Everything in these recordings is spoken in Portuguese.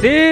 Sí,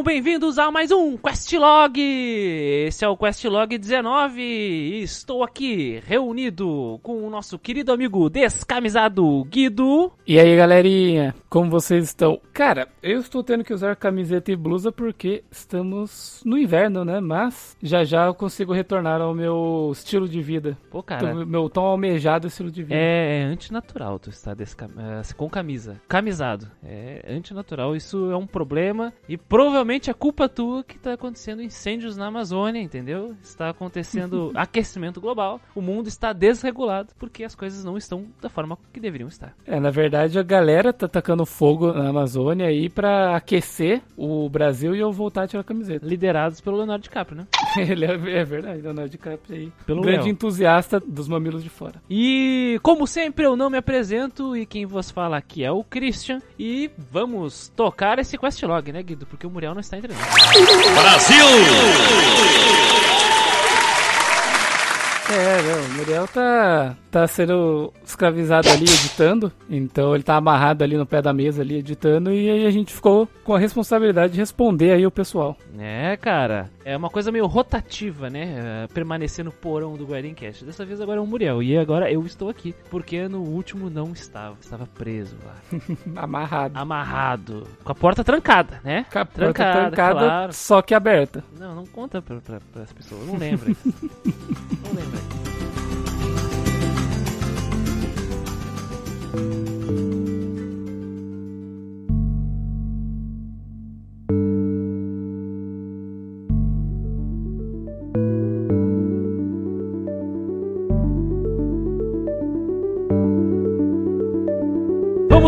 Sejam bem-vindos a mais um Questlog! Esse é o Questlog 19 e estou aqui reunido com o nosso querido amigo descamisado Guido. E aí, galerinha, como vocês estão? Cara, eu estou tendo que usar camiseta e blusa porque estamos no inverno, né? Mas já já eu consigo retornar ao meu estilo de vida. Pô, cara, Do meu tão almejado estilo de vida. é, é antinatural tu estar descam... eh, com camisa, camisado. É antinatural, isso é um problema e provavelmente é culpa tua que está acontecendo incêndios na Amazônia, entendeu? Está acontecendo aquecimento global, o mundo está desregulado porque as coisas não estão da forma que deveriam estar. É, na verdade, a galera tá tacando fogo na Amazônia aí pra aquecer o Brasil e eu voltar a tirar a camiseta. Liderados pelo Leonardo DiCaprio, né? Ele é, é verdade, Leonardo DiCaprio aí. Pelo grande Léo. entusiasta dos mamilos de fora. E como sempre eu não me apresento e quem vos fala aqui é o Christian e vamos tocar esse questlog, né, Guido? Porque o Muriel não está entendendo. É, não, o Muriel tá, tá sendo escravizado ali editando, então ele tá amarrado ali no pé da mesa ali editando e aí a gente ficou com a responsabilidade de responder aí o pessoal. É, cara, é uma coisa meio rotativa, né? é, Permanecer no porão do Guardian Cast. Dessa vez agora é o Muriel e agora eu estou aqui, porque no último não estava, estava preso lá, Amarrado. amarrado, com a porta trancada, né? Com a porta trancada, trancada, claro. só que aberta. Não, não conta pra, pra, as pessoas, não lembra. não lembra. Thank you.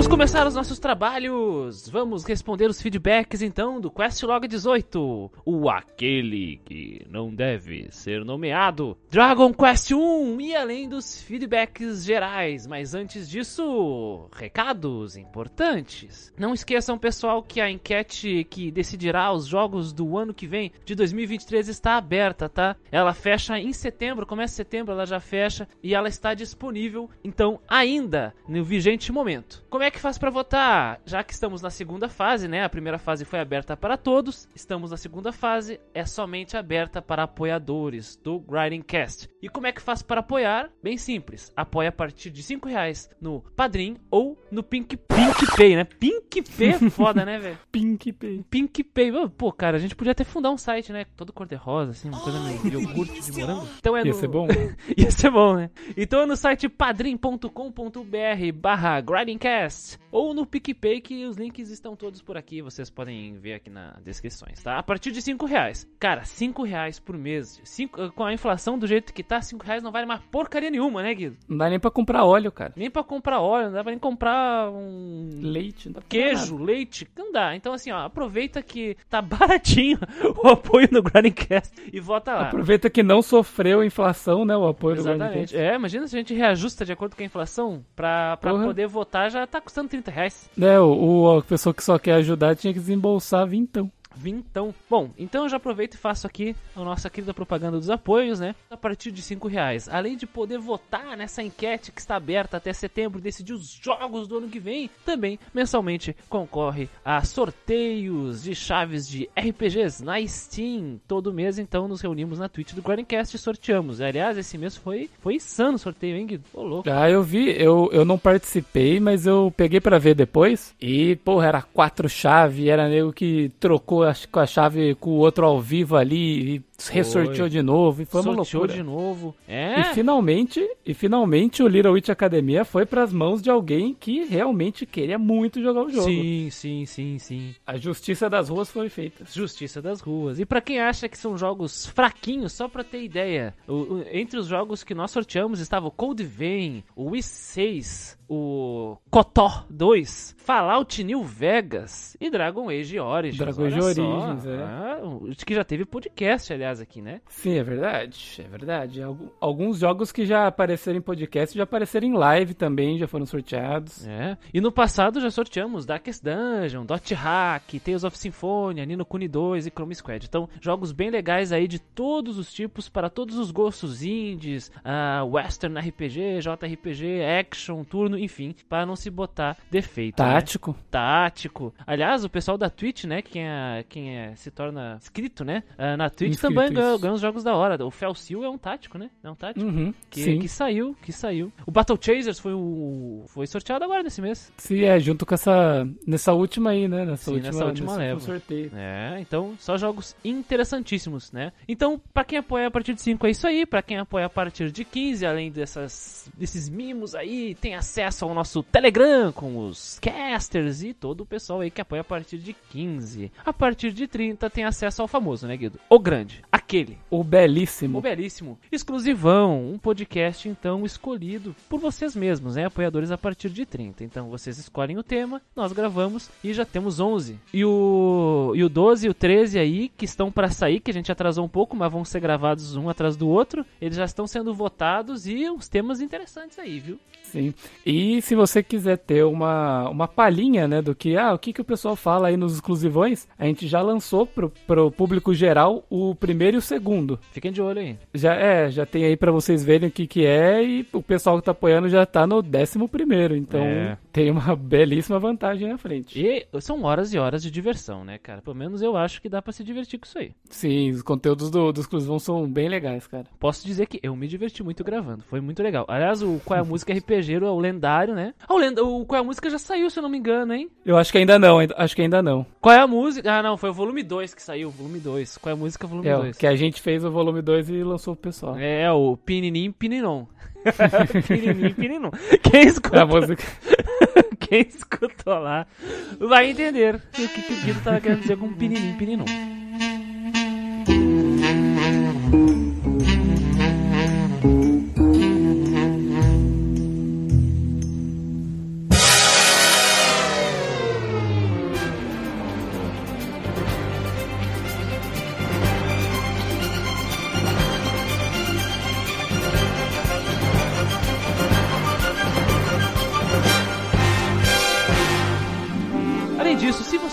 Vamos começar os nossos trabalhos! Vamos responder os feedbacks então do Questlog 18, o aquele que não deve ser nomeado. Dragon Quest 1 e além dos feedbacks gerais, mas antes disso, recados importantes. Não esqueçam, pessoal, que a enquete que decidirá os jogos do ano que vem, de 2023, está aberta, tá? Ela fecha em setembro, começa em setembro, ela já fecha e ela está disponível, então, ainda no vigente momento. Como é que faz pra votar? Já que estamos na segunda fase, né? A primeira fase foi aberta para todos, estamos na segunda fase, é somente aberta para apoiadores do Grinding Cast. E como é que faz para apoiar? Bem simples, apoia a partir de 5 reais no Padrim ou no Pink PinkPay, né? PinkPay é foda, né, velho? Pink Pay. PinkPay, Ô, pô, cara, a gente podia até fundar um site, né? Todo cor-de-rosa, assim, uma coisa meio iogurte de morango. Então é Ia no... ser bom? Ia ser bom, né? Então é no site padrim.com.br barra grindingcast ou no PicPay que os links estão todos por aqui, vocês podem ver aqui na descrições, tá? A partir de 5 reais. Cara, 5 reais por mês. Cinco, com a inflação do jeito que tá, 5 reais não vale mais porcaria nenhuma, né, Guido? Não dá nem pra comprar óleo, cara. Nem pra comprar óleo, não dá pra nem comprar um Leite, não dá queijo, leite, não dá. Então assim, ó, aproveita que tá baratinho o apoio no Grindcast e vota lá. Aproveita que não sofreu inflação, né? O apoio do Exatamente. Grindcast. É, imagina se a gente reajusta de acordo com a inflação pra, pra poder votar, já tá custando 30 reais. É, o, o- a pessoa que só quer ajudar tinha que desembolsar vintão. Vintão. Bom, então eu já aproveito e faço aqui a nossa querida propaganda dos apoios, né? A partir de 5 reais. Além de poder votar nessa enquete que está aberta até setembro, decidir os jogos do ano que vem, também mensalmente concorre a sorteios de chaves de RPGs na Steam. Todo mês, então, nos reunimos na Twitch do Guardiancast e sorteamos. Aliás, esse mês foi, foi insano o sorteio, hein, Guido? Ô, louco. Ah, eu vi, eu, eu não participei, mas eu peguei pra ver depois. E, porra, era quatro chaves, era nego que trocou com a chave com o outro ao vivo ali e ressorteou de novo. E foi uma Sorteou loucura. de novo. É. E finalmente, e finalmente o Little Witch Academia foi pras mãos de alguém que realmente queria muito jogar o jogo. Sim, sim, sim, sim. A justiça das ruas foi feita. Justiça das Ruas. E pra quem acha que são jogos fraquinhos, só pra ter ideia, o- o- entre os jogos que nós sorteamos estava o Cold Vein, o Wii 6, o Kotó 2, Fallout New Vegas e Dragon Age Origins. Dragon Age. Origins, é. Ah, que já teve podcast, aliás. Aqui, né? Sim, é verdade, é verdade. Alguns jogos que já apareceram em podcast já apareceram em live também, já foram sorteados. É. E no passado já sorteamos Darkest Dungeon, Dot Hack, Tales of Symphonia, Nino Kuni 2 e Chrome Squad. Então, jogos bem legais aí de todos os tipos, para todos os gostos indies, uh, western RPG, JRPG, action, turno, enfim, para não se botar defeito. Né? Tático. Né? Tático. Aliás, o pessoal da Twitch, né, quem, é, quem é, se torna inscrito, né, uh, na Twitch inscrito, também ganha, ganha uns jogos da hora. O Felsil é um tático, né? É um tático. Uhum, que, sim. que saiu, que saiu. O Battle Chasers foi o foi sorteado agora nesse mês. Sim, é, junto com essa nessa última aí, né, nessa sim, última, nessa última leva. sorteio. É, então só jogos interessantíssimos, né? Então, para quem apoia a partir de 5 é isso aí, para quem apoia a partir de 15, além dessas desses mimos aí, tem acesso ao nosso Telegram com os casters e todo o pessoal aí que apoia a partir de 15. A partir de 30 tem acesso ao famoso, né, Guido? O grande, aquele, o belíssimo, o belíssimo, exclusivão, um podcast então escolhido por vocês mesmos, né, apoiadores a partir de 30. Então vocês escolhem o tema, nós gravamos e já temos 11. E o e o 12 e o 13 aí que estão para sair, que a gente atrasou um pouco, mas vão ser gravados um atrás do outro. Eles já estão sendo votados e uns temas interessantes aí, viu? Sim. E se você quiser ter uma, uma palhinha, né, do que, ah, o que, que o pessoal fala aí nos exclusivões, a gente já lançou pro, pro público geral o primeiro e o segundo. Fiquem de olho aí. Já é, já tem aí para vocês verem o que que é e o pessoal que tá apoiando já tá no décimo primeiro, então é. Tem uma belíssima vantagem na frente. E são horas e horas de diversão, né, cara? Pelo menos eu acho que dá para se divertir com isso aí. Sim, os conteúdos do, do exclusivão são bem legais, cara. Posso dizer que eu me diverti muito gravando, foi muito legal. Aliás, o Qual é a Música RPG é o lendário, né? Ah, o, lend... o Qual é a Música já saiu, se eu não me engano, hein? Eu acho que ainda não, acho que ainda não. Qual é a música? Ah, não, foi o volume 2 que saiu, volume 2. Qual é a música, volume 2? É, que a gente fez o volume 2 e lançou pro pessoal. É, o Pininim Pininon. pininim Pininon. Quem escutou... É a música... Quem escutou lá vai entender o que, que o Guido tava querendo dizer com Pininim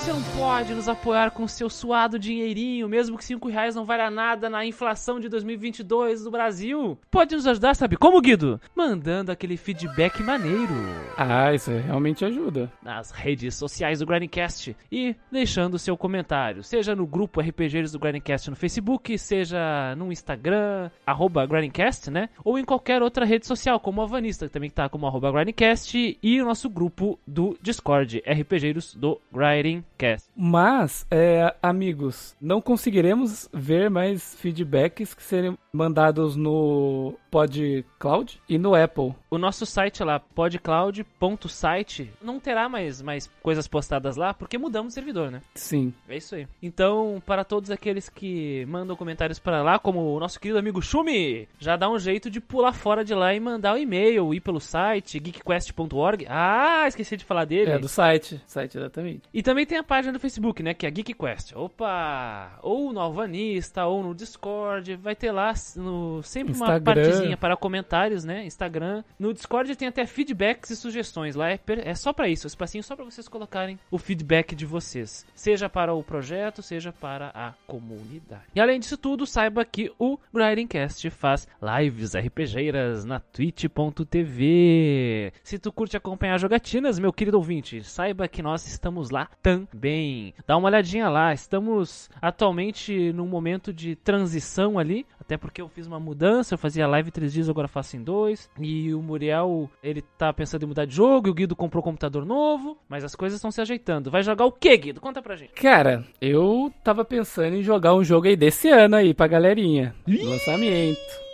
Pininon. pode nos apoiar com seu suado dinheirinho, mesmo que 5 reais não valha nada na inflação de 2022 do Brasil. Pode nos ajudar, sabe como, Guido? Mandando aquele feedback maneiro. Ah, isso realmente ajuda. Nas redes sociais do Grindcast e deixando seu comentário, seja no grupo RPGs do Grindcast no Facebook, seja no Instagram, arroba Grindcast, né? Ou em qualquer outra rede social, como a Vanista, que também tá como arroba Grindcast, e o nosso grupo do Discord, RPGeiros do Grindcast. Mas, é, amigos, não conseguiremos ver mais feedbacks que serem mandados no PodCloud e no Apple. O nosso site lá, podcloud.site, não terá mais, mais coisas postadas lá porque mudamos o servidor, né? Sim. É isso aí. Então, para todos aqueles que mandam comentários para lá, como o nosso querido amigo Shumi, já dá um jeito de pular fora de lá e mandar o um e-mail, ir pelo site geekquest.org. Ah, esqueci de falar dele. É, do site. Site, exatamente. E também tem a página do Facebook, né? Que é GeekQuest. Opa! Ou no Alvanista, ou no Discord. Vai ter lá no, sempre Instagram. uma partezinha para comentários, né? Instagram. No Discord tem até feedbacks e sugestões. Lá é, é só para isso. O espacinho só para vocês colocarem o feedback de vocês. Seja para o projeto, seja para a comunidade. E além disso tudo, saiba que o Grindcast faz lives RPGeiras na twitch.tv. Se tu curte acompanhar jogatinas, meu querido ouvinte, saiba que nós estamos lá também. Dá uma olhadinha lá. Estamos atualmente num momento de transição ali, até porque eu fiz uma mudança, eu fazia live três dias, agora faço em dois. E o Muriel, ele tá pensando em mudar de jogo, e o Guido comprou um computador novo, mas as coisas estão se ajeitando. Vai jogar o que, Guido? Conta pra gente. Cara, eu tava pensando em jogar um jogo aí desse ano aí pra galerinha. Lançamento.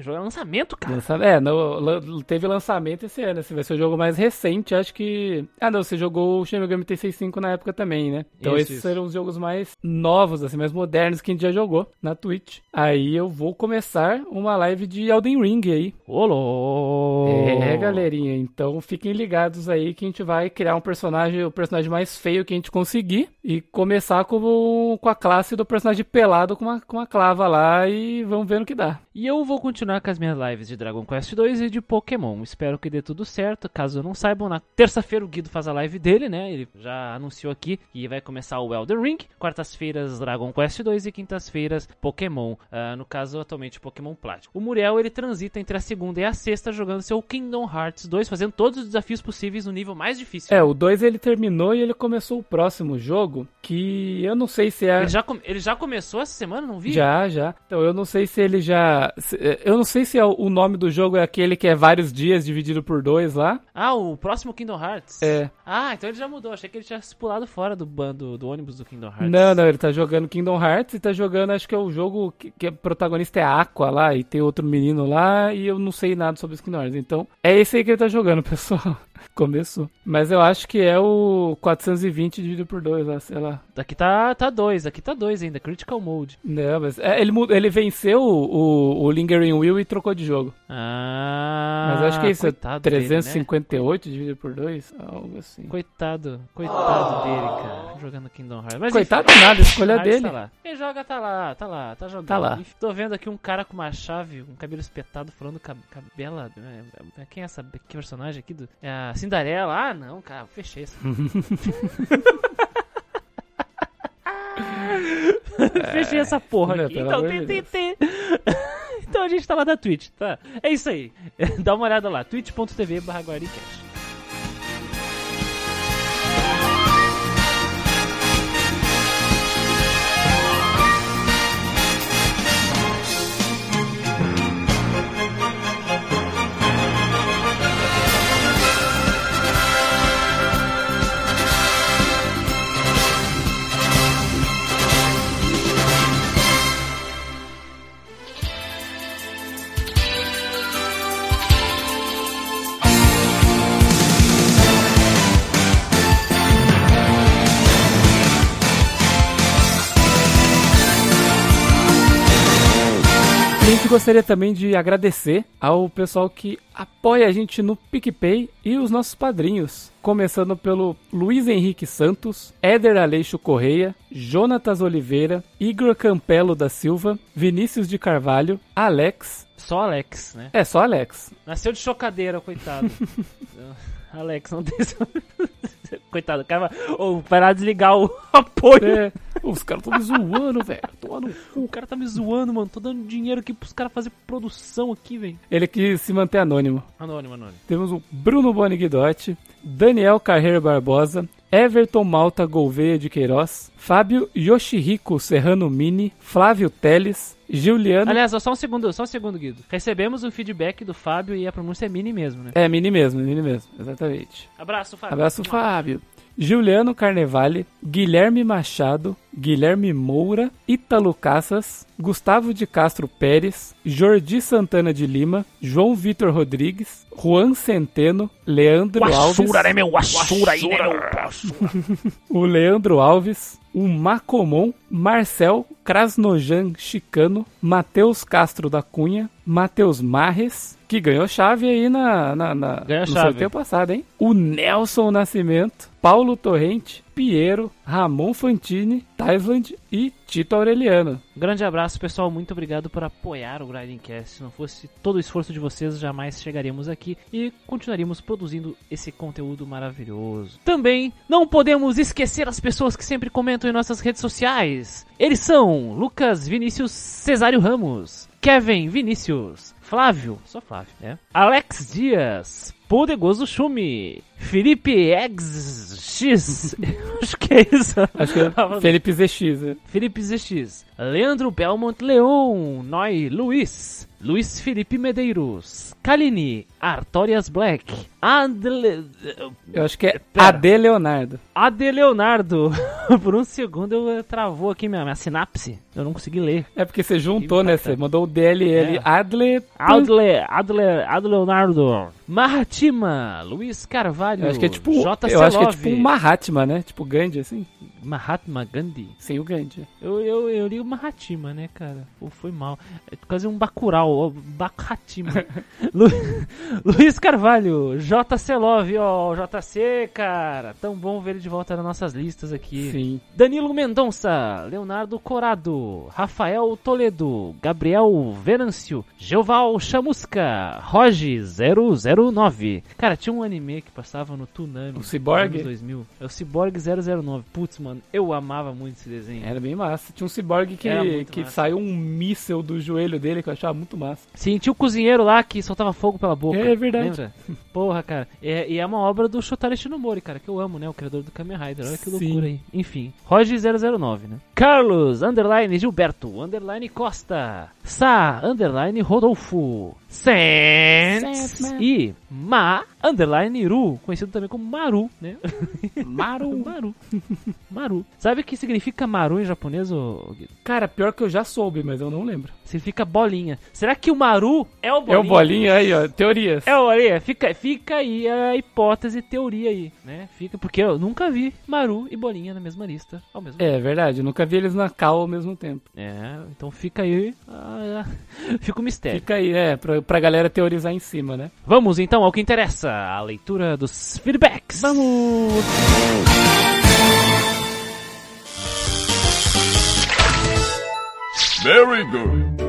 Jogo é lançamento, cara. Lança... É, no, teve lançamento esse ano. Esse vai ser o jogo mais recente, acho que. Ah, não, você jogou o Shin Megami Tensei 5 na época também, né? Então Isso, esses isso. serão os jogos mais novos, assim, mais modernos que a gente já jogou na Twitch. Aí eu vou começar uma live de Elden Ring aí. Olô! É, galerinha, então fiquem ligados aí que a gente vai criar um personagem, o personagem mais feio que a gente conseguir e começar com, com a classe do personagem pelado com uma, com uma clava lá e vamos ver no que dá. E eu vou continuar com as minhas lives de Dragon Quest 2 e de Pokémon. Espero que dê tudo certo. Caso não saibam, na terça-feira o Guido faz a live dele, né? Ele já anunciou aqui que vai começar o Elden Ring. Quartas-feiras Dragon Quest 2 e quintas-feiras Pokémon. Ah, no caso, atualmente Pokémon Plástico. O Muriel ele transita entre a segunda e a sexta jogando seu Kingdom Hearts 2, fazendo todos os desafios possíveis no nível mais difícil. É, o 2 ele terminou e ele começou o próximo jogo, que eu não sei se é... Ele já, ele já começou essa semana, não vi? Já, já. Então eu não sei se ele já. se- Eu não sei se é o nome do jogo é aquele que é vários dias dividido por dois lá. Ah, o próximo Kingdom Hearts? É. Ah, então ele já mudou. Achei que ele tinha se pulado fora do bando do ônibus do Kingdom Hearts. Não, não, ele tá jogando Kingdom Hearts e tá jogando, acho que é o jogo que, que protagonista é Aqua lá e tem outro menino lá e eu não sei nada sobre os Kingdom Hearts. Então é esse aí que ele tá jogando, pessoal. Começou. Mas eu acho que é o 420 dividido por dois lá, sei lá. Aqui tá tá dois, aqui tá dois ainda, Critical Mode. Não, mas é, ele, ele venceu o, o, o Lingering Will e trocou de jogo. Ah, Mas eu acho que é isso, é coitado dele, né? 358 dividido por dois, algo assim. Coitado, coitado dele, cara, jogando Kingdom Hearts. Mas Coitado enfim, nada, escolha dele. Tá lá. Quem joga tá lá, tá lá, tá jogando. Tá lá. E tô vendo aqui um cara com uma chave, um cabelo espetado, falando cab cabela. é, é, Quem é essa que personagem aqui? Do, é a Cinderela. Ah, não, cara, fechei isso. Fechei essa porra Não, aqui. pelo Então, tem, tem, tem. então a gente tá lá na Twitch, tá? É isso aí. Dá uma olhada lá, twitch.tv barra gostaria também de agradecer ao pessoal que apoia a gente no PicPay e os nossos padrinhos. Começando pelo Luiz Henrique Santos, Éder Aleixo Correia, Jonatas Oliveira, Igor Campelo da Silva, Vinícius de Carvalho, Alex. Só Alex, né? É, só Alex. Nasceu de chocadeira, coitado. Alex, não tem. coitado, o cara vai ou vai lá desligar o apoio. É, os caras estão me zoando, velho. O cara tá me zoando, mano. Tô dando dinheiro aqui pros caras fazer produção aqui, velho. Ele quis se manter anônimo. Anônimo, anônimo. Temos o Bruno Boni Guidotti, Daniel Carreira Barbosa, Everton Malta Gouveia de Queiroz, Fábio Yoshihiko Serrano Mini, Flávio Teles, Juliano. Aliás, só um segundo, só um segundo, Guido. Recebemos um feedback do Fábio e a pronúncia é mini mesmo, né? É, Mini mesmo, Mini mesmo, exatamente. Abraço, Fábio. Abraço, Fábio. Juliano Carnevale, Guilherme Machado, Guilherme Moura, Ítalo Cassas, Gustavo de Castro Pérez, Jordi Santana de Lima, João Vitor Rodrigues, Juan Centeno, Leandro Alves. né, meu? Assura aí, né, meu? o Leandro Alves, o Macomon, Marcel Krasnojan Chicano, Matheus Castro da Cunha, Matheus Marres, que ganhou chave aí na, na, na Ganhou no chave. sorteio passado, hein? O Nelson Nascimento, Paulo Torrente, Piero, Ramon Fantini, Taisland e Tito Aureliano. Grande abraço, pessoal. Muito obrigado por apoiar o Grindcast. Se não fosse todo o esforço de vocês, jamais chegaríamos aqui e continuaríamos produzindo esse conteúdo maravilhoso. Também não podemos esquecer as pessoas que sempre comentam em nossas redes sociais. Eles são Lucas Vinícius Cesário Ramos, Kevin Vinícius, Flávio, só Flávio, né? Alex Dias, Podegoso Chumi, Felipe X, acho que é isso. Acho que é Felipe ZX, né? Felipe ZX, Leandro Belmont Leon, Noi Luiz, Luiz Felipe Medeiros, Kalini, Artorias Black, Adle... Eu acho que é Pera. Ade Leonardo. Ade Leonardo. Por um segundo eu travou aqui minha, minha sinapse. Eu não consegui ler. É porque você juntou, né? Você mandou o DLL. É. Adle... Adle... Adle... Adle Leonardo. Mahatima, Luiz Carvalho, eu acho que é tipo. Eu acho que é tipo um Mahatma, né? Tipo Gandhi, assim. Mahatma Gandhi? Sim, o Gandhi. Eu, eu, eu li o Mahatma, né, cara? Pô, foi mal. É quase um Bacurau, Bacatima. Lu, Luiz Carvalho, JC Love, ó, JC, cara. Tão bom ver ele de volta nas nossas listas aqui. Sim. Danilo Mendonça, Leonardo Corado, Rafael Toledo, Gabriel Venâncio, Geoval Chamusca, Roge 009. Cara, tinha um anime que passava no Tunami. O Cyborg? 2000. É o Cyborg 009. Putz, mano, eu amava muito esse desenho. Era bem massa. Tinha um Cyborg que, que saiu um míssel do joelho dele que eu achava muito massa. Sim, tinha o cozinheiro lá que soltava fogo pela boca. É, é verdade. Lembra? Porra, cara. É, e é uma obra do Shotaro Shinomori, cara, que eu amo, né? O criador do Kamen Rider. Olha que Sim. loucura aí. Enfim. Roger 009, né? Carlos, underline Gilberto, underline Costa. Sa, underline Rodolfo. Sans e Ma, underline Ru, conhecido também como Maru, né? Maru. Maru. Maru. Sabe o que significa Maru em japonês, ô... Cara, pior que eu já soube, mas eu não lembro. Significa bolinha. Será que o Maru é o bolinha? É o bolinha aí, ó. Teorias. É o bolinha. Fica, fica aí a hipótese, teoria aí, né? Fica, porque eu nunca vi Maru e bolinha na mesma lista ao mesmo É tempo. verdade, eu nunca vi eles na cal ao mesmo tempo. É, então fica aí. Ah, fica o mistério. Fica aí, é, pra, pra galera teorizar em cima, né? Vamos então ao que interessa, a leitura dos feedbacks. Vamos! Very good.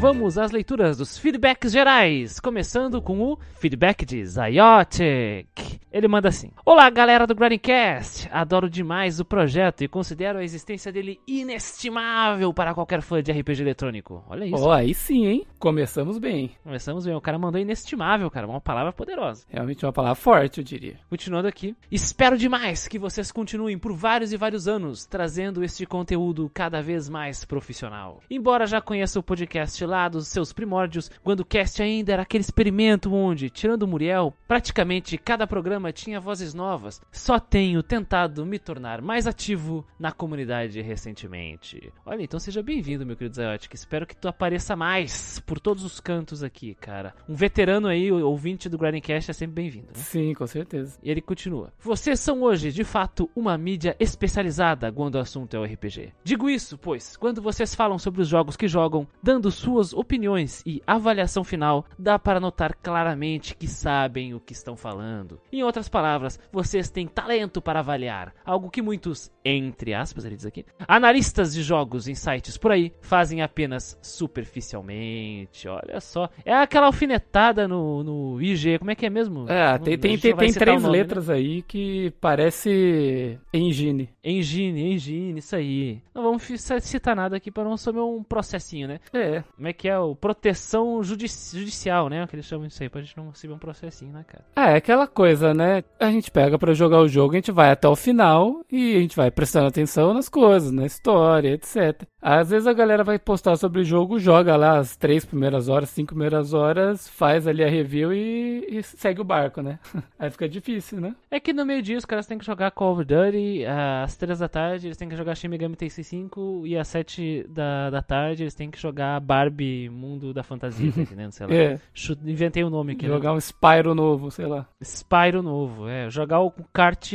Vamos às leituras dos feedbacks gerais, começando com o feedback de Zyotic. Ele manda assim: Olá, galera do Grindcast! Adoro demais o projeto e considero a existência dele inestimável para qualquer fã de RPG eletrônico. Olha isso. Oh, aí sim, hein? Começamos bem. Começamos bem. O cara mandou inestimável, cara. Uma palavra poderosa. Realmente uma palavra forte, eu diria. Continuando aqui. Espero demais que vocês continuem por vários e vários anos trazendo este conteúdo cada vez mais profissional. Embora já conheça o podcast lá dos seus primórdios, quando o cast ainda era aquele experimento onde, tirando o Muriel, praticamente cada programa tinha vozes novas, só tenho tentado me tornar mais ativo na comunidade recentemente. Olha, então seja bem-vindo, meu querido Zayotic. Espero que tu apareça mais por todos os cantos aqui, cara. Um veterano aí, ouvinte do Grindcast, é sempre bem-vindo. Né? Sim, com certeza. E ele continua. Vocês são hoje, de fato, uma mídia especializada quando o assunto é o RPG. Digo isso, pois, quando vocês falam sobre os jogos que jogam, dando suas opiniões e avaliação final, dá para notar claramente que sabem o que estão falando. Em outras palavras, vocês têm talento para avaliar, algo que muitos, entre aspas, ele diz aqui, analistas de jogos em sites por aí fazem apenas superficialmente. Olha só, é aquela alfinetada no, no IG, como é que é mesmo? É, tem, tem, tem, tem três nome, letras né? aí que parece engine. Engine, engine, isso aí. Não vamos citar nada aqui para não assumir um processinho, né? É. Como é que é? O proteção judici judicial, né? Que eles chamam isso aí, pra gente não receber um processinho, né, cara? Ah, é aquela coisa, né? A gente pega para jogar o jogo, a gente vai até o final e a gente vai prestando atenção nas coisas, na história, etc. Às vezes a galera vai postar sobre o jogo, joga lá as três primeiras horas, cinco primeiras horas, faz ali a review e, e segue o barco, né? Aí fica difícil, né? É que no meio dia os caras têm que jogar Call of Duty às três da tarde, eles têm que jogar Shin Megami Tensei 5 e às sete da, da tarde eles têm que jogar Barbie Mundo da Fantasia, tá entendendo? Sei lá. é. Inventei o um nome aqui. Né? Jogar né? um Spyro novo, sei lá. Spyro novo, é. Jogar o kart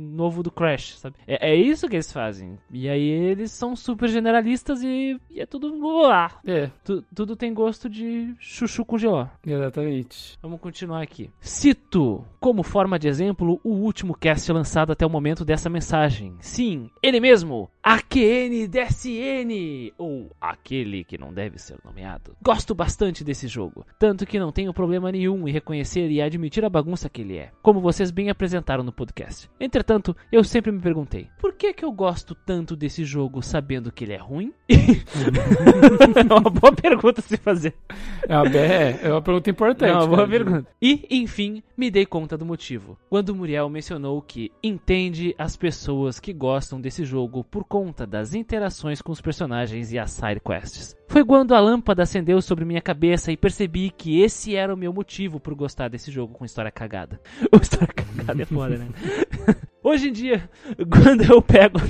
novo do Crash, sabe? É, é isso que eles fazem. E aí eles são super generalistas e, e é tudo lá. É. Tu, tudo tem gosto de chuchu com geló. Exatamente. Vamos continuar aqui. Cito, como forma de exemplo, o último cast lançado até o momento dessa mensagem. Sim, ele mesmo, AQN DSN, ou aquele que não deve ser ser nomeado. Gosto bastante desse jogo, tanto que não tenho problema nenhum em reconhecer e admitir a bagunça que ele é, como vocês bem apresentaram no podcast. Entretanto, eu sempre me perguntei, por que que eu gosto tanto desse jogo sabendo que ele é ruim? é uma boa pergunta se fazer. É uma, é, é uma pergunta importante. É uma boa pergunta. E, enfim, me dei conta do motivo. Quando Muriel mencionou que entende as pessoas que gostam desse jogo por conta das interações com os personagens e as side quests. Foi quando a lâmpada acendeu sobre minha cabeça e percebi que esse era o meu motivo por gostar desse jogo com história cagada. O história cagada é foda, né? Hoje em dia, quando eu pego.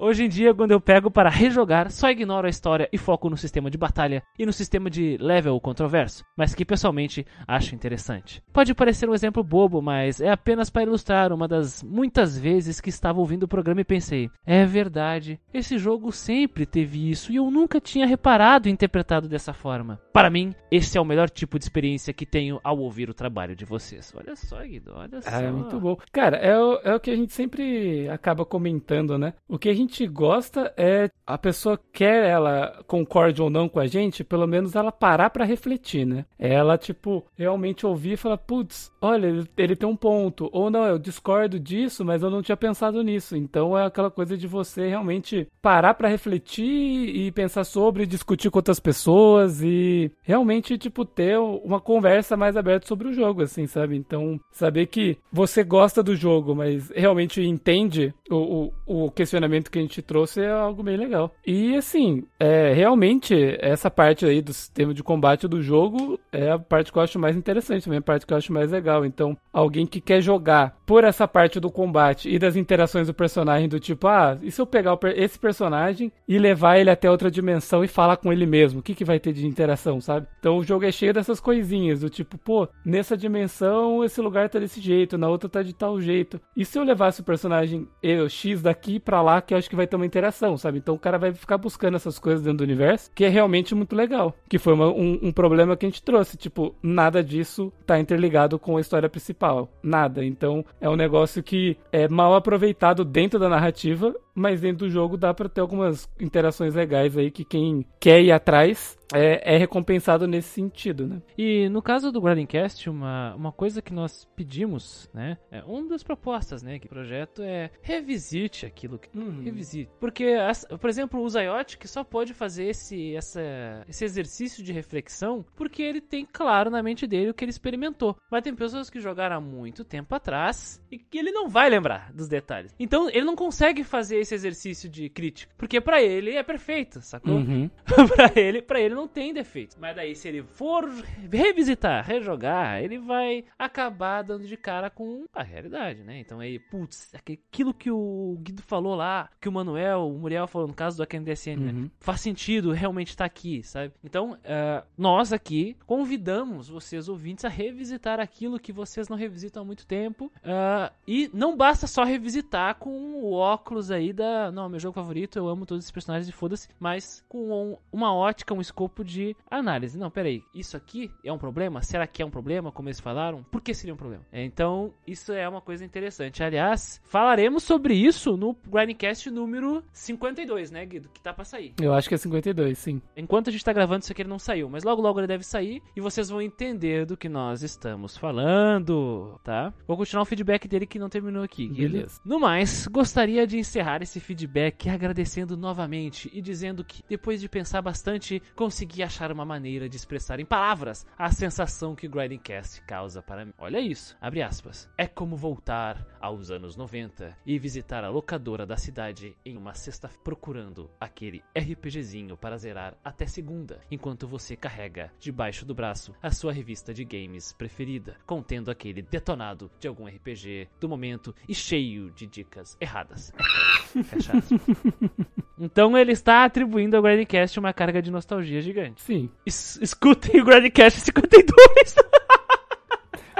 Hoje em dia, quando eu pego para rejogar, só ignoro a história e foco no sistema de batalha e no sistema de level controverso, mas que pessoalmente acho interessante. Pode parecer um exemplo bobo, mas é apenas para ilustrar uma das muitas vezes que estava ouvindo o programa e pensei: é verdade, esse jogo sempre teve isso e eu nunca tinha reparado e interpretado dessa forma. Para mim, esse é o melhor tipo de experiência que tenho ao ouvir o trabalho de vocês. Olha só, Guido, olha só. É muito bom. Cara, é o, é o que a gente sempre acaba comentando, né? O que a gente gosta é a pessoa quer ela concorde ou não com a gente, pelo menos ela parar para refletir, né? Ela, tipo, realmente ouvir e falar, putz, olha, ele, ele, tem um ponto. Ou não, eu discordo disso, mas eu não tinha pensado nisso. Então é aquela coisa de você realmente parar para refletir e pensar sobre, discutir com outras pessoas e realmente, tipo, ter uma conversa mais aberta sobre o jogo, assim, sabe? Então, saber que você gosta do jogo, mas realmente entende o, o, o questionamento que a gente trouxe é algo bem legal. E assim, é, realmente, essa parte aí do sistema de combate do jogo é a parte que eu acho mais interessante, também a parte que eu acho mais legal. Então, alguém que quer jogar por essa parte do combate e das interações do personagem, do tipo, ah, e se eu pegar esse personagem e levar ele até outra dimensão e falar com ele mesmo? O que, que vai ter de interação, sabe? Então o jogo é cheio dessas coisinhas, do tipo, pô, nessa dimensão esse lugar tá desse jeito, na outra tá de tal jeito. E se eu levasse o personagem eu, X daqui pra lá, que eu acho que vai ter uma interação, sabe? Então o cara vai ficar buscando essas coisas dentro do universo, que é realmente muito legal. Que foi uma, um, um, problema que a gente trouxe. Tipo, nada disso tá interligado com a história principal. Nada. Então é um negócio que é mal aproveitado dentro da narrativa mas dentro do jogo dá para ter algumas interações legais aí que quem quer ir atrás é, é, recompensado nesse sentido, né? E no caso do Grindcast, uma, uma coisa que nós pedimos, né? É uma das propostas, né? Que o projeto é revisite aquilo que. Uhum. Revisite. Porque, por exemplo, o Zayote que só pode fazer esse, essa, esse exercício de reflexão porque ele tem claro na mente dele o que ele experimentou. Mas tem pessoas que jogaram há muito tempo atrás e que ele não vai lembrar dos detalhes. Então ele não consegue fazer esse exercício de crítica. Porque para ele é perfeito, sacou? Uhum. pra ele, para ele não tem defeitos. Mas daí, se ele for revisitar, rejogar, ele vai acabar dando de cara com a realidade, né? Então aí, putz, aquilo que o Guido falou lá, que o Manuel, o Muriel falou no caso do AKNDSN, né? uhum. né? Faz sentido realmente estar tá aqui, sabe? Então, uh, nós aqui convidamos vocês, ouvintes, a revisitar aquilo que vocês não revisitam há muito tempo. Uh, e não basta só revisitar com o óculos aí da. Não, meu jogo favorito, eu amo todos esses personagens e foda-se, mas com uma ótica, um escopo de análise. Não, peraí, isso aqui é um problema? Será que é um problema, como eles falaram? Por que seria um problema? Então, isso é uma coisa interessante. Aliás, falaremos sobre isso no Grindcast número 52, né, Guido? Que tá pra sair. Eu acho que é 52, sim. Enquanto a gente tá gravando isso aqui, ele não saiu, mas logo logo ele deve sair e vocês vão entender do que nós estamos falando, tá? Vou continuar o feedback dele que não terminou aqui. Beleza. No mais, gostaria de encerrar esse feedback agradecendo novamente e dizendo que, depois de pensar bastante, consegui achar uma maneira de expressar em palavras a sensação que Grinding Cast causa para mim. Olha isso, abre aspas. É como voltar aos anos 90 e visitar a locadora da cidade em uma sexta procurando aquele RPGzinho para zerar até segunda, enquanto você carrega debaixo do braço a sua revista de games preferida, contendo aquele detonado de algum RPG do momento e cheio de dicas erradas. Fecha aspas. Então ele está atribuindo ao Grindcast uma carga de nostalgia gigante. Sim. Es escutem o Grindcast 52.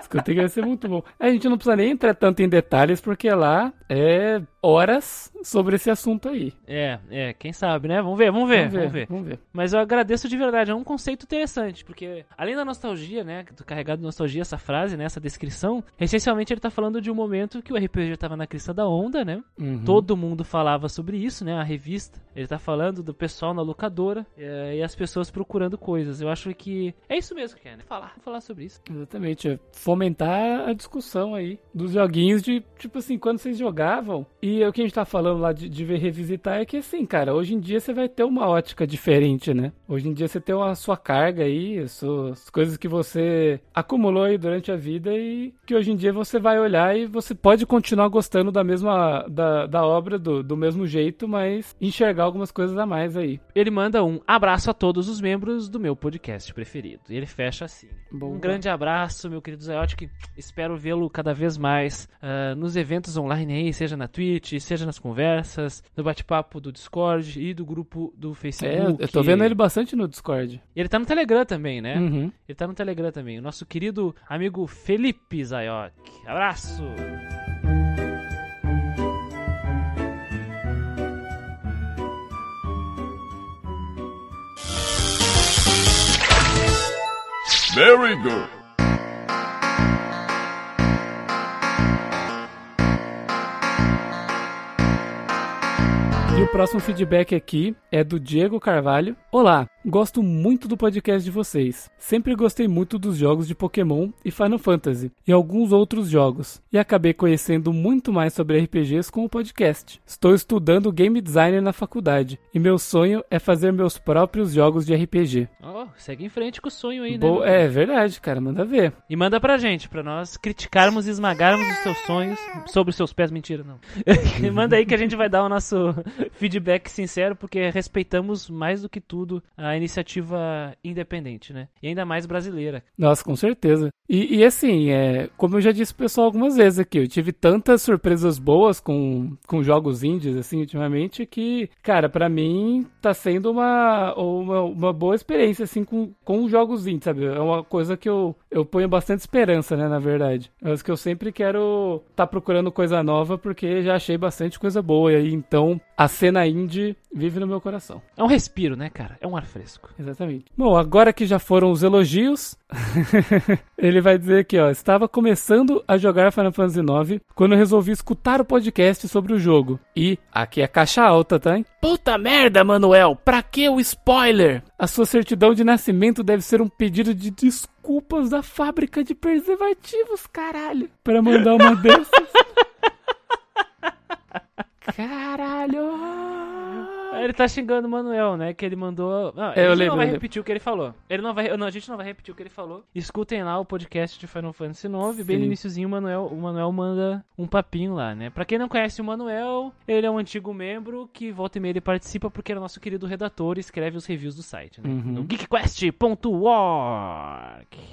Escutem que vai ser muito bom. A gente não precisa nem entrar tanto em detalhes, porque lá é horas sobre esse assunto aí. É, é, quem sabe, né? Vamos ver, vamos ver, vamos ver. Vamos ver. Vamos ver. Mas eu agradeço de verdade, é um conceito interessante, porque além da nostalgia, né, do carregado de nostalgia, essa frase, né, essa descrição, essencialmente ele tá falando de um momento que o RPG tava na crista da onda, né? Uhum. Todo mundo falava sobre isso, né? A revista. Ele tá falando do pessoal na locadora é, e as pessoas procurando coisas. Eu acho que é isso mesmo, Ken. Falar, falar sobre isso. Exatamente, é fomentar a discussão aí dos joguinhos de, tipo assim, quando vocês jogavam. E o que a gente tá falando lá de, de ver revisitar é que assim, cara, hoje em dia você vai ter uma ótica diferente, né? Hoje em dia você tem a sua carga aí, as suas coisas que você acumulou aí durante a vida e que hoje em dia você vai olhar e você pode continuar gostando da mesma da, da obra do, do mesmo jeito, mas enxergar algumas coisas a mais aí. Ele manda um abraço a todos os membros do meu podcast preferido. E ele fecha assim. Um grande abraço, meu querido Zayotic. Espero vê-lo cada vez mais uh, nos eventos online aí, seja na Twitch, seja nas conversas, no bate-papo do Discord e do grupo do Facebook. É, eu tô vendo ele bastante no Discord. Ele tá no Telegram também, né? Uhum. Ele tá no Telegram também. O nosso querido amigo Felipe Zayoc. Abraço! Very good. O próximo feedback aqui é do Diego Carvalho. Olá, Gosto muito do podcast de vocês. Sempre gostei muito dos jogos de Pokémon e Final Fantasy e alguns outros jogos, e acabei conhecendo muito mais sobre RPGs com o podcast. Estou estudando game designer na faculdade e meu sonho é fazer meus próprios jogos de RPG. Oh, segue em frente com o sonho aí, Bo né? É verdade, cara, manda ver. E manda pra gente, pra nós criticarmos e esmagarmos os seus sonhos sobre os seus pés. Mentira, não. manda aí que a gente vai dar o nosso feedback sincero, porque respeitamos mais do que tudo a iniciativa independente, né? E ainda mais brasileira. Nossa, com certeza. E, e assim, é, como eu já disse pro pessoal algumas vezes aqui, eu tive tantas surpresas boas com, com jogos indies, assim, ultimamente, que, cara, para mim tá sendo uma, uma, uma, boa experiência, assim, com, com jogos indies, sabe? É uma coisa que eu, eu ponho bastante esperança, né, na verdade. É que eu sempre quero tá procurando coisa nova, porque já achei bastante coisa boa, e aí, então, a cena indie vive no meu coração. É um respiro, né, cara? É um ar fresco. Exatamente. Bom, agora que já foram os elogios, ele vai dizer aqui, ó, estava começando a jogar Final Fantasy IX quando resolvi escutar o podcast sobre o jogo. E aqui é caixa alta, tá? Hein? Puta merda, Manuel, pra que o spoiler? A sua certidão de nascimento deve ser um pedido de desculpas da fábrica de preservativos, caralho, para mandar uma dessas. Caralho! Ele tá xingando o Manuel, né? Que ele mandou. Não, é, ele não vai repetir o que ele falou. Ele não vai. Não, a gente não vai repetir o que ele falou. Escutem lá o podcast de Final Fantasy IX. Bem no iníciozinho, o Manuel, o Manuel manda um papinho lá, né? Pra quem não conhece o Manuel, ele é um antigo membro que volta e meia ele participa porque ele é nosso querido redator e escreve os reviews do site, né? Uhum. No geekquest.org.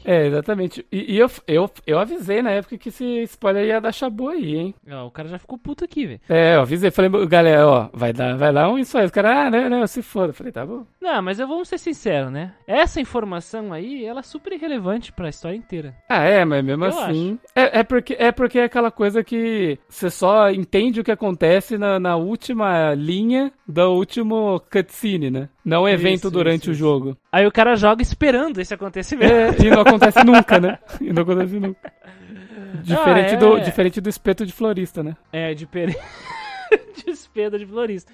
É, exatamente. E, e, eu, eu, eu avisei na época que esse spoiler ia dar chabu aí, hein? Ó, o cara já ficou puto aqui, velho. É, eu avisei. Falei, galera, ó, vai dar, vai dar um isso aí cara, ah, não, não, se foda. falei, tá bom. Não, mas eu vou ser sincero, né? Essa informação aí, ela é super irrelevante pra história inteira. Ah, é, mas mesmo eu assim. É, é, porque, é porque é aquela coisa que você só entende o que acontece na, na última linha do último cutscene, né? Não evento isso, durante isso, o jogo. Aí o cara joga esperando esse acontecimento. É, e não acontece nunca, né? E não acontece nunca. Diferente, ah, é... do, diferente do espeto de florista, né? É, diferente. espeto de florista.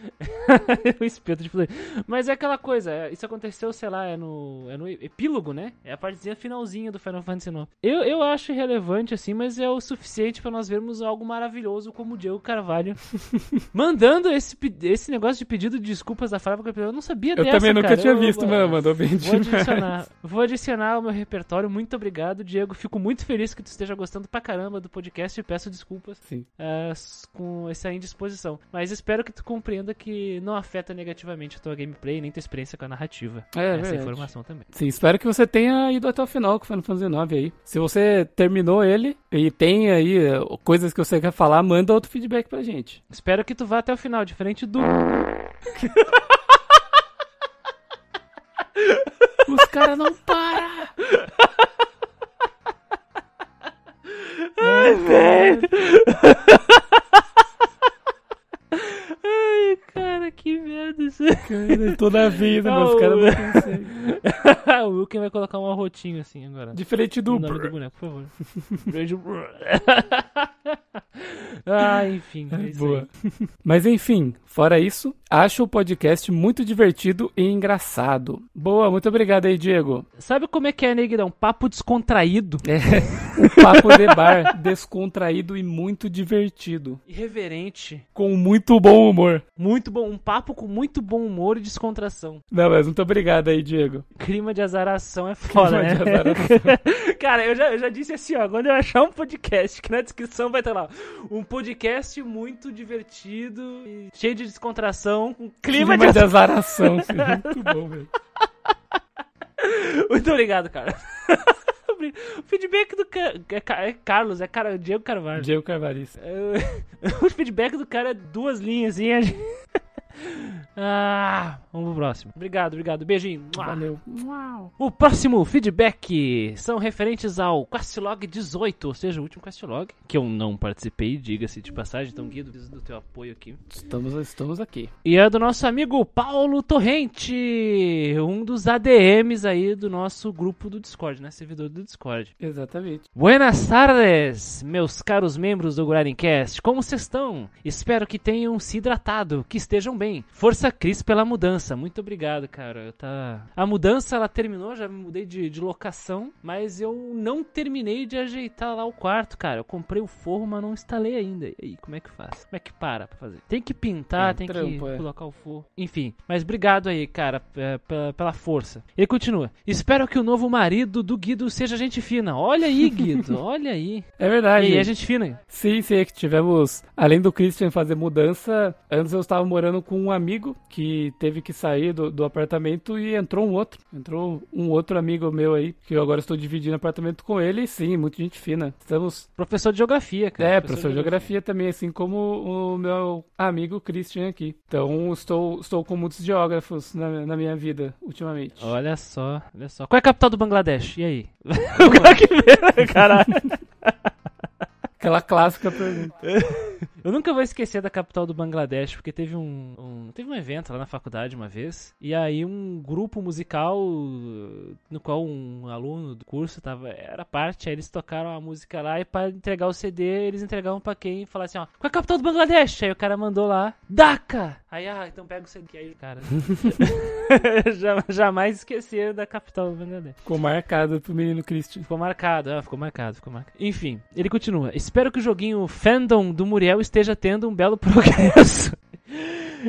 o espeto de florista. Mas é aquela coisa, é, isso aconteceu, sei lá, é no, é no epílogo, né? É a partezinha finalzinha do Final Fantasy IX. Eu, eu acho irrelevante, assim, mas é o suficiente para nós vermos algo maravilhoso como o Diego Carvalho mandando esse, esse negócio de pedido de desculpas da fábrica. Eu não sabia eu dessa, Eu também nunca cara. tinha eu, visto, mano. Mandou bem vou adicionar, vou adicionar ao meu repertório. Muito obrigado, Diego. Fico muito feliz que tu esteja gostando pra caramba do podcast e peço desculpas uh, com essa indisposição. Mas espero que tu compreenda que não afeta negativamente a tua gameplay nem tua experiência com a narrativa. É, Essa verdade. informação também. Sim, espero que você tenha ido até o final com o Final Fantasy IX aí. Se você terminou ele e tem aí eh, coisas que você quer falar, manda outro feedback pra gente. Espero que tu vá até o final, diferente do. Os caras não param! Ai, velho! Cara, toda a vida, Ah, meus o- caras não conseguem. o Wilken vai colocar um arrotinho assim agora. Diferente do. O nome do boneco, por favor. Beijo. ah, enfim. É Boa. aí. Mas enfim, fora isso, acho o podcast muito divertido e engraçado. Boa, muito obrigado aí, Diego. Sabe como é que é, Neguidão? Papo descontraído. Um papo de bar descontraído e muito divertido. Irreverente. Com muito bom humor. Muito bom. Um papo com muito bom humor e descontração. Não, mas muito obrigado aí, Diego. Clima de azaração é foda, Clima de né? azaração. Cara, eu já, eu já disse assim, ó. Quando eu achar um podcast, que na descrição vai estar lá. Um podcast muito divertido e cheio de descontração, com clima, de de azaração. Muito bom, velho. Muito obrigado, cara. o feedback do ca... é, Ca- é Carlos, é cara... Diego Carvalho. Diego Carvalhis. É, O feedback do cara é duas linhas, assim. gente- Ah, vamos pro próximo. Obrigado, obrigado. Beijinho. Valeu. O próximo feedback são referentes ao Questlog 18, ou seja, o último Questlog, que eu não participei, diga-se de passagem, então Guido, preciso do teu apoio aqui. Estamos, estamos aqui. E é do nosso amigo Paulo Torrente, um dos ADMs aí do nosso grupo do Discord, né? Servidor do Discord. Exatamente. Buenas tardes, meus caros membros do Grindcast. Como vocês estão? Espero que tenham se hidratado, que estejam bem. Força Cris pela mudança. Muito obrigado, cara. Tá... A mudança ela terminou, já me mudei de, de locação, mas eu não terminei de ajeitar lá o quarto, cara. Eu comprei o forro, mas não instalei ainda. E aí, como é que faz? Como é que para pra fazer? Tem que pintar, Tem tem, trampo, que é. colocar o forro. Enfim, mas obrigado aí, cara, é, pela, pela força. Ele continua. Espero que o novo marido do Guido seja gente fina. Olha aí, Guido. olha aí. É verdade. E aí, é gente fina. Sim, sim, é que tivemos, além do Christian fazer mudança, antes eu estava morando com um amigo que teve que sair do, do apartamento e entrou um outro. Entrou um outro amigo meu aí, que eu agora estou dividindo apartamento com ele, e sim, muita gente fina. Estamos. Professor de geografia, cara. É, professor de geografia também, assim como o meu amigo Christian aqui. Então estou, estou com muitos geógrafos na, na minha vida ultimamente. Olha só, olha só. Qual é a capital do Bangladesh? E aí? o cara que vê, caralho. Aquela clássica pergunta. Eu nunca vou esquecer da capital do Bangladesh, porque teve um, um- teve um evento lá na faculdade uma vez, e aí um grupo musical no qual um aluno do curso tava, era parte, aí eles tocaram a música lá e para entregar o CD, eles entregavam pra quem e falavam assim, ó, qual é a capital do Bangladesh? Aí o cara mandou lá, Dhaka! Aí, ah, então pega o CD aí, cara. Jamais esquecer da capital do Bangladesh. Ficou marcado pro menino Christian. Ficou marcado, ah, ficou marcado, ficou marcado. Enfim, ele continua. Espero que o joguinho Fandom do Muriel esteja tendo um belo progresso.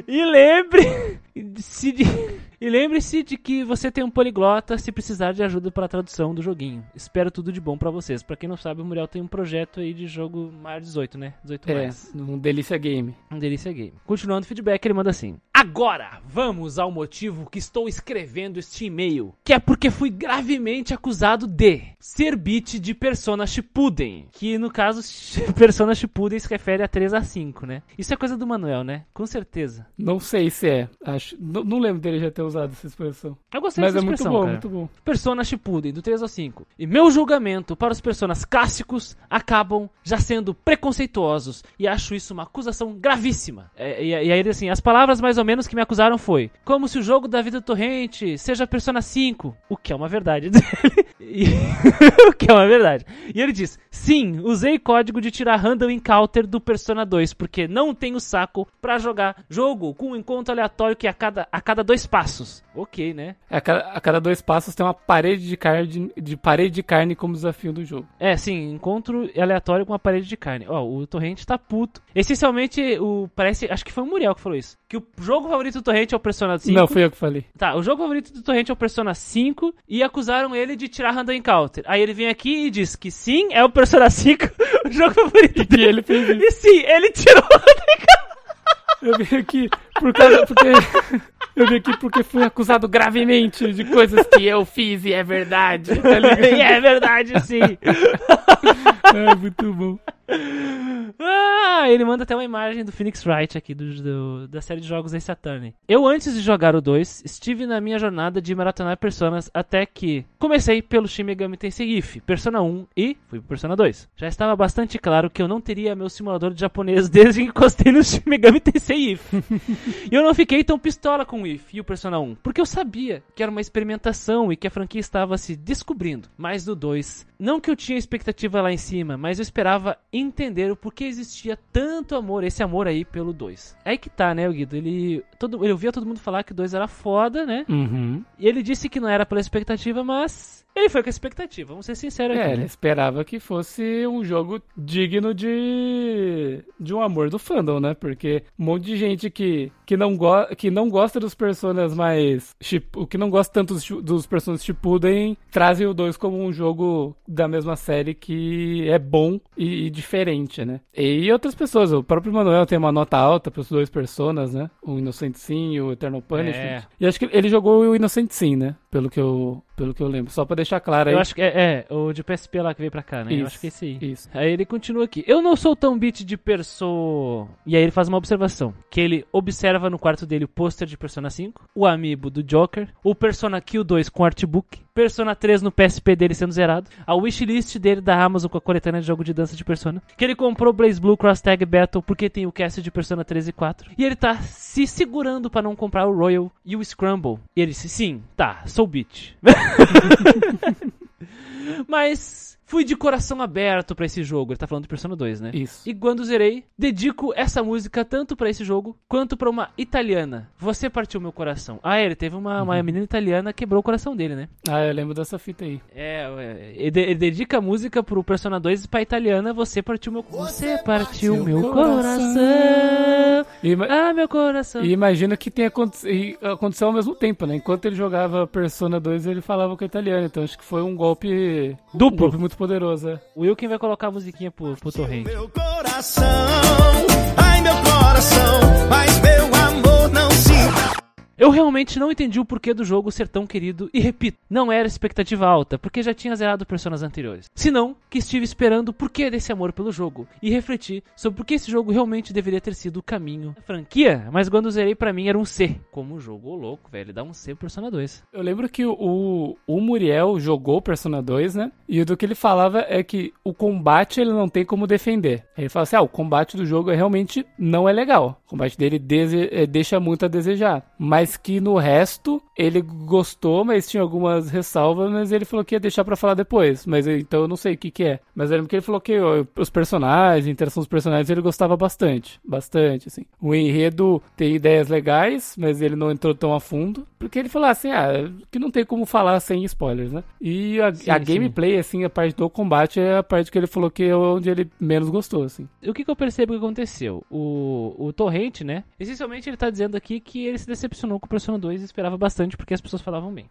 E lembre-se de, e lembre-se de que você tem um poliglota se precisar de ajuda para a tradução do joguinho. Espero tudo de bom pra vocês. Pra quem não sabe, o Muriel tem um projeto aí de jogo de 18, né? 18 É, mais. um delícia game. Um delícia game. Continuando o feedback, ele manda assim: Agora, vamos ao motivo que estou escrevendo este e-mail. Que é porque fui gravemente acusado de ser bit de Persona Shippuden. Que no caso, Persona Shippuden se refere a 3 a 5, né? Isso é coisa do Manuel, né? Com certeza. Não sei se é. Acho, não, não lembro dele já ter usado essa expressão. Eu gostei Mas dessa é muito bom, cara. muito bom. Persona Shippuden, do 3 ao 5. E meu julgamento para os personas clássicos acabam já sendo preconceituosos. E acho isso uma acusação gravíssima. É, e, e aí, assim, as palavras mais ou menos que me acusaram foi como se o jogo da vida torrente seja Persona 5. O que é uma verdade dele. E- o que é uma verdade. E ele diz: Sim, usei código de tirar random encounter do Persona 2, porque não tenho saco pra jogar jogo com um encontro aleatório que é a cada, a cada dois passos. Ok, né? A cada, a cada dois passos tem uma parede de carne, de parede de carne como desafio do jogo. É, sim, encontro aleatório com uma parede de carne. Ó, o Torrente tá puto. Essencialmente, o parece, acho que foi o Muriel que falou isso. Que o jogo favorito do Torrente é o Persona 5. Não, fui eu que falei. Tá, o jogo favorito do Torrente é o Persona 5 e acusaram ele de tirar Random Encounter. Aí ele vem aqui e diz que sim, é o Persona 5, o jogo favorito E dele. ele fez isso. E sim, ele tirou Eu vim aqui por causa. Porque. Eu vim aqui porque fui acusado gravemente de coisas que eu fiz e é verdade. Tá? E é verdade, sim. É muito bom. ah, ele manda até uma imagem do Phoenix Wright aqui do, do, da série de jogos Ace Attorney. Eu, antes de jogar o 2, estive na minha jornada de maratonar personas até que comecei pelo Shin Megami Tensei If, Persona 1 e fui pro Persona 2. Já estava bastante claro que eu não teria meu simulador de japonês desde que encostei no Shin Megami Tensei If. e eu não fiquei tão pistola com o If e o Persona 1, porque eu sabia que era uma experimentação e que a franquia estava se descobrindo. Mas do 2, não que eu tinha expectativa lá em cima, mas eu esperava entender o porquê existia tanto amor, esse amor aí pelo 2. É aí que tá, né, Guido? Ele, todo, ele ouvia todo mundo falar que o 2 era foda, né? Uhum. E ele disse que não era pela expectativa, mas ele foi com a expectativa, vamos ser sinceros É, aqui. ele né? esperava que fosse um jogo digno de de um amor do fandom, né? Porque um monte de gente que, que, não, go que não gosta dos personagens mais... O que não gosta tanto dos, dos personagens Shippuden trazem o 2 como um jogo da mesma série que é bom e, e diferente, né? E outras pessoas, o próprio Manuel tem uma nota alta para os dois personas, né? O Innocent Sim o Eternal Punishment. É. E acho que ele jogou o Innocent Sim, né? Pelo que eu, pelo que eu lembro. Só pra deixar claro aí. Eu acho que é, é, o de PSP lá que veio pra cá, né? Eu Isso, acho que é esse aí. Isso. Aí ele continua aqui. Eu não sou tão beat de perso. E aí ele faz uma observação: que ele observa no quarto dele o pôster de Persona 5, o amiibo do Joker, o Persona Kill 2 com artbook, Persona 3 no PSP dele sendo zerado, a wishlist dele da Amazon com a coletânea de jogo de dança de Persona, que ele comprou Blaze Blue Cross Tag Battle porque tem o cast de Persona 3 e 4, e ele tá se segurando pra não comprar o Royal e o Scramble. E ele disse: sim, tá, sou beat. Mas fui de coração aberto pra esse jogo. Ele tá falando de Persona 2, né? Isso. E quando zerei, dedico essa música tanto pra esse jogo quanto pra uma italiana. Você partiu meu coração. Ah, ele teve uma, uma menina italiana que quebrou o coração dele, né? Ah, eu lembro dessa fita aí. É, é, ele, de- ele dedica a música pro Persona 2 e pra italiana. Você partiu meu Você partiu meu coração. Ima- Ah, meu coração. e imagina que tem aconte- e aconteceu ao mesmo tempo, né? Enquanto ele jogava Persona 2, ele falava com o italiano. Então acho que foi um golpe. Duplo. Um golpe muito poderoso, é. O Wilkin vai colocar a musiquinha pro, pro torrente. Meu coração, ai meu coração, Eu realmente não entendi o porquê do jogo ser tão querido e repito, não era expectativa alta, porque já tinha zerado personas anteriores. Senão, que estive esperando o porquê desse amor pelo jogo e refleti sobre por que esse jogo realmente deveria ter sido o caminho da franquia, mas quando zerei pra mim era um C. Como o jogo louco, velho, dá um C pro Persona 2. Eu lembro que o, o Muriel jogou Persona 2, né? E do que ele falava é que o combate ele não tem como defender. Ele fala assim: ah, o combate do jogo é realmente não é legal. O combate dele eh, deixa muito a desejar. Mas que no resto ele gostou, mas tinha algumas ressalvas, mas ele falou que ia deixar pra falar depois. Mas então eu não sei o que que é. Mas eu lembro que ele falou que os personagens, a interação dos personagens, ele gostava bastante. Bastante, assim. O enredo tem ideias legais, mas ele não entrou tão a fundo. Porque ele falou assim, ah, que não tem como falar sem spoilers, né? E a, Sim, a gameplay, assim, a parte do combate é a parte que ele falou que é onde ele menos gostou, assim. E O que, que eu percebo que aconteceu? O, o Torrente, né? Essencialmente ele tá dizendo aqui que ele se decepcionou com o Persona 2 e esperava bastante porque as pessoas falavam bem.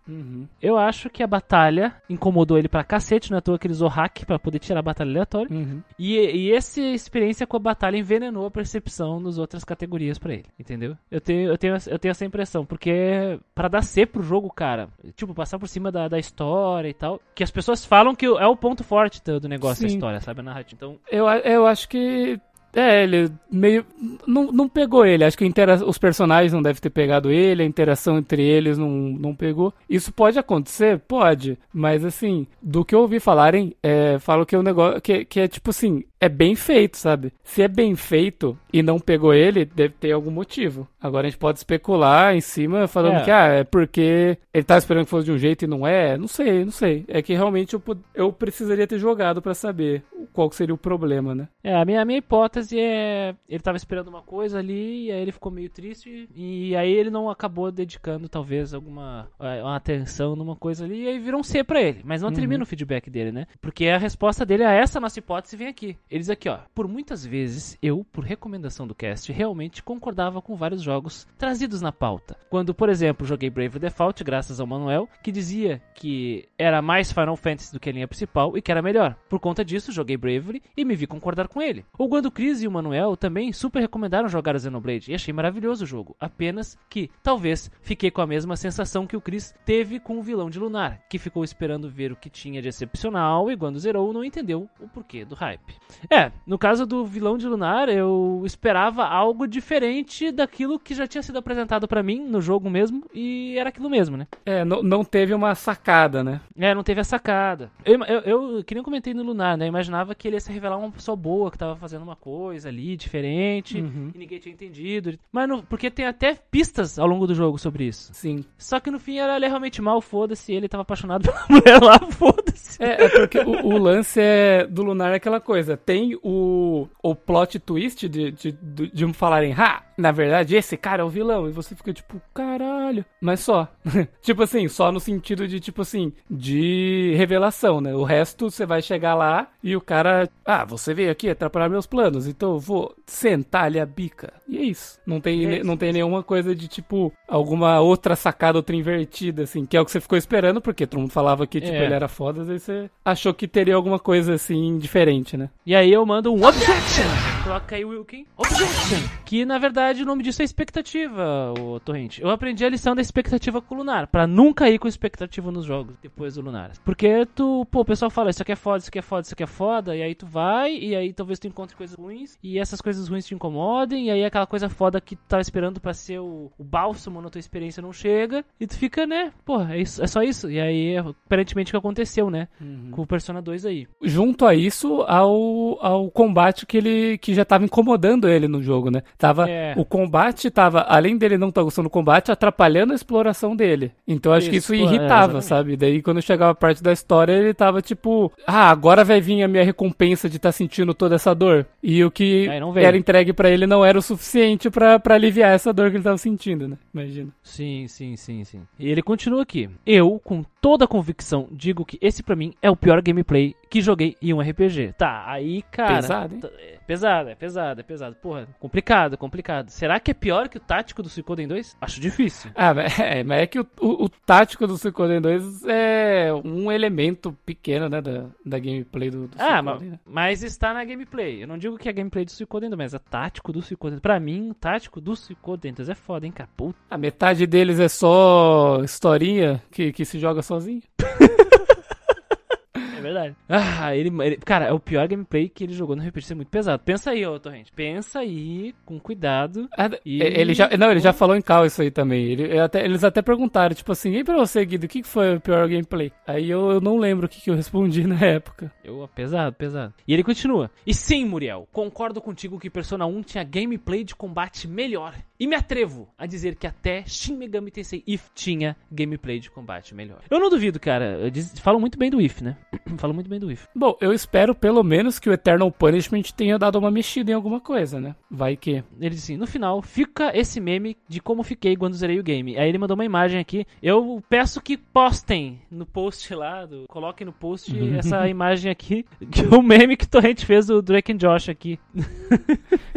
Eu acho que a batalha incomodou ele pra cacete, não é à toa que ele usou hack pra poder tirar a batalha aleatória. Uhum. E, e essa experiência com a batalha envenenou a percepção nas outras categorias pra ele, entendeu? Eu tenho, eu tenho, eu tenho essa impressão, porque pra dar C pro jogo, cara, tipo, passar por cima da, da história e tal, que as pessoas falam que é o ponto forte do, negócio, a Sim. história, sabe? A narrativa. Então, Eu, a- eu acho que. É, ele meio. Não, não pegou ele. Acho que intera- os personagens não devem ter pegado ele, a interação entre eles não, não pegou. Isso pode acontecer? Pode. Mas assim, do que eu ouvi falarem, é, falo que é um negócio. Que, que é tipo assim, é bem feito, sabe? Se é bem feito e não pegou ele, deve ter algum motivo. Agora a gente pode especular em cima, falando É. que ah, é porque ele tá esperando que fosse de um jeito e não é. Não sei, não sei. É que realmente eu, eu precisaria ter jogado pra saber qual seria o problema, né? É, a minha, a minha hipótese é. Ele tava esperando uma coisa ali, e aí ele ficou meio triste, e aí ele não acabou dedicando, talvez, alguma é, uma atenção numa coisa ali, e aí virou um C pra ele. Mas não termina o feedback dele, né? Porque a resposta dele a essa nossa hipótese vem aqui. Ele diz aqui, ó. Por muitas vezes, eu, por recomendação do cast, realmente concordava com vários jogos trazidos na pauta. Quando, por exemplo, joguei Brave Default, graças ao Manuel, que dizia que era mais Final Fantasy do que a linha principal e que era melhor. Por conta disso, joguei Bravely e me vi concordar com ele. Ou quando o Chris e o Manuel também super recomendaram jogar o Xenoblade e achei maravilhoso o jogo. Apenas que, talvez, fiquei com a mesma sensação que o Chris teve com o vilão de Lunar, que ficou esperando ver o que tinha de excepcional e quando zerou não entendeu o porquê do hype. É, no caso do vilão de Lunar, eu esperava algo diferente daquilo que já tinha sido apresentado pra mim no jogo mesmo, e era aquilo mesmo, né? É, não, não teve uma sacada, né? É, não teve a sacada. Eu, eu, eu que nem comentei no Lunar, né? Eu imaginava que ele ia se revelar uma pessoa boa, que tava fazendo uma coisa ali, diferente, Uhum. e ninguém tinha entendido. Mas no, porque tem até pistas ao longo do jogo sobre isso. Sim. Só que no fim era ele é realmente mal, foda-se, ele tava apaixonado pela mulher lá, foda-se. É, é porque o, o lance é, do Lunar é aquela coisa. Tem o, o plot twist de, de, de, de falarem, ha, na verdade, esse cara é o vilão. E você fica tipo, caralho. Mas só. tipo assim, só no sentido de, tipo assim, de revelação, né? O resto você vai chegar lá e o cara, ah, você veio aqui atrapalhar meus planos, então eu vou sentar-lhe a bica. E é isso. Não tem, É isso, não tem nenhuma coisa de, tipo, alguma outra sacada, outra invertida, assim, que é o que você ficou esperando, porque todo mundo falava que, tipo, É. ele era foda, aí você achou que teria alguma coisa, assim, diferente, né? E aí eu mando um objection. Coloca aí, Wilkin. Objection. Que na verdade o nome disso é expectativa, o Torrente. Eu aprendi a lição da expectativa com o Lunar. Pra nunca ir com expectativa nos jogos depois do Lunar. Porque tu, pô, o pessoal fala, isso aqui é foda, isso aqui é foda, isso aqui é foda. E aí tu vai, e aí talvez tu encontre coisas ruins. E essas coisas ruins te incomodem. E aí aquela coisa foda que tu tava esperando pra ser o, o bálsamo na tua experiência não chega. E tu fica, né, pô, é, isso, é só isso. E aí é aparentemente o que aconteceu, né? Com o Persona 2 aí. Junto a isso, ao, ao combate que ele que já tava incomodando ele no jogo, né? Tava, É. O combate tava, além dele não estar gostando do combate, atrapalhando a exploração dele. Então acho que Isso, isso pô, é, irritava, exatamente. sabe? Daí quando chegava a parte da história, ele tava tipo, ah, agora vai vir a minha recompensa de estar sentindo toda essa dor. E o que veio. era entregue pra ele não era o suficiente pra pra aliviar essa dor que ele tava sentindo, né? Imagina. Sim, sim, sim, sim. E ele continua aqui. Eu, com toda a convicção, digo que esse pra mim é o pior gameplay que joguei em um RPG. Tá, aí, cara. Pesado, hein? tá- É pesado, é pesado, é pesado. Porra, complicado, complicado. Será que é pior que o tático do Suicoden 2? Acho difícil. Ah, mas é, mas é que o, o, o tático do Suicoden 2 é um elemento pequeno, né, da, da gameplay do, do Ah, ma- Suicoden, né? mas está na gameplay. Eu não digo que é gameplay do Suicoden 2, mas é tático do Suicoden 2. Pra mim, o tático do Suicoden 2 é foda, hein, cara? Puta. A metade deles é só historinha que, que se joga sozinho. É verdade. Ah, ele, ele- Cara, é o pior gameplay que ele jogou no RPG. Isso é muito pesado. Pensa aí, ô Torrente. Pensa aí, com cuidado. Ah, E- Ele já, não, ele já falou em cal isso aí também. Ele, ele até- eles até perguntaram, tipo assim, e pra você, Guido, o que que foi o pior gameplay? Aí eu, eu não lembro o que, que eu respondi na época. Eu, pesado, pesado. E ele continua. E sim, Muriel, concordo contigo que Persona 1 tinha gameplay de combate melhor. E me atrevo a dizer que até Shin Megami Tensei If tinha gameplay de combate melhor. Eu não duvido, cara. Eu diz- falam muito bem do If, né? falam muito bem do If. Bom, eu espero pelo menos que o Eternal Punishment tenha dado uma mexida em alguma coisa, né? Vai que. Ele disse assim, no final, fica esse meme de como fiquei quando zerei o game. Aí ele mandou uma imagem aqui. Eu peço que postem no post lá, do- coloquem no post essa imagem aqui, que é o meme que Torrent fez do Drake and Josh aqui.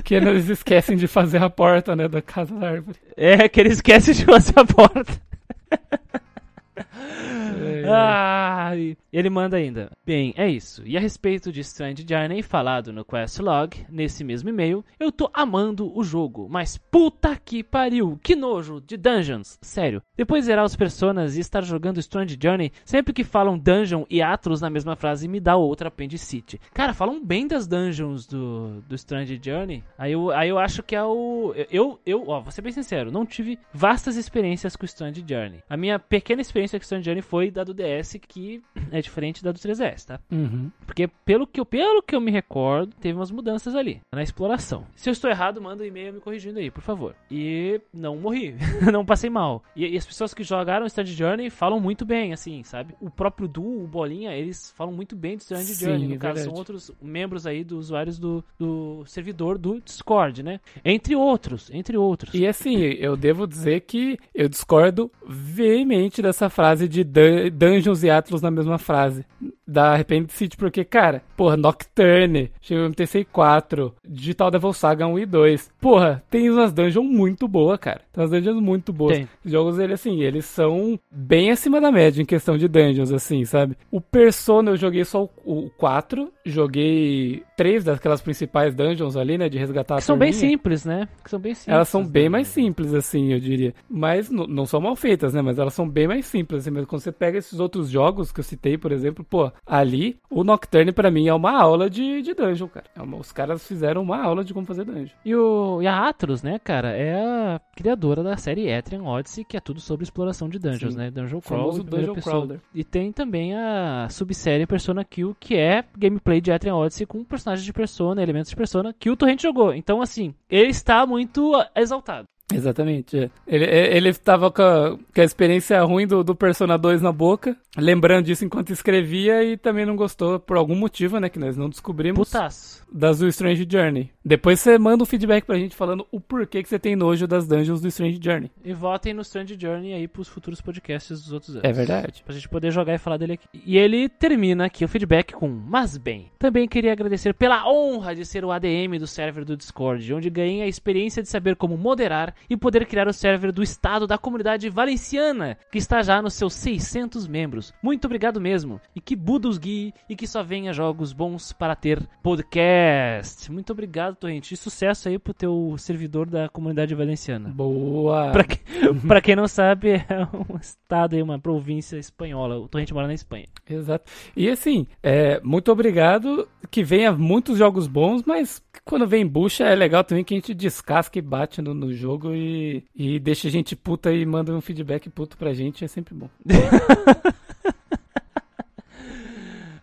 Que eles esquecem de fazer a porta, né, da casa da árvore. É, que ele esquece de fazer a porta. É, Ah, ele manda ainda. Bem, é isso. E a respeito de Strange Journey, falado no Quest Log, nesse mesmo e-mail, eu tô amando o jogo, mas puta que pariu, que nojo de dungeons, sério. Depois de zerar os personas e estar jogando Strange Journey, sempre que falam dungeon e Atlas na mesma frase, me dá outra apendicite. Cara, falam bem das dungeons do, do Strange Journey, aí eu, aí eu acho que é o... Eu, eu, ó, vou ser bem sincero, não tive vastas experiências com Strange Journey. A minha pequena experiência Strange Journey foi da do DS, que é diferente da do 3DS, tá? Uhum. Porque pelo que, eu, pelo que eu me recordo, teve umas mudanças ali, na exploração. Se eu estou errado, manda um e-mail me corrigindo aí, por favor. E não morri, não passei mal. E, e as pessoas que jogaram Strange Journey falam muito bem, assim, sabe? O próprio Du, o Bolinha, eles falam muito bem Strange Sim, Journey. No é caso, são outros membros aí dos usuários do, do servidor do Discord, né? Entre outros, entre outros. E assim, eu devo dizer que eu discordo veemente dessa frase de dun- Dungeons e Atlas na mesma frase. Da Arrepende City, porque, cara, porra, Nocturne, chegou MTC 4, Digital Devil Saga 1 e 2. Porra, tem umas dungeons muito boas, cara. Tem umas dungeons muito boas. Tem. Os jogos, ele, assim, eles são bem acima da média em questão de dungeons, assim, sabe? O Persona eu joguei só o, o 4, joguei três daquelas principais dungeons ali, né, de resgatar a Que são bem turminha. simples, né? Que são bem simples. Elas são bem né? mais simples, assim, eu diria. Mas não são mal feitas, né? Mas elas são bem mais simples, assim. Mas quando você pega esses outros jogos que eu citei, por exemplo, pô, ali, o Nocturne pra mim é uma aula de, de dungeon, cara. É uma- os caras fizeram uma aula de como fazer dungeon. E, o, e a Atlas, né, cara, é a criadora da série Etrian Odyssey, que é tudo sobre exploração de dungeons, Sim. né? Dungeon Crawl, Dungeon pessoa. Crawler. E tem também a subsérie Persona Q, que é gameplay de Etrian Odyssey com personagens de Persona, elementos de Persona, que o Torrent jogou. Então, assim, ele está muito exaltado. Exatamente. é. Ele, ele tava com a, com a experiência ruim do, do Persona 2 na boca, lembrando disso enquanto escrevia e também não gostou por algum motivo, né? Que nós não descobrimos. Putaço. Das do Strange Journey. Depois você manda um feedback pra gente falando o porquê que você tem nojo das dungeons do Strange Journey. E votem no Strange Journey aí pros futuros podcasts dos outros anos. É verdade. Pra gente poder jogar e falar dele aqui. E ele termina aqui o feedback com: Mas bem, também queria agradecer pela honra de ser o ADM do server do Discord, onde ganhei a experiência de saber como moderar e poder criar o server do estado da comunidade valenciana, que está já nos seus 600 membros. Muito obrigado mesmo. E que Buda os guie e que só venha jogos bons para ter podcast. Muito obrigado, Torrente. E sucesso aí pro teu servidor da comunidade valenciana. Boa. Pra, que- pra quem não sabe, é um estado aí, uma província espanhola. O Torrente mora na Espanha. Exato. E assim, é, muito obrigado. Que venha muitos jogos bons, mas quando vem bucha é legal também que a gente descasca e bate no, no jogo e, e deixa a gente puta e manda um feedback puto pra gente. É sempre bom.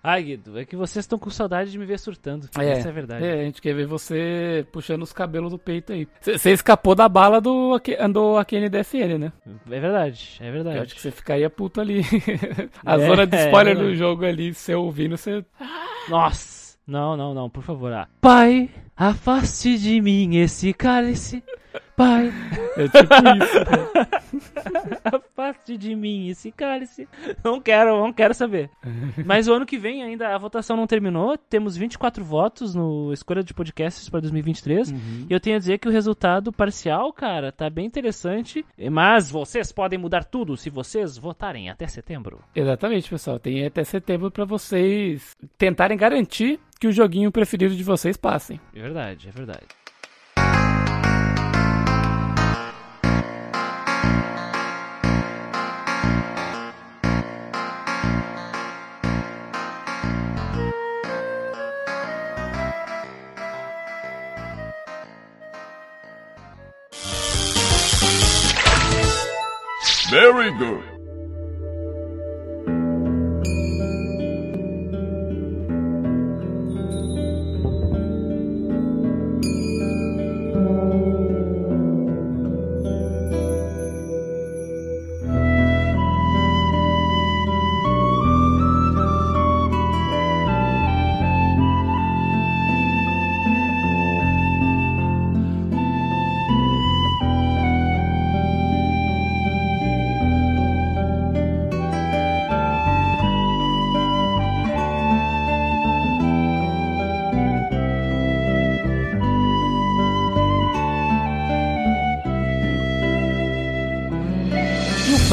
Ai, Guido, é que vocês estão com saudade de me ver surtando. Essa é a verdade. É, a gente quer ver você puxando os cabelos do peito aí. Você escapou da bala do, do Akene DFN, né? É verdade, é verdade. Eu acho que você ficaria puto ali. a É, zona de é spoiler verdade. do jogo ali, você ouvindo, você. Nossa! Não, não, não, por favor. Ah. Pai, afaste de mim esse cálice. Pai, É tipo isso. afaste de mim esse cálice. Não quero, não quero saber. Mas o ano que vem ainda a votação não terminou. Temos 24 votos no Escolha de Podcasts para 2023. Uhum. E eu tenho a dizer que o resultado parcial, cara, tá bem interessante. Mas vocês podem mudar tudo se vocês votarem até setembro. Exatamente, pessoal. Tem até setembro pra vocês tentarem garantir que o joguinho preferido de vocês passem. É verdade, é verdade. Very good.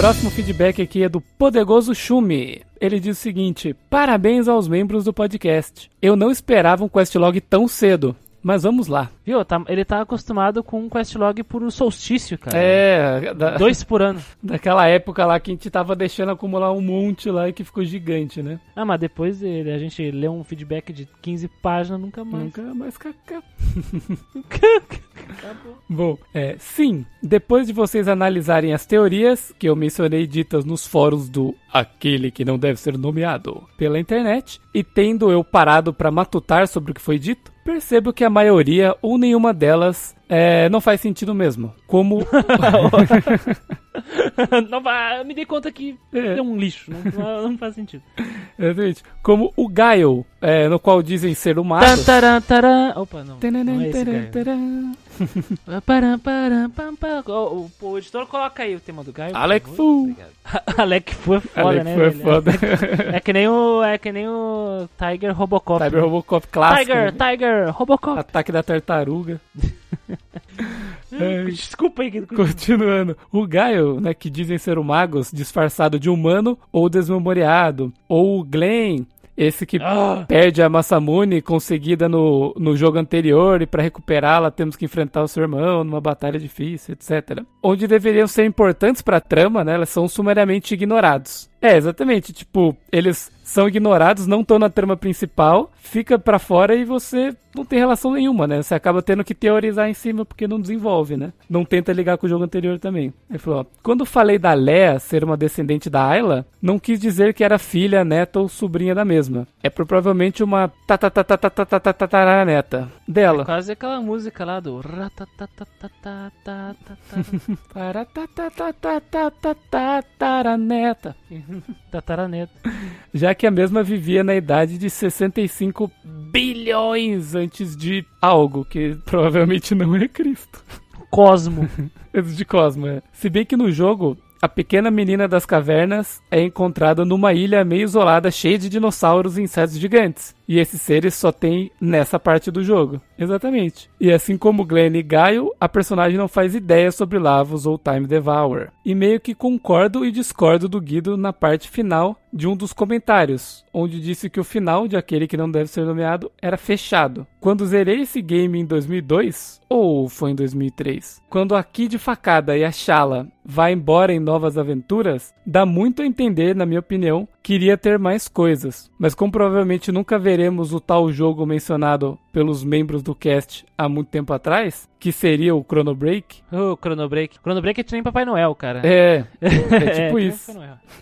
Próximo feedback aqui é do Poderoso Shumi. Ele diz o seguinte: Parabéns aos membros do podcast. Eu não esperava um questlog tão cedo, mas vamos lá. Viu? Tá- ele tá acostumado com um questlog por solstício, cara. É, da- Dois por ano. daquela época lá que a gente tava deixando acumular um monte lá e que ficou gigante, né? Ah, mas depois ele- a gente lê um feedback de 15 páginas, nunca mais. Nunca mais cacá. Bom, é, sim, depois de vocês analisarem as teorias que eu mencionei ditas nos fóruns do Aquele que não deve ser nomeado pela internet, e tendo eu parado para matutar sobre o que foi dito, percebo que a maioria ou nenhuma delas é, não faz sentido mesmo. Como. não, me dei conta que É. é um lixo, não, não faz sentido. Exatamente. Como o Gaio, é, no qual dizem ser o mago. Opa, não. Não é O, o- o editor coloca aí o tema do Gaio. Alec. Fu. Alec Fu é foda, Alec né? Fu é foda. É que nem o, é que nem o Tiger Robocop. Cyber Robocop clássico. Tiger, né? Tiger, Robocop. Ataque da tartaruga. É, Desculpa aí. Continuando, o Gaio, né, que dizem ser o Magos, disfarçado de humano ou desmemoriado, ou o Glenn, esse que Ah. perde a Masamune conseguida no, no jogo anterior e para recuperá-la temos que enfrentar o seu irmão numa batalha difícil, etc. Onde deveriam ser importantes para a trama, né, elas são sumariamente ignorados. É, exatamente, tipo, eles são ignorados, não estão na trama principal, fica pra fora e você não tem relação nenhuma, né? Você acaba tendo que teorizar em cima porque não desenvolve, né? Não tenta ligar com o jogo anterior também. Ele falou, ó, quando falei da Leia ser uma descendente da Ayla, não quis dizer que era filha, neta ou sobrinha da mesma. É provavelmente uma tataraneta dela. É quase aquela música lá do Tataraneta. Tataraneta. Já que a mesma vivia na idade de 65 bilhões antes de algo que provavelmente não é Cristo. Cosmo. Antes de Cosmo, é. Se bem que no jogo a pequena menina das cavernas é encontrada numa ilha meio isolada cheia de dinossauros e insetos gigantes. E esses seres só tem nessa parte do jogo. Exatamente. E assim como Glenn e Gaio, a personagem não faz ideia sobre Lavos ou Time Devour. E meio que concordo e discordo do Guido na parte final de um dos comentários, onde disse que o final de aquele que não deve ser nomeado era fechado. Quando zerei esse game em 2002, ou foi em 2003, quando a Kid Facada e a Shala vai embora em novas aventuras, dá muito a entender, na minha opinião, que iria ter mais coisas. Mas como provavelmente nunca veremos o tal jogo mencionado pelos membros do cast há muito tempo atrás, que seria o Chrono Break. O Chrono Break. Chrono Break é que nem Papai Noel, cara. É, é tipo nem isso.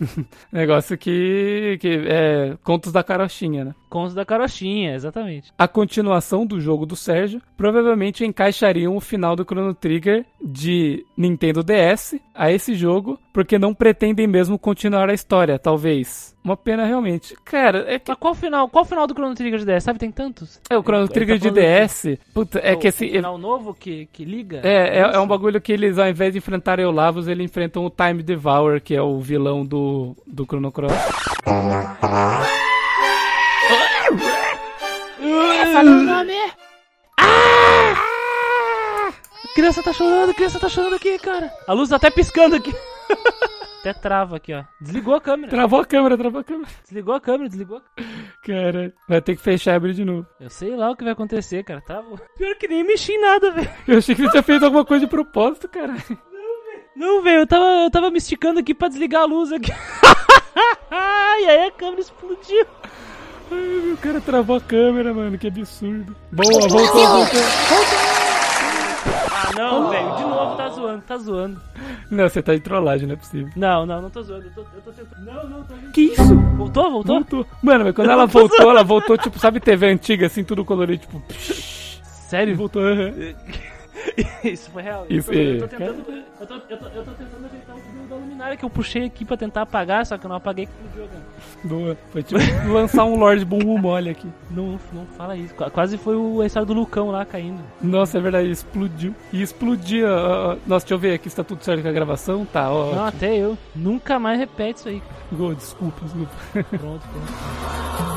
Negócio que, que é contos da carochinha, né? Contos da carochinha, exatamente. A continuação do jogo do Sérgio provavelmente encaixariam o final do Chrono Trigger de Nintendo DS a esse jogo, porque não pretendem mesmo continuar a história, talvez. Uma pena realmente. Cara, é que Mas qual o final? Qual o final do Chrono Trigger de DS? Sabe, tem tantos. é o Chrono tá Trigger de falando DS. Puta, é O- que o assim. final novo que, que liga? É, é, é um bagulho que eles, ao invés de enfrentarem o Lavos, eles enfrentam o Time Devour, que é o vilão do, do Chrono Cross. Fala o nome! Ah! Criança tá chorando, criança tá chorando aqui, cara. A luz tá até piscando aqui. até trava aqui, ó. Desligou a câmera. Travou a câmera, travou a câmera. Desligou a câmera, desligou. a câmera. Cara, vai ter que fechar e abrir de novo. Eu sei lá o que vai acontecer, cara. Travou. Pior que nem mexi em nada, velho. Eu achei que você tinha feito alguma coisa de propósito, cara. Não, velho, eu tava, eu tava me esticando aqui pra desligar a luz aqui. e aí a câmera explodiu. Ai, o cara travou a câmera, mano, que absurdo. Boa, voltou, voltou. Ah, não, velho, de novo tá zoando, tá zoando. Não, você tá de trollagem, não é possível. Não, não, não tô zoando, eu tô, eu tô tentando. Não, não, tô Que isso? Voltou, voltou? Voltou. Mano, mas quando ela voltou, ela voltou, tipo, sabe TV antiga, assim, tudo colorido, tipo... Sério? Voltou, aham. Isso foi real. Isso, eu, tô, eu tô é. tentando. Eu tô, eu, tô, eu tô tentando ajeitar o fio da luminária que eu puxei aqui pra tentar apagar, só que eu não apaguei que explodiu, cara. Boa. Foi tipo lançar um Lord Boom mole aqui. Não, não fala isso. Qu- Quase foi o a história do Lucão lá caindo. Nossa, é verdade, explodiu. E explodia. ó. Nossa, deixa eu ver aqui se tá tudo certo com a gravação. Tá, ó. Não, até eu. Nunca mais repete isso aí. Gol, desculpa, desculpa. Pronto, pronto.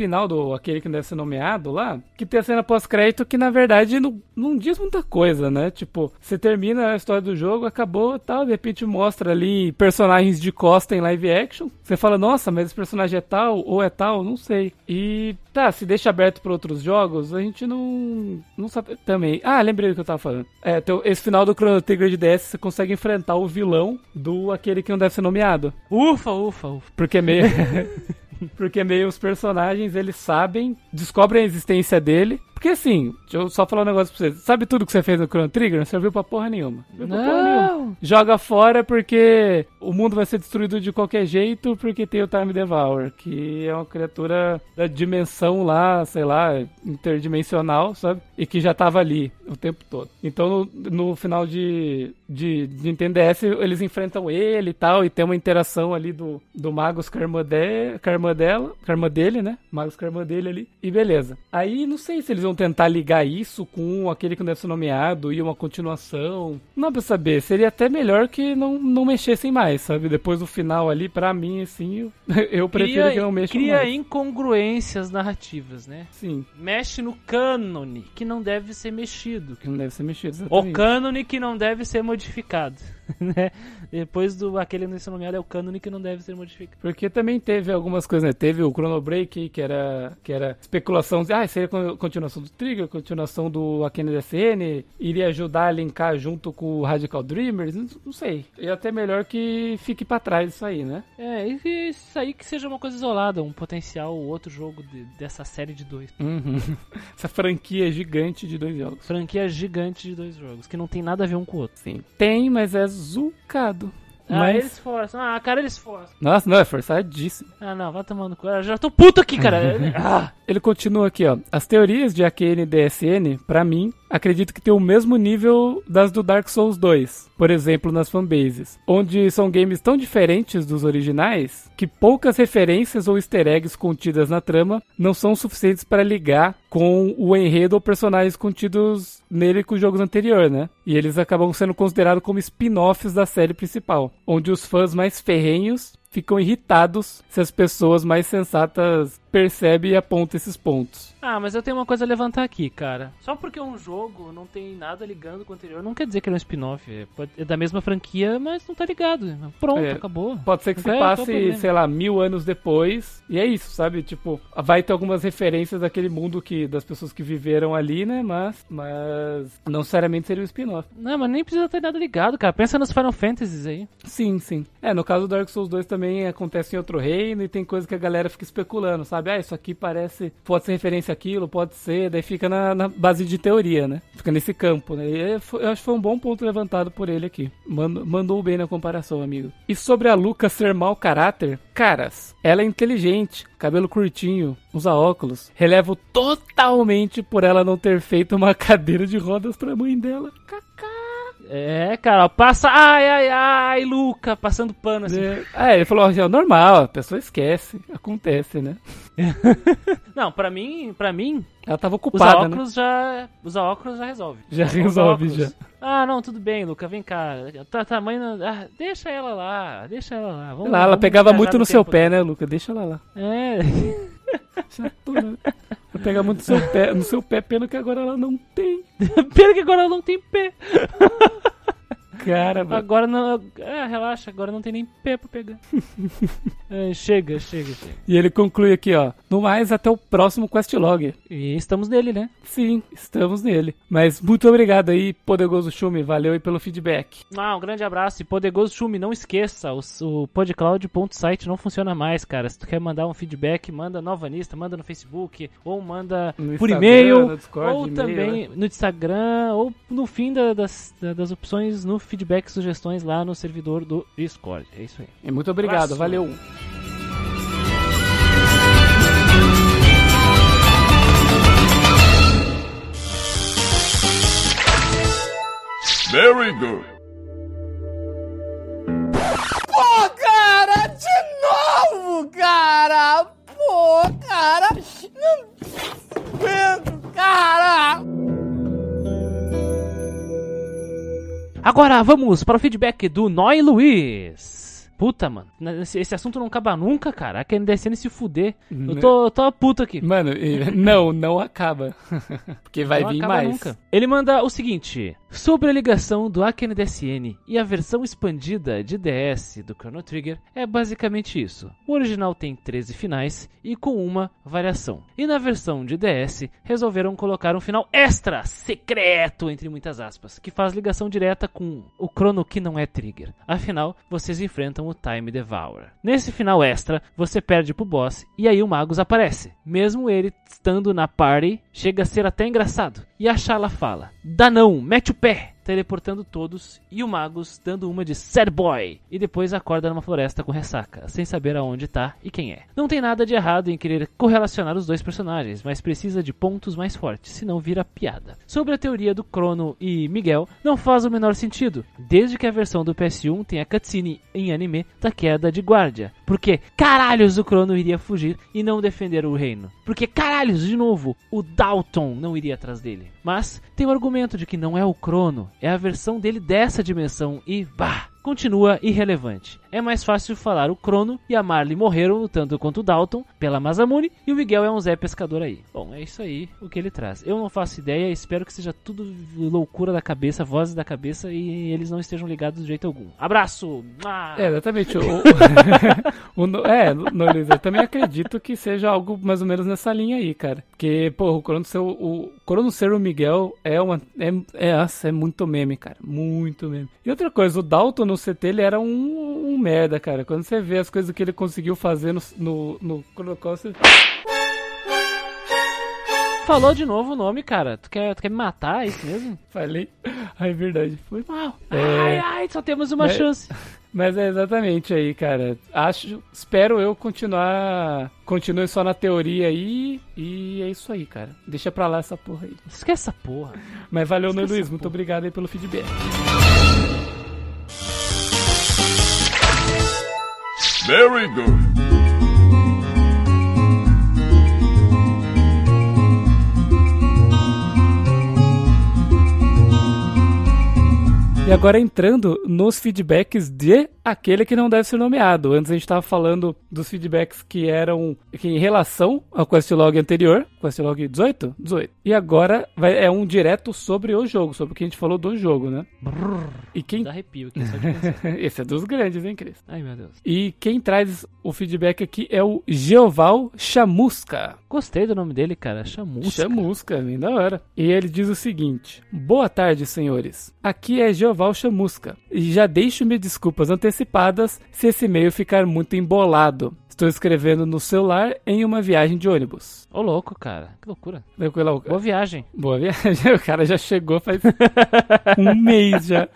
final do aquele que não deve ser nomeado lá, que tem a cena pós-crédito que na verdade não, não diz muita coisa, né? Tipo, você termina a história do jogo, acabou tal, de repente mostra ali personagens de costa em live action. Você fala, nossa, mas esse personagem é tal ou é tal, não sei. E tá, se deixa aberto para outros jogos, a gente não não sabe também. Ah, lembrei do que eu tava falando. É, então, esse final do Chrono Trigger de DS você consegue enfrentar o vilão do aquele que não deve ser nomeado. Ufa, ufa, ufa. Porque é meio. Porque meio os personagens, eles sabem, descobrem a existência dele. Porque assim, deixa eu só falar um negócio pra você. Sabe tudo que você fez no Chrono Trigger? Não serviu pra porra nenhuma. Não pra porra nenhuma. Não! Joga fora porque o mundo vai ser destruído de qualquer jeito porque tem o Time Devour, que é uma criatura da dimensão lá, sei lá, interdimensional, sabe? E que já tava ali o tempo todo. Então no, no final de, de, de Nintendo DS eles enfrentam ele e tal, e tem uma interação ali do, do Magus com a irmã, de, com a irmã dela, com a irmã dele, né? Magus com a irmã dele ali, e beleza. Aí não sei se eles tentar ligar isso com aquele que não deve ser nomeado e uma continuação. Não dá pra saber. Seria até melhor que não, não mexessem mais, sabe? Depois do final ali, pra mim, assim, eu, eu prefiro Cria, que não mexam cria mais. incongruências narrativas, né? Sim, Mexe no cânone, que não deve ser mexido. que não deve ser mexido, O exatamente. cânone que não deve ser modificado, né? Depois do aquele ser nomeado é o cânone que não deve ser modificado. Porque também teve algumas coisas, né? Teve o Chrono Break, que era, que era especulação de, ah, seria con- continuação do Trigger, continuação do Akane DSN, iria ajudar a linkar junto com o Radical Dreamers, não, não sei. E até melhor que fique pra trás isso aí, né? É, e isso aí que seja uma coisa isolada, um potencial outro jogo de- dessa série de dois. Uhum. Essa franquia gigante de dois jogos. Franquia gigante de dois jogos, que não tem nada a ver um com o outro. Sim. Tem, mas é zucado. Ah, Mas... eles forçam. Ah, cara, eles forçam. Nossa, não, é forçadíssimo. Ah, não, vai tomando cu. Eu já tô puto aqui, cara. ah, Ele continua aqui, ó. As teorias de AQN e DSN, pra mim, acredito que tem o mesmo nível das do Dark Souls 2. Por exemplo, nas fanbases. Onde são games tão diferentes dos originais que poucas referências ou easter eggs contidas na trama não são suficientes para ligar com o enredo ou personagens contidos nele com os jogos anteriores, né? E eles acabam sendo considerados como spin-offs da série principal. Onde os fãs mais ferrenhos ficam irritados se as pessoas mais sensatas percebem e apontam esses pontos. Ah, mas eu tenho uma coisa a levantar aqui, cara. Só porque um jogo não tem nada ligando com o anterior, não quer dizer que ele é um spin-off. É, é da mesma franquia, mas não tá ligado. Pronto, É. acabou. Pode ser que se É, passe, sei lá, mil anos depois, e é isso, sabe? Tipo, vai ter algumas referências daquele mundo que das pessoas que viveram ali, né? Mas, mas não necessariamente seria um spin-off. Não, mas nem precisa ter nada ligado, cara. Pensa nos Final Fantasies aí. Sim, sim. É, no caso do Dark Souls 2 também acontece em outro reino e tem coisa que a galera fica especulando, sabe? Ah, isso aqui parece. Pode ser referência àquilo, pode ser. Daí fica na, na base de teoria, né? Fica nesse campo, né? E é, eu acho que foi um bom ponto levantado por ele aqui. Mand- mandou bem na comparação, amigo. E sobre a Luca ser mau caráter, caras, ela é inteligente, cabelo curtinho, usa óculos. Relevo totalmente por ela não ter feito uma cadeira de rodas pra mãe dela. Kaká. É, cara, passa. Ai, ai, ai, Luca, passando pano assim. É, é, ele falou ó, normal, a pessoa esquece, acontece, né? Não, pra mim, pra mim, Ela tava usar ocupada, né? óculos já. Usar óculos já resolve. Já Usar resolve, já. Ah, não, tudo bem, Luca, vem cá. Tá, tá, ah, deixa ela lá, deixa ela lá. Vamos, lá, ela vamos pegava muito no seu pé, né, Luca? Deixa ela lá. É. Chato, né? Ela pega muito no seu pé, no seu pé, pena que agora ela não tem. Pena que agora ela não tem pé. Cara, mano. Agora não. É, relaxa, agora não tem nem pé pra pegar. É, chega, chega, chega. E ele conclui aqui, ó. No mais, até o próximo Questlog. E estamos nele, né? Sim, estamos nele. Mas muito obrigado aí, Poderoso Chume. Valeu aí pelo feedback. Ah, um grande abraço e poderoso Chumi, não esqueça, o, o podcloud.site não funciona mais, cara. Se tu quer mandar um feedback, manda no Alvanista, manda no Facebook, ou manda No por e-mail, ou também né? no Instagram, ou no fim da- das, da- das opções no feedback e sugestões lá no servidor do Discord. É isso aí. E muito obrigado, Abraço. valeu. Very good. Pô, cara, de novo, cara! Pô, cara! Não aguento, cara! Agora vamos para o feedback do Noi Luiz. Puta, mano, esse, esse assunto não acaba nunca, cara. A KNDSN se fuder. Eu tô, eu tô puto aqui. Mano, não, não acaba. Porque vai Não vir mais. nunca. Ele manda o seguinte: sobre a ligação do Aken DSN e a versão expandida de DS do Chrono Trigger, é basicamente isso. O original tem 13 finais e com uma variação. E na versão de DS, resolveram colocar um final extra, secreto, entre muitas aspas, que faz ligação direta com o Chrono que não é Trigger. Afinal, vocês enfrentam o Time Devourer. Nesse final extra, você perde pro boss e aí o Magus aparece. Mesmo ele estando na party, chega a ser até engraçado. E a Shala fala: Dá não, mete o pé. Teleportando todos e o Magus dando uma de sad boy e depois acorda numa floresta com ressaca, sem saber aonde tá e quem é. Não tem nada de errado em querer correlacionar os dois personagens, mas precisa de pontos mais fortes, senão vira piada. Sobre a teoria do Crono e Miguel, não faz o menor sentido, desde que a versão do PS1 tenha cutscene em anime da queda de guarda. Porque caralhos o Crono iria fugir e não defender o reino. Porque caralhos, de novo, o Dalton não iria atrás dele. Mas tem o argumento de que não é o Crono, é a versão dele dessa dimensão e bah, continua irrelevante. É mais fácil falar o Crono e a Marley morreram lutando contra o Dalton pela Mazamune e o Miguel é um Zé pescador aí. Bom, é isso aí o que ele traz. Eu não faço ideia, espero que seja tudo loucura da cabeça, vozes da cabeça e eles não estejam ligados de jeito algum. Abraço! Ah! É, exatamente. O, o, o, é, Luiz, eu também acredito que seja algo mais ou menos nessa linha aí, cara. Porque, pô, o Crono ser o, o, Crono ser o Miguel é uma. É, é, é muito meme, cara. Muito meme. E outra coisa, o Dalton no CT ele era um, um merda, cara. Quando você vê as coisas que ele conseguiu fazer no, no, no Falou de novo o nome, cara. Tu quer, tu quer me matar? É isso mesmo? Falei. Ai, verdade. Foi mal. É... Ai, ai, só temos uma chance. Mas é exatamente aí, cara. Acho, espero eu continuar, continue só na teoria aí e é isso aí, cara. Deixa pra lá essa porra aí. Esquece essa porra. Mas valeu, Esquece Luiz? Muito obrigado aí pelo feedback. Very good. E agora entrando nos feedbacks de aquele que não deve ser nomeado. Antes a gente estava falando dos feedbacks que eram que em relação ao questlog anterior, questlog 18? 18. E agora vai, é um direto sobre o jogo, sobre o que a gente falou do jogo, né? E quem Dá arrepio aqui, só de pensar. Esse é dos grandes, hein, Cris? Ai, meu Deus. E quem traz o feedback aqui é o Geoval Chamusca. Gostei do nome dele, cara. Chamusca. Chamusca, bem da hora. E ele diz o seguinte: Boa tarde, senhores. Aqui é Geoval Chamusca. E já deixo me desculpas antecipadas se esse e-mail ficar muito embolado. Estou escrevendo no celular em uma viagem de ônibus. Ô, louco, cara. Que loucura. Tranquilo? Boa viagem. Boa viagem. O cara já chegou faz um mês já.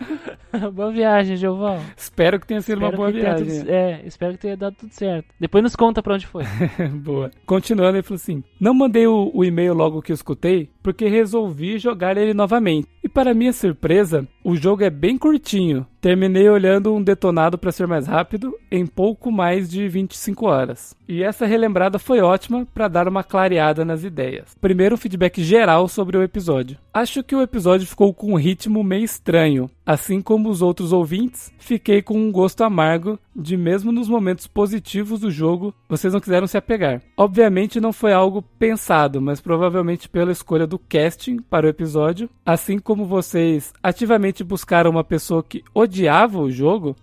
boa viagem, Giovão. Espero que tenha sido uma Espero boa que tenha viagem. tudo- é, espero que tenha dado tudo certo. Depois nos conta pra onde foi. Boa. Continuando, ele falou assim: Não mandei o, o e-mail logo que eu escutei, porque resolvi jogar ele novamente. E para minha surpresa, o jogo é bem curtinho. Terminei olhando um detonado para ser mais rápido em pouco mais de 25 horas. E essa relembrada foi ótima para dar uma clareada nas ideias. Primeiro, um feedback geral sobre o episódio. Acho que o episódio ficou com um ritmo meio estranho. Assim como os outros ouvintes, fiquei com um gosto amargo de mesmo nos momentos positivos do jogo, vocês não quiseram se apegar. Obviamente não foi algo pensado, mas provavelmente pela escolha do casting para o episódio, assim como vocês ativamente buscaram uma pessoa que odiava o jogo,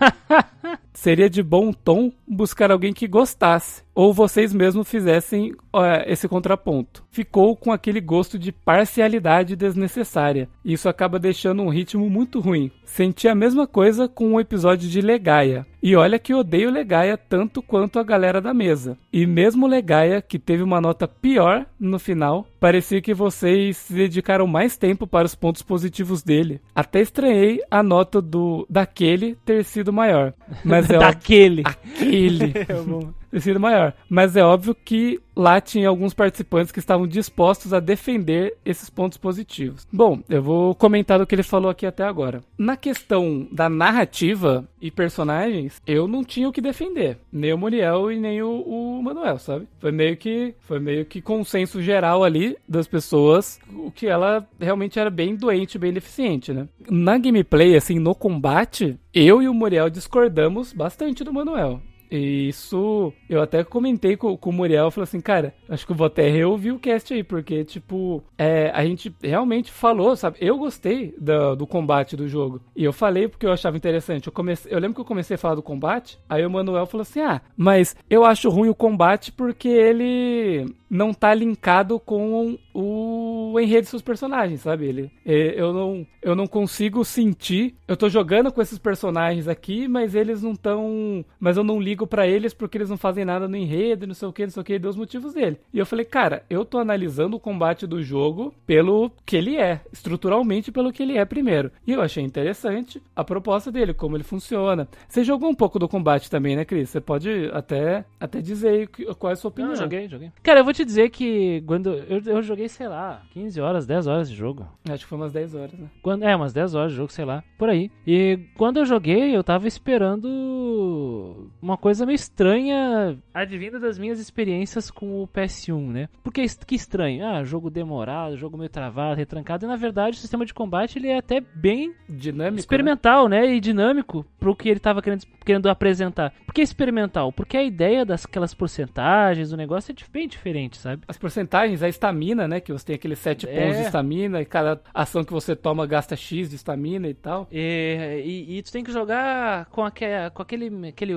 seria de bom tom buscar alguém que gostasse, ou vocês mesmos fizessem ó, esse contraponto. Ficou com aquele gosto de parcialidade desnecessária. Isso acaba deixando um ritmo muito ruim. Senti a mesma coisa com o episódio de Legaia. E olha que odeio Legaia tanto quanto a galera da mesa. E mesmo Legaia, que teve uma nota pior no final, parecia que vocês se dedicaram mais tempo para os pontos positivos dele. Até estranhei a nota do daquele ter sido maior. Mas é Daquele. aquele ter sido maior. Mas é óbvio que lá tinha alguns participantes que estavam dispostos a defender esses pontos positivos. Bom, eu vou comentar do que ele falou aqui até agora. Na questão da narrativa e personagens, eu não tinha o que defender. Nem o Muriel e nem o, o Manuel, sabe? Foi meio que foi meio que consenso geral ali das pessoas, o que ela realmente era bem doente, bem deficiente, né? Na gameplay, assim, no combate, eu e o Muriel discordamos bastante do Manuel. E isso, eu até comentei com, com o Muriel, falei assim, cara, acho que eu vou até reouvir o cast aí, porque, tipo, é, a gente realmente falou, sabe? Eu gostei do, do combate do jogo. E eu falei porque eu achava interessante. Eu, comecei, eu lembro que eu comecei a falar do combate, aí o Manuel falou assim, ah, mas eu acho ruim o combate porque ele não tá linkado com o enredo dos seus personagens, sabe? Ele, é, eu não, eu não consigo sentir. Eu tô jogando com esses personagens aqui, mas eles não tão, mas eu não ligo para eles porque eles não fazem nada no enredo, não sei o que, não sei o que, deu os motivos dele. E eu falei, cara, eu tô analisando o combate do jogo pelo que ele é, estruturalmente pelo que ele é primeiro. E eu achei interessante a proposta dele, como ele funciona. Você jogou um pouco do combate também, né, Cris? Você pode até, até dizer qual é a sua opinião. Não, joguei, joguei. Cara, eu vou te dizer que quando eu, eu joguei, sei lá, 15 horas, 10 horas de jogo. Acho que foi umas 10 horas, né? Quando, é, umas 10 horas de jogo, sei lá, por aí. E quando eu joguei, eu tava esperando uma coisa meio estranha, advinda das minhas experiências com o PS1, né? Porque que estranho. Ah, jogo demorado, jogo meio travado, retrancado. E na verdade, o sistema de combate ele é até bem Dinâmico. né? experimental, né? E dinâmico pro que ele tava querendo, querendo apresentar. Por que experimental? Porque a ideia daquelas porcentagens, o negócio é bem diferente, sabe? As porcentagens, a estamina, né? Que você tem aqueles 7 É. pontos de estamina e cada ação que você toma gasta X de estamina e tal. E, e, e tu tem que jogar com, aque, com aquele, aquele,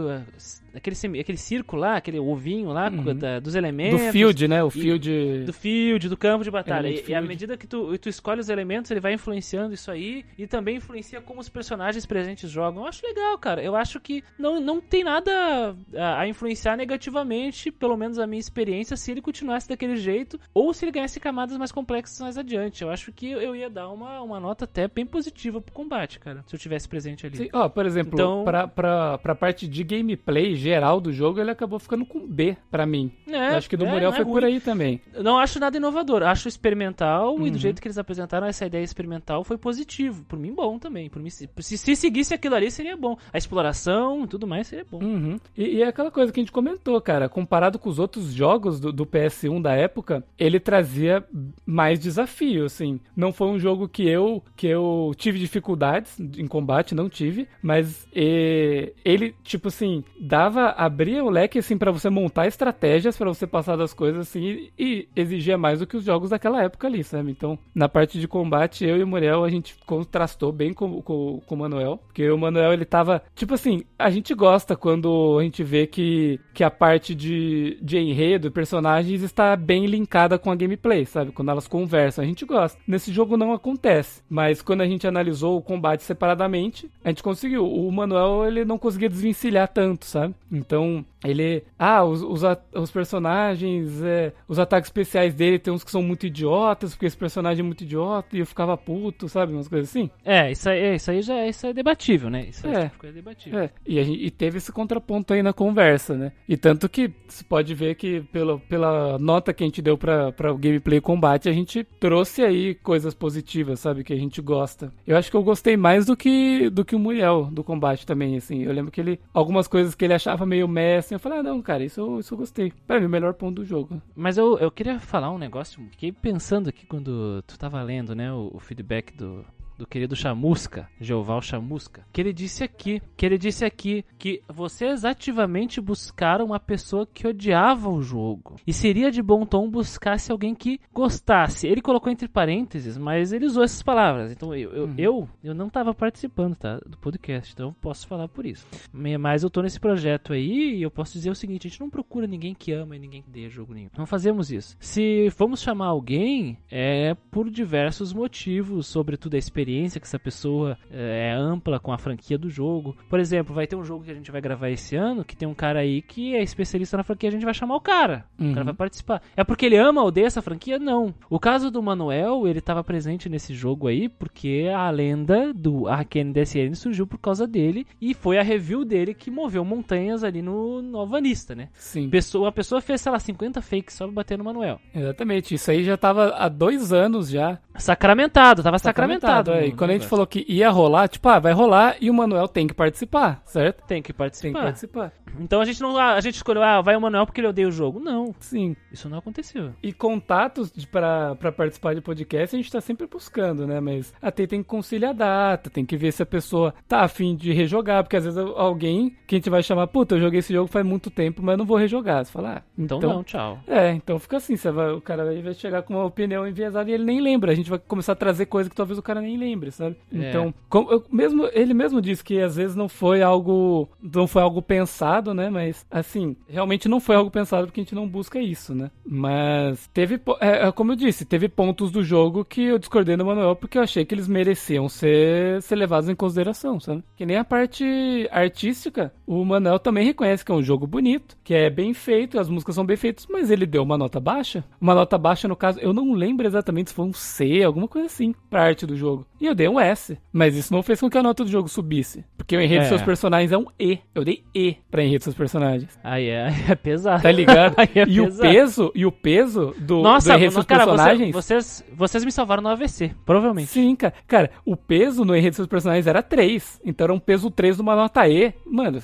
aquele, semi- aquele círculo lá, aquele ovinho lá Uhum. da- dos Do elementos. field, né? O e- field. Do field, do campo de batalha. E, e à medida que tu, tu escolhe os elementos, ele vai influenciando isso aí. E também influencia como os personagens presentes jogam. Eu acho legal, cara. Eu acho que não, não tem nada a, a influenciar negativamente, pelo menos a minha experiência, se ele continuasse daquele jeito. Ou se ele ganhasse camadas mais complexas mais adiante. Eu acho que eu ia dar uma, uma nota até bem positiva pro combate, cara. Se eu tivesse presente ali. Sim, ó, por exemplo, Então- pra, pra, pra parte de gameplay geral do jogo, ele acabou ficando com B pra mim. É, acho que do é, Muriel é foi por ruim. aí também. Não acho nada inovador, acho experimental e Uhum. do jeito que eles apresentaram essa ideia experimental foi positivo. Por mim, bom também. Por mim, se, se, se seguisse aquilo ali, seria bom. A exploração e tudo mais seria bom. Uhum. E, e é aquela coisa que a gente comentou, cara. Comparado com os outros jogos do, do PS1 da época, ele trazia mais desafio, assim. Não foi um jogo que eu que eu tive dificuldades em combate, não tive, mas e, ele tipo assim dava abria o leque assim para você montar estratégias para você passar das coisas assim e, e exigia mais do que os jogos daquela época ali, sabe? Então na parte de combate eu e o Muriel a gente contrastou bem com, com, com o Manuel, porque o Manuel ele tava tipo assim a gente gosta quando a gente vê que, que a parte de, de enredo, personagens está bem linkada com a gameplay, sabe? Quando elas conversam, a gente gosta. Nesse jogo não acontece, mas quando a gente analisou o combate separadamente, a gente conseguiu. O Manuel, ele não conseguia desvencilhar tanto, sabe? Então, ele... Ah, os, os, os personagens, é, os ataques especiais dele tem uns que são muito idiotas, porque esse personagem é muito idiota, e eu ficava puto, sabe? Umas coisas assim. É, isso aí, isso aí já é, isso é debatível, né? Isso aí É. tipo é debatível. É, e, gente, e teve esse contraponto aí na conversa, né? E tanto que você pode ver que pelo, pela nota que a gente deu pra, pra o gameplay combate, a gente trouxe aí coisas positivas, sabe? Que a gente gosta. Eu acho que eu gostei mais do que, do que o Muriel do combate também, assim. Eu lembro que ele. Algumas coisas que ele achava meio meh, assim, eu falei, ah, não, cara, isso, isso eu gostei. Pra mim, o melhor ponto do jogo. Mas eu, eu queria falar um negócio, fiquei pensando aqui quando tu tava lendo, né, o, o feedback do, do querido Chamusca, Jeoval Chamusca, que ele disse aqui, que ele disse aqui que vocês ativamente buscaram uma pessoa que odiava o jogo. E seria de bom tom buscasse alguém que gostasse. Ele colocou entre parênteses, mas ele usou essas palavras. Então eu, eu, eu, eu não tava participando, tá, do podcast, então eu posso falar por isso. Mas eu tô nesse projeto aí e eu posso dizer o seguinte, a gente não procura ninguém que ama e ninguém que dê jogo nenhum. Não fazemos isso. Se vamos chamar alguém, é por diversos motivos, sobretudo a experiência que essa pessoa é, é ampla com a franquia do jogo. Por exemplo, vai ter um jogo que a gente vai gravar esse ano, que tem um cara aí que é especialista na franquia, a gente vai chamar o cara. O cara Uhum. vai participar. É porque ele ama ou odeia essa franquia? Não. O caso do Manuel, ele tava presente nesse jogo aí porque a lenda do Arkane DSN surgiu por causa dele e foi a review dele que moveu montanhas ali no, no Alvanista, né? Sim. Pessoa, a pessoa fez, sei lá, 50 fakes só pra bater no Manuel. Exatamente. Isso aí já tava há dois anos já. Sacramentado, tava sacramentado. É. E quando a gente falou que ia rolar, tipo, ah, vai rolar e o Manuel tem que participar, certo? Tem que Tem participar. que participar. Então a gente não. A gente escolheu, ah, vai o Manuel porque ele odeia o jogo. Não, Sim. isso não aconteceu. E contatos pra participar de podcast a gente tá sempre buscando, né? Mas até tem que conciliar a data, tem que ver se a pessoa tá afim de rejogar, porque às vezes alguém que a gente vai chamar, puta, eu joguei esse jogo faz muito tempo, mas não vou rejogar. Você fala, ah, Então, então. não, tchau. É, então fica assim, você vai, o cara vai chegar com uma opinião enviesada e ele nem lembra. A gente vai começar a trazer coisa que talvez o cara nem lembre, sabe? É. Então, como- eu- mesmo, ele mesmo disse que às vezes não foi algo não foi algo pensado pensado, né? Mas, assim, realmente não foi algo pensado porque a gente não busca isso, né? Mas teve, é, é, como eu disse, teve pontos do jogo que eu discordei do Manuel porque eu achei que eles mereciam ser, ser levados em consideração, sabe? Que nem a parte artística, o Manuel também reconhece que é um jogo bonito, que é bem feito, as músicas são bem feitas, mas ele deu uma nota baixa. Uma nota baixa, no caso, eu não lembro exatamente se foi um C, alguma coisa assim, pra arte do jogo. E eu dei um S. Mas isso não fez com que a nota do jogo subisse. Porque o enredo É. dos seus personagens é um E. Eu dei E pra enredo dos seus personagens. Aí é, é pesado. Tá ligado? É e o pesado. peso, e o peso do, Nossa, do enredo dos seus cara, você- personagens. vocês, vocês me salvaram no AVC, provavelmente. Sim, cara. Cara, o peso no enredo dos seus personagens era 3. Então era um peso 3 numa nota E. Mano,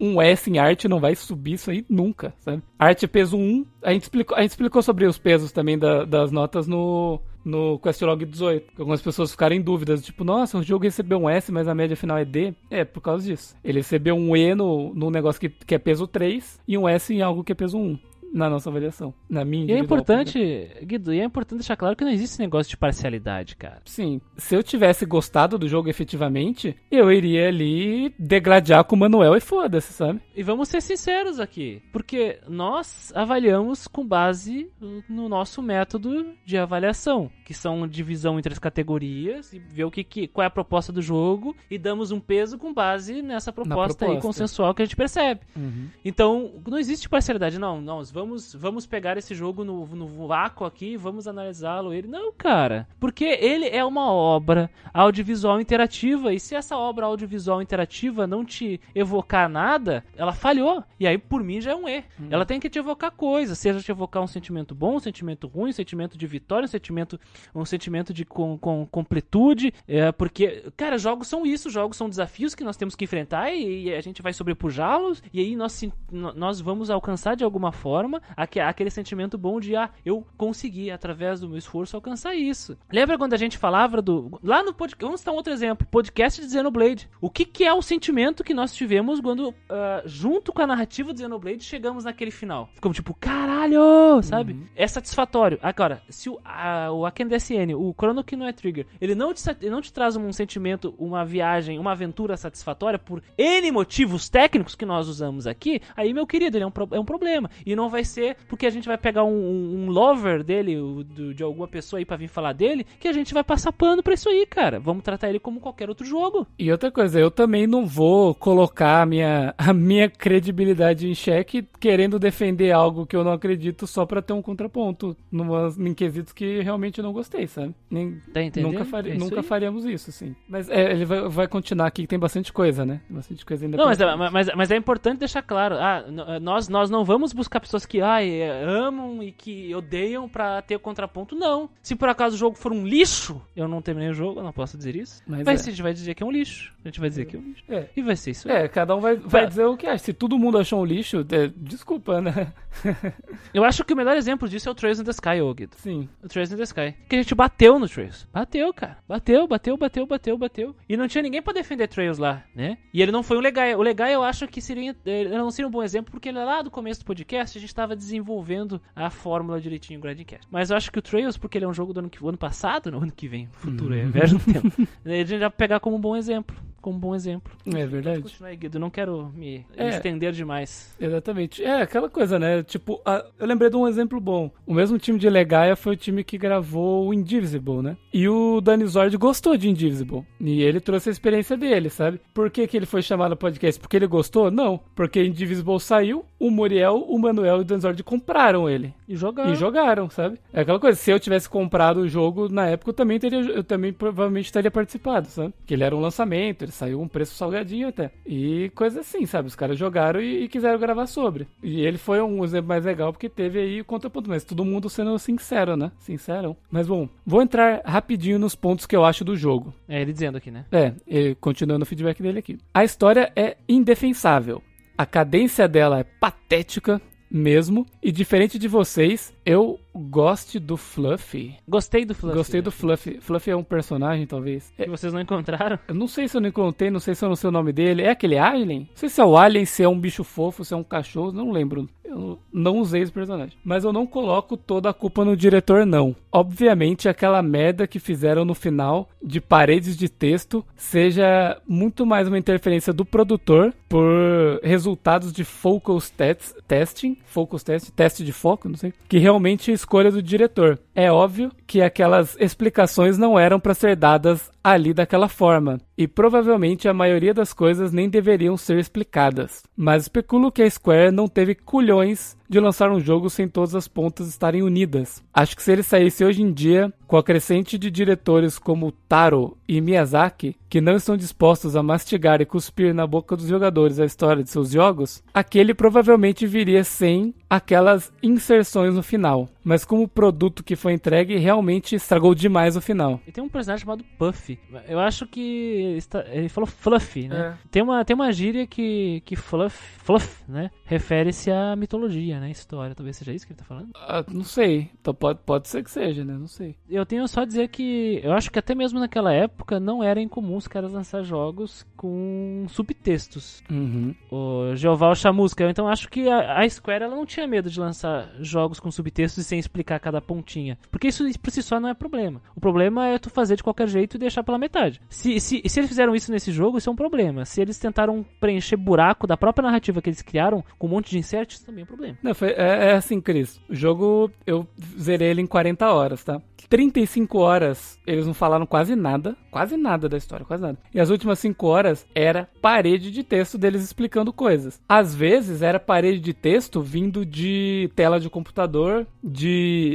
um S em arte não vai subir isso aí nunca, sabe? Arte peso 1. A gente explicou, a gente explicou sobre os pesos também da- das notas no, no Questlog 18. que Algumas pessoas ficaram em dúvidas, tipo, nossa, o jogo recebeu um S, mas a média final é D. É, por causa disso. Ele recebeu um E no, no negócio que, que é peso 3 e um S em algo que é peso 1. Na nossa avaliação. Na minha E é importante, Guido, e é importante deixar claro que não existe esse negócio de parcialidade, cara. Sim, se eu tivesse gostado do jogo efetivamente, eu iria ali degradar com o Manuel e foda-se, sabe? E vamos ser sinceros aqui, porque nós avaliamos com base no nosso método de avaliação, que são divisão entre as categorias e ver o que, que qual é a proposta do jogo e damos um peso com base nessa proposta, aí proposta. consensual que a gente percebe. Então, não existe parcialidade, não. Não, vamos, vamos pegar esse jogo no, no vácuo aqui e vamos analisá-lo. Ele, não, cara. Porque ele é uma obra audiovisual interativa. E se essa obra audiovisual interativa não te evocar nada, ela falhou. E aí, por mim, já é um E. Ela tem que te evocar coisas. Seja te evocar um sentimento bom, um sentimento ruim, um sentimento de vitória, um sentimento, um sentimento de com, com, completude. É, porque, cara, jogos são isso. Jogos são desafios que nós temos que enfrentar e, e a gente vai sobrepujá-los. E aí nós, nós vamos alcançar de alguma forma aque- aquele sentimento bom de, ah, eu consegui, através do meu esforço, alcançar isso. Lembra quando a gente falava do. Lá no podcast. Vamos dar um outro exemplo: podcast de Xenoblade. O que, que é o sentimento que nós tivemos quando, ah, junto com a narrativa do Xenoblade, chegamos naquele final? Ficamos tipo, caralho! Sabe? É satisfatório. Agora, se o, a, o Aken DSN, o Chrono que não é Trigger, ele não, te, ele não te traz um sentimento, uma viagem, uma aventura satisfatória por N motivos técnicos que nós usamos aqui, aí, meu querido, ele é um, é um problema. E não vai ser porque a gente vai pegar um, um- um lover dele, do- de alguma pessoa aí pra vir falar dele, que a gente vai passar pano pra isso aí, cara. Vamos tratar ele como qualquer outro jogo. E outra coisa, eu também não vou colocar a minha, a minha credibilidade em xeque querendo defender algo que eu não acredito só pra ter um contraponto numas, em quesitos que realmente eu não gostei, sabe? Nem, Tá entendendo? nunca fari- É isso nunca faríamos isso, sim. Mas é, ele vai, vai continuar aqui que tem bastante coisa, né? Bastante coisa ainda Não, mas, é- mas, mas é importante deixar claro. Ah, nós, nós não vamos buscar pessoas que ai, é, amam e que odeiam pra ter contraponto. Não. Se por acaso o jogo for um lixo, eu não terminei o jogo, eu não posso dizer isso. Mas vai é. ser, a gente vai dizer que é um lixo. A gente vai dizer que é um lixo. É. E vai ser isso. aí. É, cada um vai, vai dizer o que acha. Se todo mundo achou um lixo, é, desculpa, né? Eu acho que o melhor exemplo disso é o Trails in the Sky, ô Guido. Sim. O Trails in the Sky. Que a gente bateu no Trails. Bateu, cara. Bateu, bateu, bateu, bateu, bateu. E não tinha ninguém pra defender Trails lá, né? E ele não foi um legal. O legal eu acho que seria. Ele não seria um bom exemplo, porque lá do começo do podcast a gente tava desenvolvendo a fórmula direitinho em Grindcast. Mas eu acho que o Trails, porque ele é um jogo do ano, que, ano passado, no ano que vem, futuro, é viagem no tempo. A gente vai pegar como um bom exemplo. Como um bom exemplo. É verdade. Continua aí, Guido. Não quero me É. estender demais. Exatamente. É, aquela coisa, né? Tipo, a- eu lembrei de um exemplo bom. O mesmo time de Legaia foi o time que gravou o Indivisible, né? E o Danny Zord gostou de Indivisible. E ele trouxe a experiência dele, sabe? Por que, que ele foi chamado ao podcast? Porque ele gostou? Não. Porque Indivisible saiu, o Muriel, o Manuel e o Danny Zord compraram ele. E jogar. E jogaram, sabe? É aquela coisa, se eu tivesse comprado o jogo na época, eu também teria, eu também provavelmente teria participado, sabe? Que ele era um lançamento, ele saiu um preço salgadinho até. E coisa assim, sabe? Os caras jogaram e, e quiseram gravar sobre. E ele foi um exemplo mais legal porque teve aí o contraponto, mas todo mundo sendo sincero, né? Sincerão. Mas bom, vou entrar rapidinho nos pontos que eu acho do jogo. É ele dizendo aqui, né? É, ele, continuando o feedback dele aqui. A história é indefensável. A cadência dela é patética mesmo. E diferente de vocês, eu gosto do Fluffy. Gostei do Fluffy. Gostei do Fluffy. Fluffy é um personagem, talvez. É, Que vocês não encontraram? eu não sei se eu não encontrei, não sei se eu não sei o nome dele. É aquele Alien? Não sei se é o Alien, se é um bicho fofo, se é um cachorro, não lembro. Eu não usei esse personagem. Mas eu não coloco toda a culpa no diretor, não. Obviamente, aquela merda que fizeram no final de paredes de texto seja muito mais uma interferência do produtor por resultados de focus test, testing, focus test, teste de foco, não sei, que realmente é escolha do diretor. É óbvio que aquelas explicações não eram para ser dadas ali daquela forma, e provavelmente a maioria das coisas nem deveriam ser explicadas. Mas especulo que a Square não teve culhões de lançar um jogo sem todas as pontas estarem unidas. Acho que se ele saísse hoje em dia, com a crescente de diretores como Taro e Miyazaki, que não estão dispostos a mastigar e cuspir na boca dos jogadores a história de seus jogos, aquele provavelmente viria sem aquelas inserções no final. Mas como o produto que foi entregue realmente estragou demais o final. E tem um personagem chamado Puff. Eu acho que está- ele falou Fluffy, né? Tem uma tem uma gíria que que Fluff, Fluff, né? Refere-se à mitologia, né? História, talvez seja isso que ele tá falando. Ah, não sei. Então pode, pode ser que seja, né? Não sei. Eu tenho só a dizer que eu acho que até mesmo naquela época não era incomum os caras lançar jogos com subtextos. Uhum. O Jeová o Chamusca. Então acho que a, a Square ela não tinha medo de lançar jogos com subtextos e sem explicar cada pontinha. Porque isso por si só não é problema. O problema é tu fazer de qualquer jeito e deixar pela metade. Se, se, se eles fizeram isso nesse jogo, isso é um problema. Se eles tentaram preencher buraco da própria narrativa que eles criaram com um monte de inserts, isso também é um problema. Não, foi, é, é assim, Cris. O jogo, eu zerei ele em 40 horas, tá? 35 horas, eles não falaram quase nada. Quase nada da história, quase nada. E as últimas 5 horas era parede de texto deles explicando coisas. Às vezes era parede de texto vindo de tela de computador, de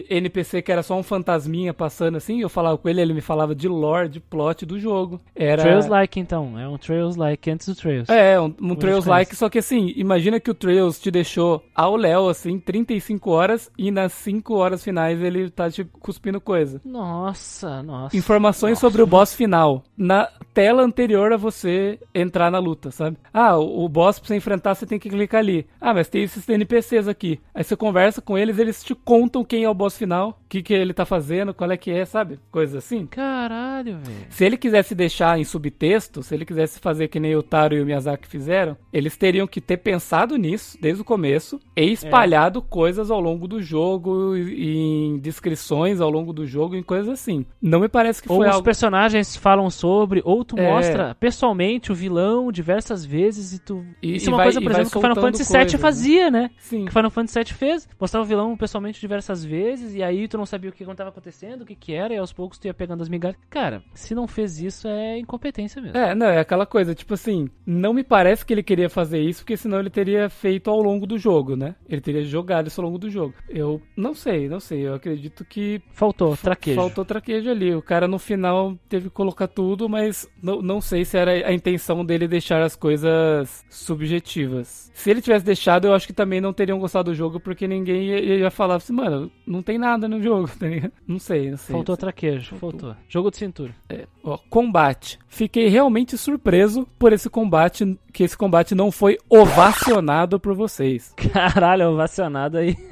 NPC que era só um fantasminha passando assim. Eu falava com ele, ele me falava de lore, de plot do jogo. Era... Trails-like, então. É um Trails-like antes do Trails. É, um, um a Trails gente like, só que assim, imagina que o Trails te deixou ao Léo, assim, 35 horas e nas 5 horas finais ele tá te cuspindo coisa. Nossa, nossa. Informações Nossa. sobre o boss final. Na tela anterior a você entrar na luta, sabe? Ah, o, o boss pra você enfrentar você tem que clicar ali. Ah, mas tem esses NPCs aqui. Aí você conversa com eles, eles te contam quem é o boss final, que, que ele tá fazendo, qual é que é, sabe? Coisa assim. Caralho, velho. Se ele quisesse deixar em subtexto, se ele quisesse fazer que nem o Taro e o Miyazaki fizeram, eles teriam que ter pensado nisso desde o começo e espalhado coisas ao longo do jogo, em descrições ao longo do jogo, em coisas assim. Não me parece que Ou foi os algo. personagens falam sobre, ou tu É. mostra pessoalmente o vilão diversas vezes e tu. E- Isso e é uma vai- coisa, por exemplo, que o Final Fantasy VII coisas, né? fazia, né? Sim. Que o Final Fantasy VII fez. Mostrar o vilão pessoalmente diversas vezes, e aí tu não sabia o que estava acontecendo, o que, que era, e aos poucos tu ia pegando as migalhas. Cara, se não fez isso, é incompetência mesmo. É, não, é aquela coisa, tipo assim, não me parece que ele queria fazer isso, porque senão ele teria feito ao longo do jogo, né? Ele teria jogado isso ao longo do jogo. Eu não sei, não sei, eu acredito que Faltou, traquejo. Faltou traquejo ali. O cara no final teve que colocar tudo, mas não, não sei se era a intenção dele deixar as coisas subjetivas. Se ele tivesse deixado, eu acho que também não teriam gostado do jogo, porque ninguém ia, ia falar assim, mano, não tem nada no jogo, tá ligado? Não sei, não sei. Faltou traquejo, faltou. Jogo de cintura. É, ó, combate. Fiquei realmente surpreso por esse combate, que esse combate não foi ovacionado por vocês. Caralho, ovacionado aí.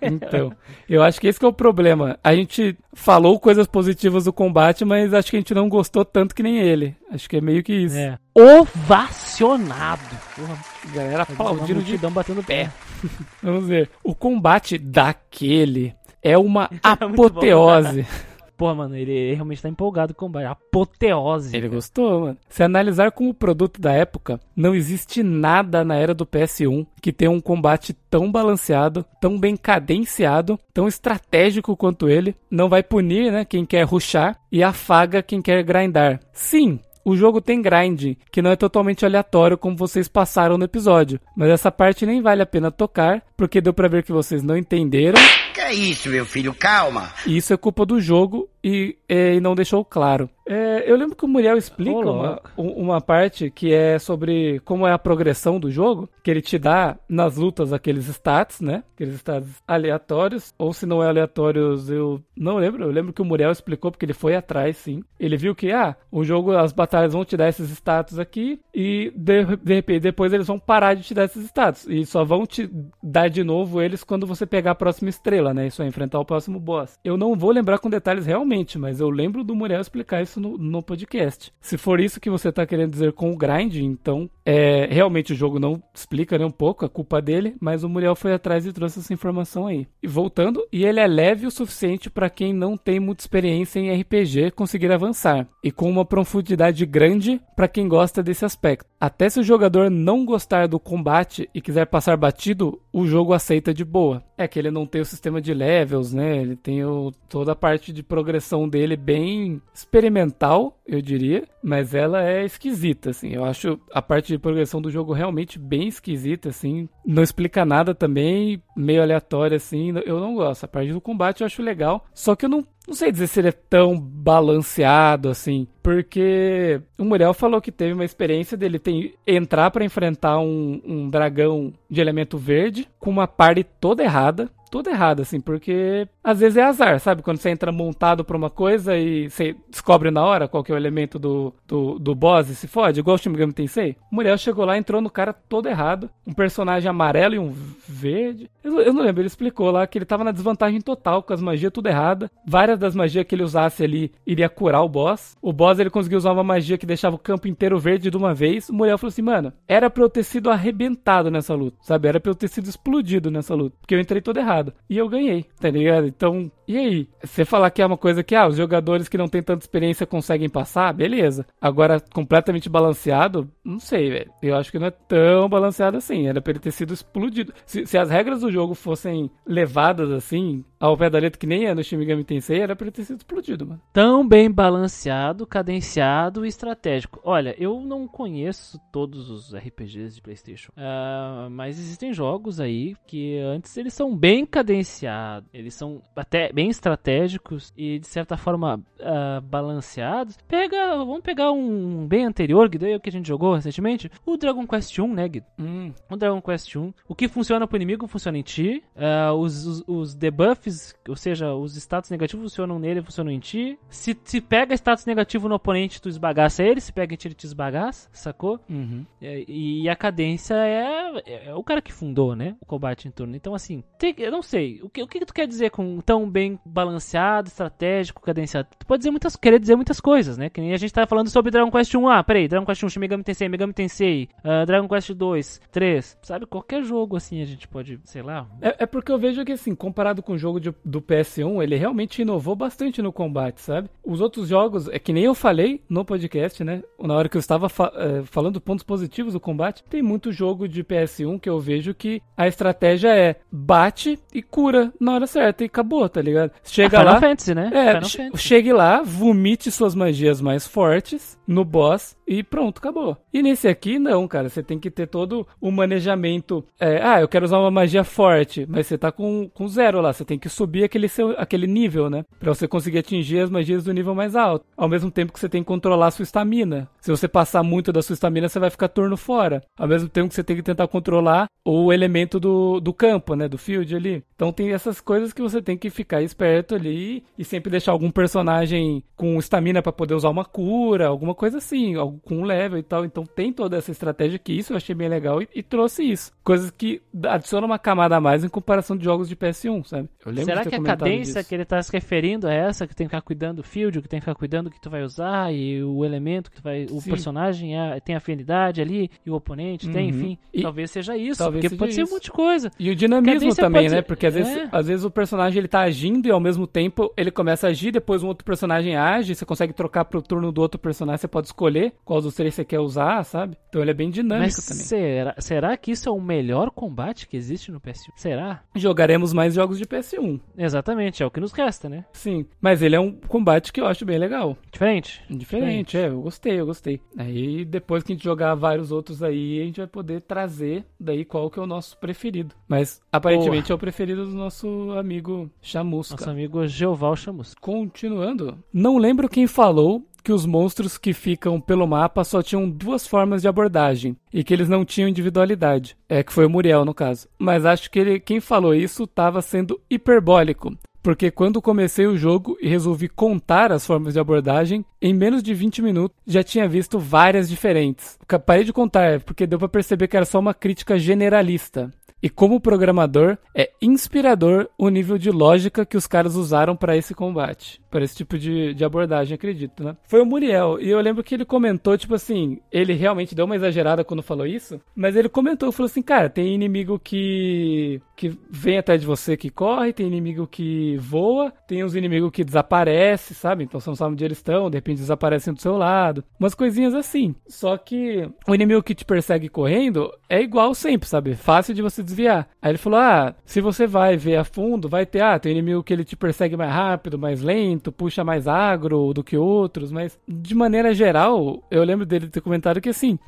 Então, eu acho que esse que é o problema. A gente falou coisas positivas do combate, mas acho que a gente não gostou tanto que nem ele. Acho que é meio que isso. É. Ovacionado. Porra, Galera aplaudindo de multidão batendo pé. Vamos ver. O combate daquele é uma bom. apoteose. Porra, mano, ele realmente tá empolgado com o combate. Apoteose. Ele gostou, mano. Se analisar como produto da época, não existe nada na era do PS1 que tenha um combate tão balanceado, tão bem cadenciado, tão estratégico quanto ele. Não vai punir, né, quem quer rushar e afaga quem quer grindar. Sim, o jogo tem grind, que não é totalmente aleatório como vocês passaram no episódio, mas essa parte nem vale a pena tocar, porque deu pra ver que vocês não entenderam é isso, meu filho? Calma. isso é culpa do jogo e, e não deixou claro. É, eu lembro que o Muriel explica uma, um- uma parte que é sobre como é a progressão do jogo, que ele te dá nas lutas aqueles stats, né? Aqueles stats aleatórios, ou se não é aleatórios, eu não lembro. Eu lembro que o Muriel explicou porque ele foi atrás, sim. Ele viu que, ah, o jogo, as batalhas vão te dar esses status aqui e de, de repente depois eles vão parar de te dar esses status e só vão te dar de novo eles quando você pegar a próxima estrela, né? Isso é enfrentar o próximo boss. Eu não vou lembrar com detalhes realmente exatamente, mas eu lembro do Muriel explicar isso no, no podcast. Se for isso que você tá querendo dizer com o grind, então é, realmente o jogo não explica nem um pouco, a culpa dele, mas o Muriel foi atrás e trouxe essa informação aí. E voltando, e ele é leve o suficiente para quem não tem muita experiência em RPG conseguir avançar, e com uma profundidade grande para quem gosta desse aspecto. Até se o jogador não gostar do combate e quiser passar batido, o jogo aceita de boa. É que ele não tem o sistema de levels, né? Ele tem o, toda a parte de progressão dele bem experimental, eu diria, mas ela é esquisita, assim. Eu acho a parte de progressão do jogo realmente bem esquisita, assim. Não explica nada também, meio aleatório, assim. Eu não gosto. A parte do combate eu acho legal, só que eu não não sei dizer se ele é tão balanceado assim, porque o Muriel falou que teve uma experiência dele tem, entrar para enfrentar um, um dragão de elemento verde com uma party toda errada, toda errada, assim, porque às vezes é azar, sabe? Quando você entra montado pra uma coisa e você descobre na hora qual que é o elemento do, do, do boss e se fode, igual o Shin Megami Tensei. O Muriel chegou lá, entrou no cara todo errado, um personagem amarelo e um verde. Eu, eu não lembro, ele explicou lá que ele tava na desvantagem total, com as magias tudo errada. Várias das magias que ele usasse ali iria curar o boss. O boss ele conseguiu usar uma magia que deixava o campo inteiro verde de uma vez. O Muriel falou assim, mano, era pra eu ter sido arrebentado nessa luta, sabe? Era pra eu ter sido explodido nessa luta, porque eu entrei todo errado. E eu ganhei, tá ligado? Então, e aí? Você falar que é uma coisa que, ah, os jogadores que não têm tanta experiência conseguem passar, beleza. Agora, completamente balanceado, não sei, velho. Eu acho que não é tão balanceado assim. Era pra ele ter sido explodido. Se, se as regras do jogo fossem levadas assim, ao pé da letra, que nem é no Shin Megami Tensei, era pra ele ter sido explodido, mano. Tão bem balanceado, cadenciado e estratégico. Olha, eu não conheço todos os RPGs de PlayStation, uh, mas existem jogos aí que antes eles são bem cadenciados, eles são até bem estratégicos e de certa forma uh, balanceados. Pega, vamos pegar um bem anterior, que daí que a gente jogou recentemente, o Dragon Quest 1, né, Guido? Hum. O Dragon Quest 1. O que funciona pro inimigo funciona em ti. Uh, os, os, os debuffs, ou seja, os status negativos funcionam nele, funcionam em ti. Se, se pega status negativo no oponente, tu esbagaça ele. Se pega em ti, ele te esbagaça, sacou? Uhum. E, e, a cadência é, é, é, o cara que fundou, né? O combate em turno. Então, assim, tem, eu não sei. O que, o que tu quer dizer com tão bem balanceado, estratégico, cadenciado? Tu pode dizer muitas, querer dizer muitas coisas, né? Que nem a gente tá falando sobre Dragon Quest 1. Ah, peraí, Dragon Quest 1, Shin Megami Tensei, Megami Tensei, uh, Dragon Quest 2, 3. Sabe? Qualquer jogo, assim, a gente pode, sei lá. É, é porque eu vejo que, assim, comparado com o jogo de, do PS1, ele realmente inovou bastante no combate, sabe? Os outros jogos, é que nem eu falei no podcast, né? Na hora que eu estava fa é, falando pontos positivos do combate, tem muito jogo de PS1 que eu vejo que a estratégia é bate e cura na hora certa e acabou, tá ligado? Chega ah, lá. Fantasy, né? É, Fantasy. chegue lá, vomite suas magias mais fortes no boss e pronto, acabou. E nesse aqui, não, cara. Você tem que ter todo o manejamento. É, ah, eu quero usar uma magia forte, mas você tá com, com zero lá. Você tem que subir aquele, seu, aquele nível, né? Pra você conseguir atingir as magias do nível mais alto. Ao mesmo tempo que você tem que controlar a sua estamina. Se você passar muito da sua estamina, você vai ficar turno fora. Ao mesmo tempo que você tem que tentar controlar o elemento do, do campo, né? Do field ali. Então tem essas coisas que você tem que ficar esperto ali e sempre deixar algum personagem com estamina para poder usar uma cura, alguma coisa assim, com um level e tal. Então tem toda essa estratégia que isso eu achei bem legal e, e trouxe isso. Coisas que adicionam uma camada a mais em comparação de jogos de PS1, sabe? Será que a cadência disso. que ele tá se referindo é essa, que tem que ficar cuidando do field, que tem que ficar cuidando do que tu vai usar e o elemento que tu vai. O Sim. personagem é, tem afinidade ali e o oponente uhum. tem, enfim. E talvez seja isso, talvez porque seja pode isso. ser um monte de coisa. E o dinamismo também, né? Porque às, é. vezes, às vezes o personagem ele tá agindo e ao mesmo tempo ele começa a agir, depois um outro personagem age, você consegue trocar pro turno do outro personagem, você pode escolher qual dos três você quer usar, sabe? Então ele é bem dinâmico Mas também. Será, será que isso é o melhor combate que existe no PS1? Será? Jogaremos mais jogos de PS1. Exatamente, é o que nos resta, né? Sim, mas ele é um combate que eu acho bem legal. Diferente? Diferente, Diferente. é, eu gostei, eu gostei. Aí depois que a gente jogar vários outros aí, a gente vai poder trazer daí qual que é o nosso preferido. Mas aparentemente Boa. é o preferido do nosso amigo Chamusca. Nosso amigo Geoval Chamusca. Continuando, não lembro quem falou que os monstros que ficam pelo mapa só tinham duas formas de abordagem e que eles não tinham individualidade. É que foi o Muriel no caso. Mas acho que ele, quem falou isso estava sendo hiperbólico. Porque quando comecei o jogo e resolvi contar as formas de abordagem, em menos de 20 minutos já tinha visto várias diferentes. Parei de contar porque deu para perceber que era só uma crítica generalista. E como programador, é inspirador o nível de lógica que os caras usaram para esse combate. Para esse tipo de, de abordagem, acredito, né? Foi o Muriel, e eu lembro que ele comentou, tipo assim, ele realmente deu uma exagerada quando falou isso, mas ele comentou, falou assim, cara, tem inimigo que que vem atrás de você que corre, tem inimigo que voa, tem uns inimigos que desaparece, sabe? Então você não sabe onde eles estão, de repente desaparecem do seu lado. Umas coisinhas assim. Só que o inimigo que te persegue correndo é igual sempre, sabe? Fácil de você desviar. Aí ele falou: ah, se você vai ver a fundo, vai ter, ah, tem inimigo que ele te persegue mais rápido, mais lento, puxa mais agro do que outros, mas de maneira geral, eu lembro dele ter comentado que assim,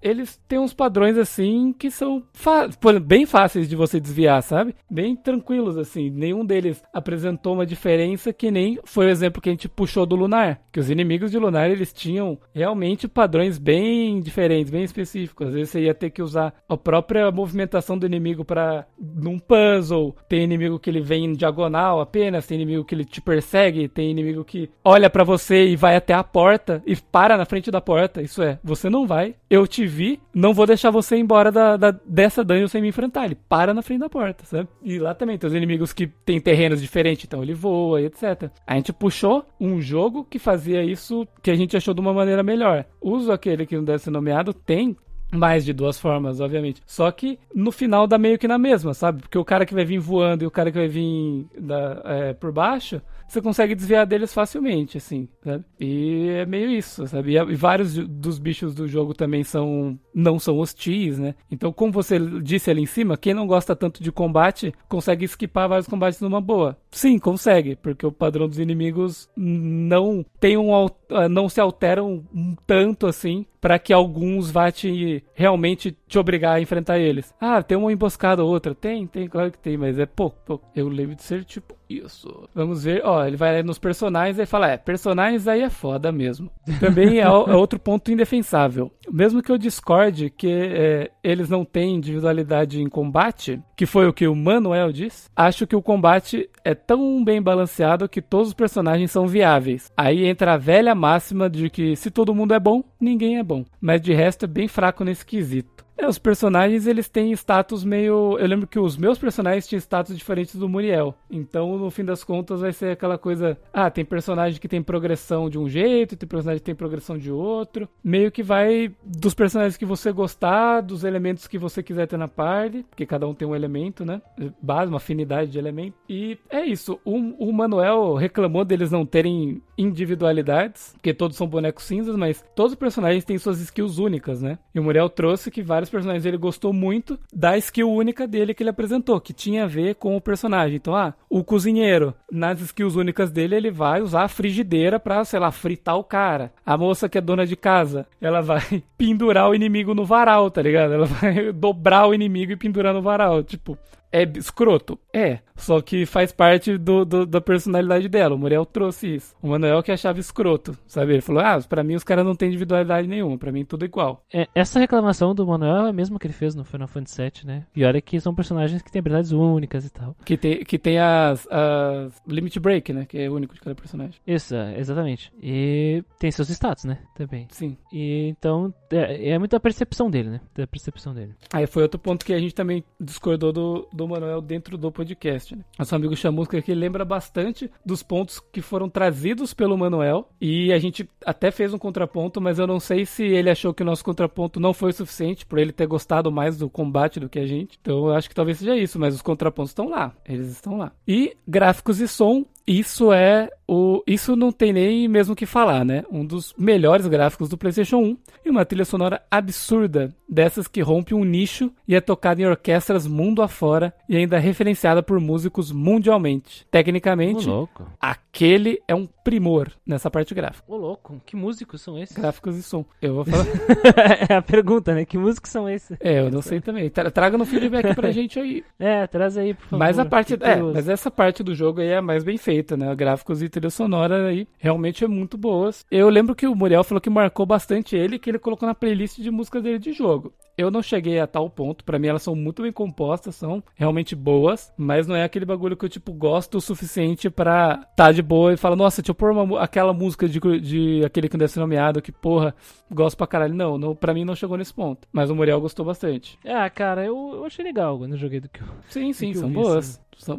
eles têm uns padrões assim que são bem fáceis de você desviar, sabe? Bem tranquilos assim. Nenhum deles apresentou uma diferença que nem foi o exemplo que a gente puxou do Lunar, que os inimigos de Lunar eles tinham realmente padrões bem diferentes, bem específicos. Às vezes você ia ter que usar a própria movimentação do inimigo para num puzzle. Tem inimigo que ele vem em diagonal apenas, tem inimigo que ele te persegue, tem inimigo que olha para você e vai até a porta e para na frente da porta. Isso é, você não vai, eu te vi, não vou deixar você embora da, da dessa dungeon sem me enfrentar. Ele para na frente da porta, sabe? E lá também tem os inimigos que tem terrenos diferentes, então ele voa e etc. A gente puxou um jogo que fazia isso que a gente achou de uma maneira melhor. Uso aquele que não deve ser nomeado tem mais de duas formas, obviamente. Só que no final dá meio que na mesma, sabe? Porque o cara que vai vir voando e o cara que vai vir da, é, por baixo, você consegue desviar deles facilmente, assim, sabe? E é meio isso, sabe? E, vários dos bichos do jogo também são não são hostis, né? Então, como você disse ali em cima, quem não gosta tanto de combate consegue esquipar vários combates numa boa. Sim, consegue, porque o padrão dos inimigos não tem um não se alteram tanto assim para que alguns vá te realmente te obrigar a enfrentar eles. Ah, tem uma emboscada ou outra. Tem, tem, claro que tem, mas é pouco, pouco. Eu lembro de ser tipo isso. Vamos ver, ó, ele vai nos personagens e fala, é, personagens aí é foda mesmo. Também é, é outro ponto indefensável. Mesmo que eu discorde que é, eles não têm individualidade em combate, que foi o que o Manuel disse, acho que o combate é tão bem balanceado que todos os personagens são viáveis. Aí entra a velha máxima de que se todo mundo é bom, ninguém é bom. Mas de resto é bem fraco nesse quesito. Os personagens eles têm status meio. Eu lembro que os meus personagens tinham status diferentes do Muriel. Então, no fim das contas, vai ser aquela coisa. Ah, tem personagem que tem progressão de um jeito, tem personagem que tem progressão de outro. Meio que vai dos personagens que você gostar, dos elementos que você quiser ter na party, porque cada um tem um elemento, né? Base, uma afinidade de elemento. E é isso. O, o Manuel reclamou deles não terem individualidades, porque todos são bonecos cinzas, mas todos os personagens têm suas skills únicas, né? E o Muriel trouxe que vários personagens ele gostou muito da skill única dele que ele apresentou, que tinha a ver com o personagem. Então, ah, o cozinheiro, nas skills únicas dele, ele vai usar a frigideira pra, sei lá, fritar o cara. A moça que é dona de casa, ela vai pendurar o inimigo no varal, tá ligado? Ela vai dobrar o inimigo e pendurar no varal. Tipo, é escroto? É. Só que faz parte do, do, da personalidade dela. O Muriel trouxe isso. O Manuel que achava escroto, sabe? Ele falou: Ah, pra mim os caras não têm individualidade nenhuma. Pra mim tudo é igual. É, essa reclamação do Manuel é a mesma que ele fez no Final Fantasy VII, né? E olha que são personagens que têm habilidades únicas e tal. Que tem, que tem as, as Limit Break, né? Que é único de cada personagem. Isso, é, exatamente. E tem seus status, né? Também. Sim. E então é, é muito a percepção dele, né? Da percepção dele. Aí foi outro ponto que a gente também discordou do, do Manuel dentro do podcast. Né? Nosso amigo Chamusca aqui lembra bastante dos pontos que foram trazidos pelo Manuel e a gente até fez um contraponto, mas eu não sei se ele achou que o nosso contraponto não foi suficiente por ele ter gostado mais do combate do que a gente. Então eu acho que talvez seja isso, mas os contrapontos estão lá, eles estão lá. E gráficos e som isso é o. Isso não tem nem mesmo o que falar, né? Um dos melhores gráficos do PlayStation 1 e uma trilha sonora absurda, dessas que rompe um nicho e é tocada em orquestras mundo afora e ainda referenciada por músicos mundialmente. Tecnicamente, aquele é um primor nessa parte gráfica. Ô, louco, que músicos são esses? Gráficos e som. Eu vou falar. é a pergunta, né? Que músicos são esses? É, eu não sei também. Traga no feedback pra gente aí. É, traz aí, por favor. Mas a parte. É, mas essa parte do jogo aí é mais bem feita feita, né? Gráficos e trilha sonora aí realmente é muito boas. Eu lembro que o Muriel falou que marcou bastante ele, que ele colocou na playlist de músicas dele de jogo. Eu não cheguei a tal ponto, para mim elas são muito bem compostas, são realmente boas, mas não é aquele bagulho que eu, tipo, gosto o suficiente para tá de boa e falar, nossa, deixa eu pôr uma, aquela música de, de aquele que deve ser nomeado, que porra, gosto pra caralho. Não, não, pra mim não chegou nesse ponto, mas o Muriel gostou bastante. Ah, cara, eu, eu achei legal quando eu joguei do que eu Sim, sim, são boas. Assim. São,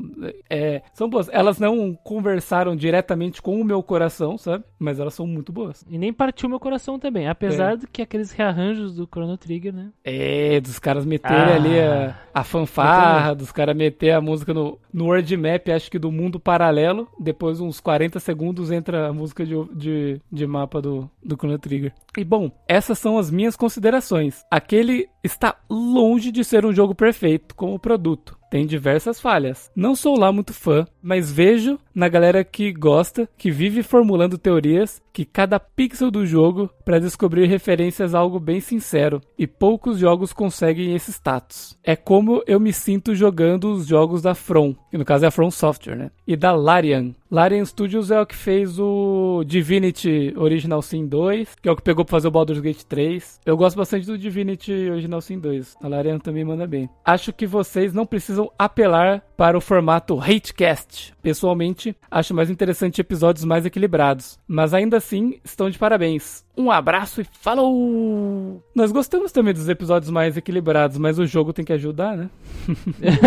é, são boas. Elas não conversaram diretamente com o meu coração, sabe? Mas elas são muito boas. E nem partiu meu coração também. Apesar de que aqueles rearranjos do Chrono Trigger, né? É, dos caras meterem Ah. ali a, a fanfarra, dos caras meter a música no, no word map, acho que do mundo paralelo. Depois, uns 40 segundos, entra a música de, de, de mapa do, do Chrono Trigger. E bom, essas são as minhas considerações. Aquele está longe de ser um jogo perfeito como produto. Tem diversas falhas. Não sou lá muito fã, mas vejo na galera que gosta, que vive formulando teorias, que cada pixel do jogo para descobrir referências a algo bem sincero, e poucos jogos conseguem esse status. É como eu me sinto jogando os jogos da From, que no caso é a From Software, né? E da Larian. Larian Studios é o que fez o Divinity Original Sin 2, que é o que pegou pra fazer o Baldur's Gate 3. Eu gosto bastante do Divinity Original Sin 2. A Larian também manda bem. Acho que vocês não precisam apelar para o formato Hatecast. Pessoalmente, acho mais interessante episódios mais equilibrados. Mas ainda assim, estão de parabéns. Um abraço e falou! Nós gostamos também dos episódios mais equilibrados, mas o jogo tem que ajudar, né?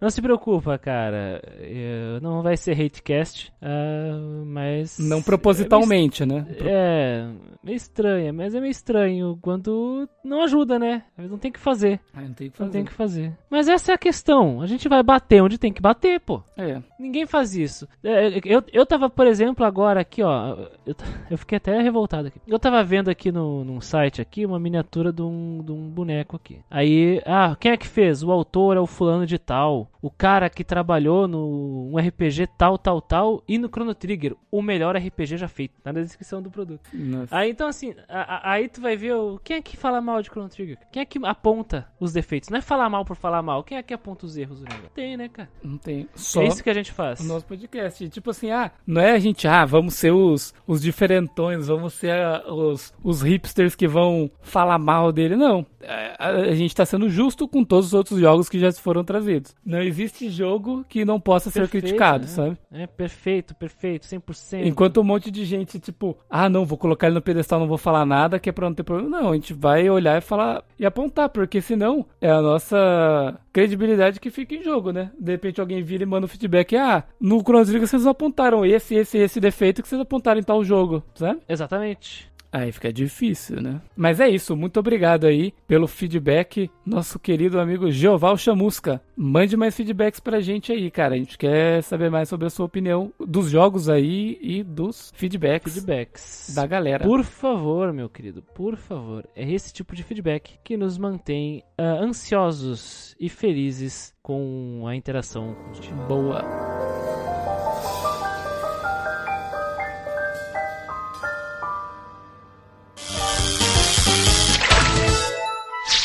não se preocupa, cara. Eu- Não vai ser hatecast, ah, mas. Não propositalmente, né? É meio estranho, mas é meio estranho quando não ajuda, né? Não tem o que fazer. Ah, não tem que Não fazer. tem o que fazer. Mas essa é a questão. A gente vai bater onde tem que bater, pô. É. Ninguém faz isso. É, Eu, eu tava, por exemplo, agora aqui, ó. Eu, eu fiquei até revoltado aqui. Eu tava vendo aqui no, num site aqui uma miniatura de um, de um boneco aqui. Aí, ah, quem é que fez? O autor é o fulano de tal. O cara que trabalhou no um RPG tal, tal, tal. E no Chrono Trigger, o melhor RPG já feito. Tá na descrição do produto. Nossa. Aí então assim, a- a- aí tu vai ver o, quem é que fala mal de Chrono Trigger? Quem é que aponta os defeitos? Não é falar mal por falar mal. Quem é que aponta os erros do negócio? Tem, né, cara? Não tem. Só É isso que a gente faz. o nosso podcast. Tipo assim, ah, não é a gente, ah, vamos ser os, os diferentões, vamos ser ah, os, os hipsters que vão falar mal dele. Não. É, A, a gente tá sendo justo com todos os outros jogos que já foram trazidos. Não existe jogo que não possa ser Perfeito, criticado, né? sabe? É perfeito, perfeito, 100%. Enquanto um monte de gente, tipo, ah, não, vou colocar ele no pedestal, não vou falar nada, que é pra não ter problema. Não, a gente vai olhar e falar e apontar, porque senão é a nossa credibilidade que fica em jogo, né? De repente alguém vira e manda um feedback, ah, no Chrono Trigger vocês apontaram esse, esse, esse defeito que vocês apontaram em tal jogo, sabe? Exatamente. Aí fica difícil, né? Mas é isso, muito obrigado aí pelo feedback, nosso querido amigo Geoval Chamusca. Mande mais feedbacks pra gente aí, cara. A gente quer saber mais sobre a sua opinião dos jogos aí e dos feedbacks Feedbacks. da galera. Por favor, meu querido, por favor. É esse tipo de feedback que nos mantém ah, ansiosos e felizes com a interação contigo. Boa.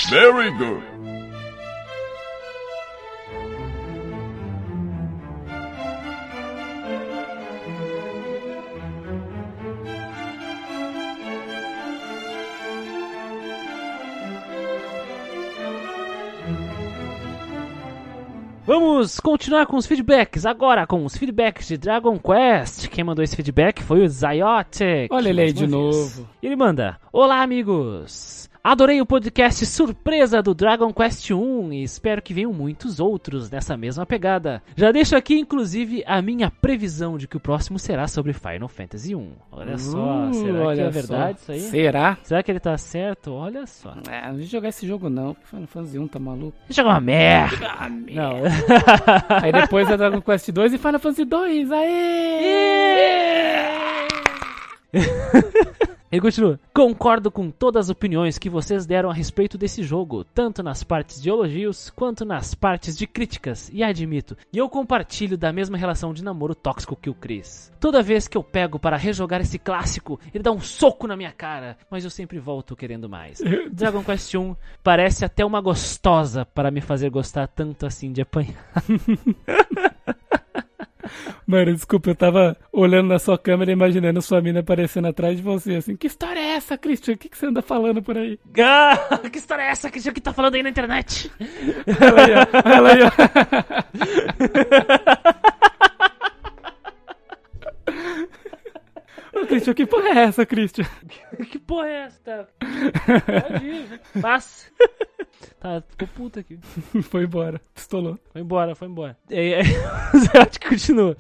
Very good. Vamos continuar com os feedbacks. Agora com os feedbacks de Dragon Quest. Quem mandou esse feedback foi o Zyotic. Olha ele aí de vez. novo. E ele manda: Olá, amigos! Adorei o podcast surpresa do Dragon Quest 1 e espero que venham muitos outros nessa mesma pegada. Já deixo aqui, inclusive, a minha previsão de que o próximo será sobre Final Fantasy 1. Olha só, Uh, será que olha é verdade só. isso aí? Será? Será que ele tá certo? Olha só. É, não vou jogar esse jogo não, porque Final Fantasy 1 tá maluco. Isso é uma merda! Não. Aí depois é Dragon Quest 2 e Final Fantasy 2. Aê! Ele continua. Concordo com todas as opiniões que vocês deram a respeito desse jogo, tanto nas partes de elogios quanto nas partes de críticas, e admito, e eu compartilho da mesma relação de namoro tóxico que o Chris. Toda vez que eu pego para rejogar esse clássico, ele dá um soco na minha cara, mas eu sempre volto querendo mais. Dragon Quest 1 parece até uma gostosa para me fazer gostar tanto assim de apanhar. Mano, desculpa, eu tava olhando na sua câmera e imaginando sua mina aparecendo atrás de você, assim. Que história é essa, Christian? O que, que você anda falando por aí? Ah, que história é essa que que tá falando aí na internet? Ela aí, ó. Ela aí, ó. Ô, Christian, que porra é essa, Christian? Que porra é essa? Pode ir, passa. Tá, ficou puta aqui. Foi embora. Pistolou. Foi embora, foi embora. É, é, o Zerote continua.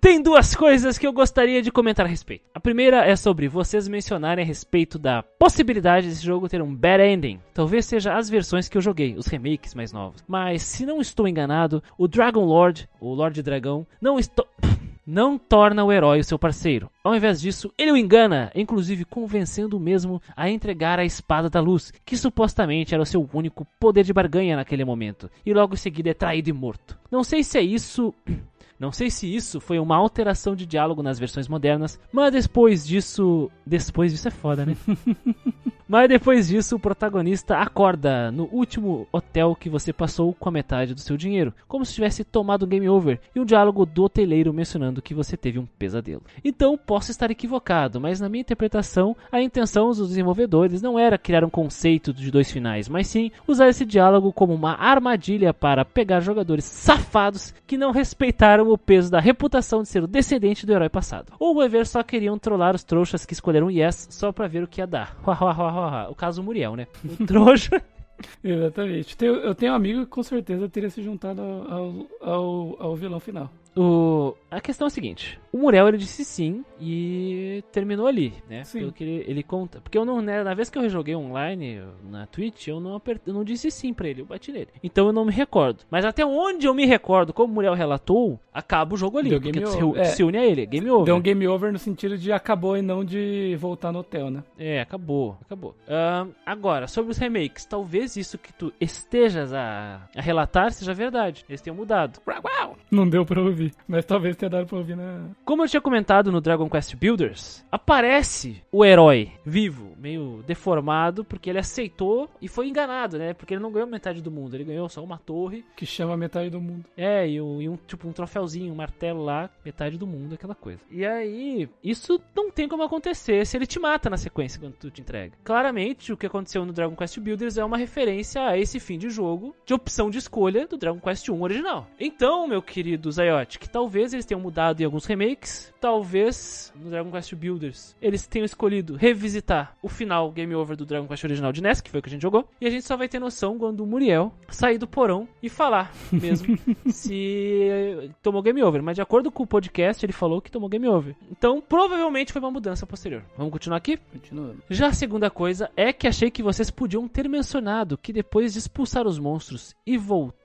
Tem duas coisas que eu gostaria de comentar a respeito. A primeira é sobre vocês mencionarem a respeito da possibilidade desse jogo ter um bad ending. Talvez seja as versões que eu joguei, os remakes mais novos. Mas se não estou enganado, o Dragon Lord, o Lorde Dragão, não estou não torna o herói o seu parceiro. Ao invés disso, ele o engana, inclusive convencendo o mesmo a entregar a espada da luz, que supostamente era o seu único poder de barganha naquele momento, e logo em seguida é traído e morto. Não sei se é isso. Não sei se isso foi uma alteração de diálogo nas versões modernas, mas depois disso. Depois disso é foda, né? Mas depois disso, o protagonista acorda no último hotel que você passou com a metade do seu dinheiro, como se tivesse tomado um game over, e um diálogo do hoteleiro mencionando que você teve um pesadelo. Então, posso estar equivocado, mas na minha interpretação, a intenção dos desenvolvedores não era criar um conceito de dois finais, mas sim usar esse diálogo como uma armadilha para pegar jogadores safados que não respeitaram o peso da reputação de ser o descendente do herói passado. Ou vai ver só queriam trollar os trouxas que escolheram Yes só pra ver o que ia dar. o caso Muriel, né? O trouxa. Exatamente. Eu tenho um amigo que com certeza teria se juntado ao, ao, ao vilão final. O... A questão é a seguinte: o Muriel ele disse sim e terminou ali, né? Sim. Pelo que ele, ele conta. Porque eu não, né, na vez que eu rejoguei online na Twitch, eu não, apert... eu não disse sim pra ele, eu bati nele. Então eu não me recordo. Mas até onde eu me recordo, como o Muriel relatou, acaba o jogo ali. Deu porque se, over. se É. une a ele, game over. Deu um game over no sentido de acabou e não de voltar no hotel, né? É, acabou, acabou. Ahn, agora, sobre os remakes, talvez isso que tu estejas a, a relatar seja verdade. Eles tenham mudado. Não deu pra ouvir, mas talvez tenha dado pra ouvir na. Como eu tinha comentado no Dragon Quest Builders, aparece o herói vivo, meio deformado, porque ele aceitou e foi enganado, né? Porque ele não ganhou metade do mundo, ele ganhou só uma torre, Que chama metade do mundo. é, e um, e um, tipo um troféuzinho, um martelo lá, metade do mundo, aquela coisa. E aí, isso não tem como acontecer se ele te mata na sequência quando tu te entrega. Claramente, o que aconteceu no Dragon Quest Builders é uma referência a esse fim de jogo de opção de escolha do Dragon Quest 1 original. Então, meu querido Zayote, que talvez eles tenham mudado em alguns remakes, talvez no Dragon Quest Builders eles tenham escolhido revisitar o final Game Over do Dragon Quest original de NES, que foi o que a gente jogou, e a gente só vai ter noção quando o Muriel sair do porão e falar mesmo se tomou Game Over. Mas de acordo com o podcast, ele falou que tomou Game Over. Então, provavelmente foi uma mudança posterior. Vamos continuar aqui? Continuando. Já a segunda coisa é que achei que vocês podiam ter mencionado que depois de expulsar os monstros e voltar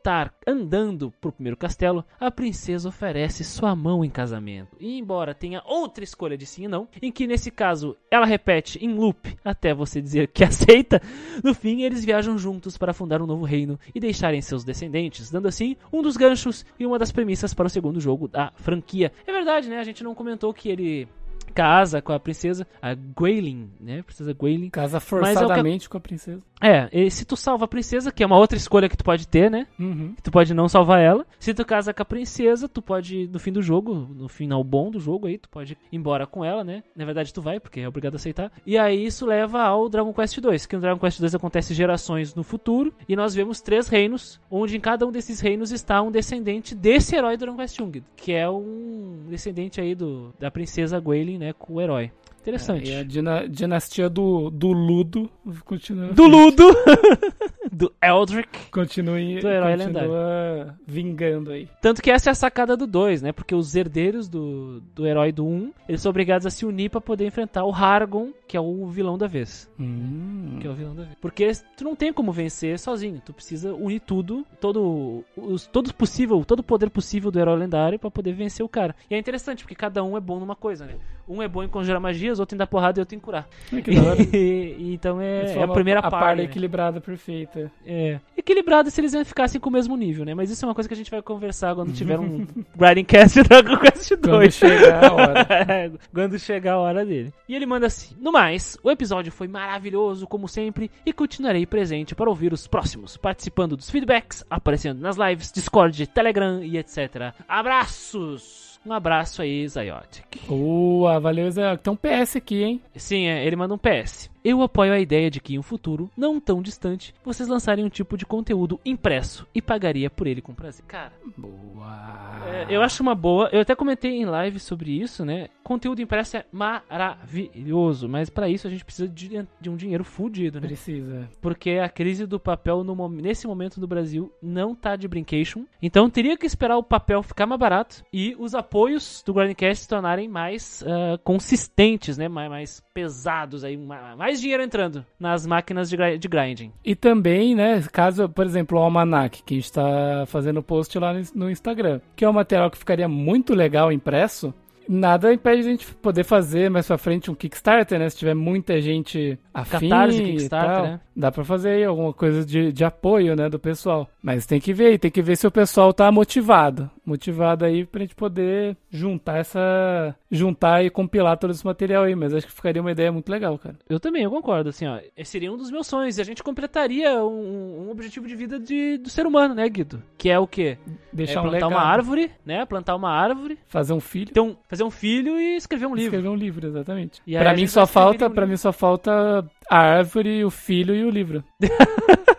andando pro primeiro castelo, a princesa oferece sua mão em casamento. E embora tenha outra escolha de sim e não, em que nesse caso ela repete em loop até você dizer que aceita, no fim eles viajam juntos para fundar um novo reino e deixarem seus descendentes, dando assim um dos ganchos e uma das premissas para o segundo jogo da franquia. É verdade, né? A gente não comentou que ele casa com a princesa, a Gwaelin, né? Princesa Gwaelin. Casa é o que- forçadamente com a princesa. É, e se tu salva a princesa, que é uma outra escolha que tu pode ter, né? Uhum. Tu pode não salvar ela. Se tu casa com a princesa, tu pode, no fim do jogo, no final bom do jogo aí, tu pode ir embora com ela, né? Na verdade, tu vai, porque é obrigado a aceitar. E aí isso leva ao Dragon Quest 2, que no Dragon Quest 2 acontece gerações no futuro, e nós vemos três reinos, onde em cada um desses reinos está um descendente desse herói do Dragon Quest 1, que é um descendente aí do, da princesa Gwaelin, né, com o herói. Interessante. E a dina- dinastia do, do Ludo continua. Do Ludo, do Eldrick. Continua, em- Do herói continua vingando aí. Tanto que essa é a sacada do 2, né? Porque os herdeiros do, do herói do 1, um, eles são obrigados a se unir pra poder enfrentar o Hargon, que é o vilão da vez. Hum. Que é o vilão da vez. Porque tu não tem como vencer sozinho. Tu precisa unir tudo, todo, os, todo possível, todo o poder possível do herói lendário pra poder vencer o cara. E é interessante, porque cada um é bom numa coisa, né? Um é bom em conjurar magias, outro em dar porrada e outro em curar. Ai, que. E- então é, é a primeira a parte. par né? equilibrada perfeita. É. Equilibrado se eles ficassem com o mesmo nível, né? Mas isso é uma coisa que a gente vai conversar quando tiver um Grinding Cast e Dragon Quest 2. Quando chegar a hora. É, quando chegar a hora dele. E ele manda assim: No mais, o episódio foi maravilhoso, como sempre, e continuarei presente para ouvir os próximos, participando dos feedbacks, aparecendo nas lives, Discord, Telegram e etc. Abraços! Um abraço aí, Zayotic. Boa, valeu, Zé. Tem um PS aqui, hein? Sim, é, ele manda um PS. Eu apoio a ideia de que em um futuro, não tão distante, vocês lançarem um tipo de conteúdo impresso e pagaria por ele com prazer. Cara, Boa. é, eu acho uma boa. Eu até comentei em live sobre isso, né? Conteúdo impresso é maravilhoso, mas pra isso a gente precisa de, de um dinheiro fudido, né? Precisa. Porque a crise do papel no nesse momento no Brasil não tá de brincation. Então teria que esperar o papel ficar mais barato e os apoios do Grindcast se tornarem mais ah, consistentes, né? Mais, mais pesados aí, ma- mais dinheiro entrando nas máquinas de, de grinding. E também, né, caso, por exemplo, o Almanac, que a gente tá fazendo post lá no Instagram, que é um material que ficaria muito legal impresso, nada impede a gente poder fazer mais pra frente um Kickstarter, né? Se tiver muita gente afim Catarse, Kickstarter, tal, né? dá pra fazer aí alguma coisa de, de apoio, né, do pessoal. Mas tem que ver, tem que ver se o pessoal tá motivado. Motivado aí pra gente poder juntar essa... juntar e compilar todo esse material aí. Mas acho que ficaria uma ideia muito legal, cara. Eu também, eu concordo, assim, ó. Esse seria um dos meus sonhos. E a gente completaria um, um objetivo de vida de, do ser humano, né, Guido? Que é o quê? Deixar é um plantar legado. uma árvore, né? Plantar uma árvore, Fazer um filho. um, fazer um filho e escrever um livro. Escrever um livro, exatamente. E aí Pra a mim só falta, um para mim só falta a árvore, o filho e o livro.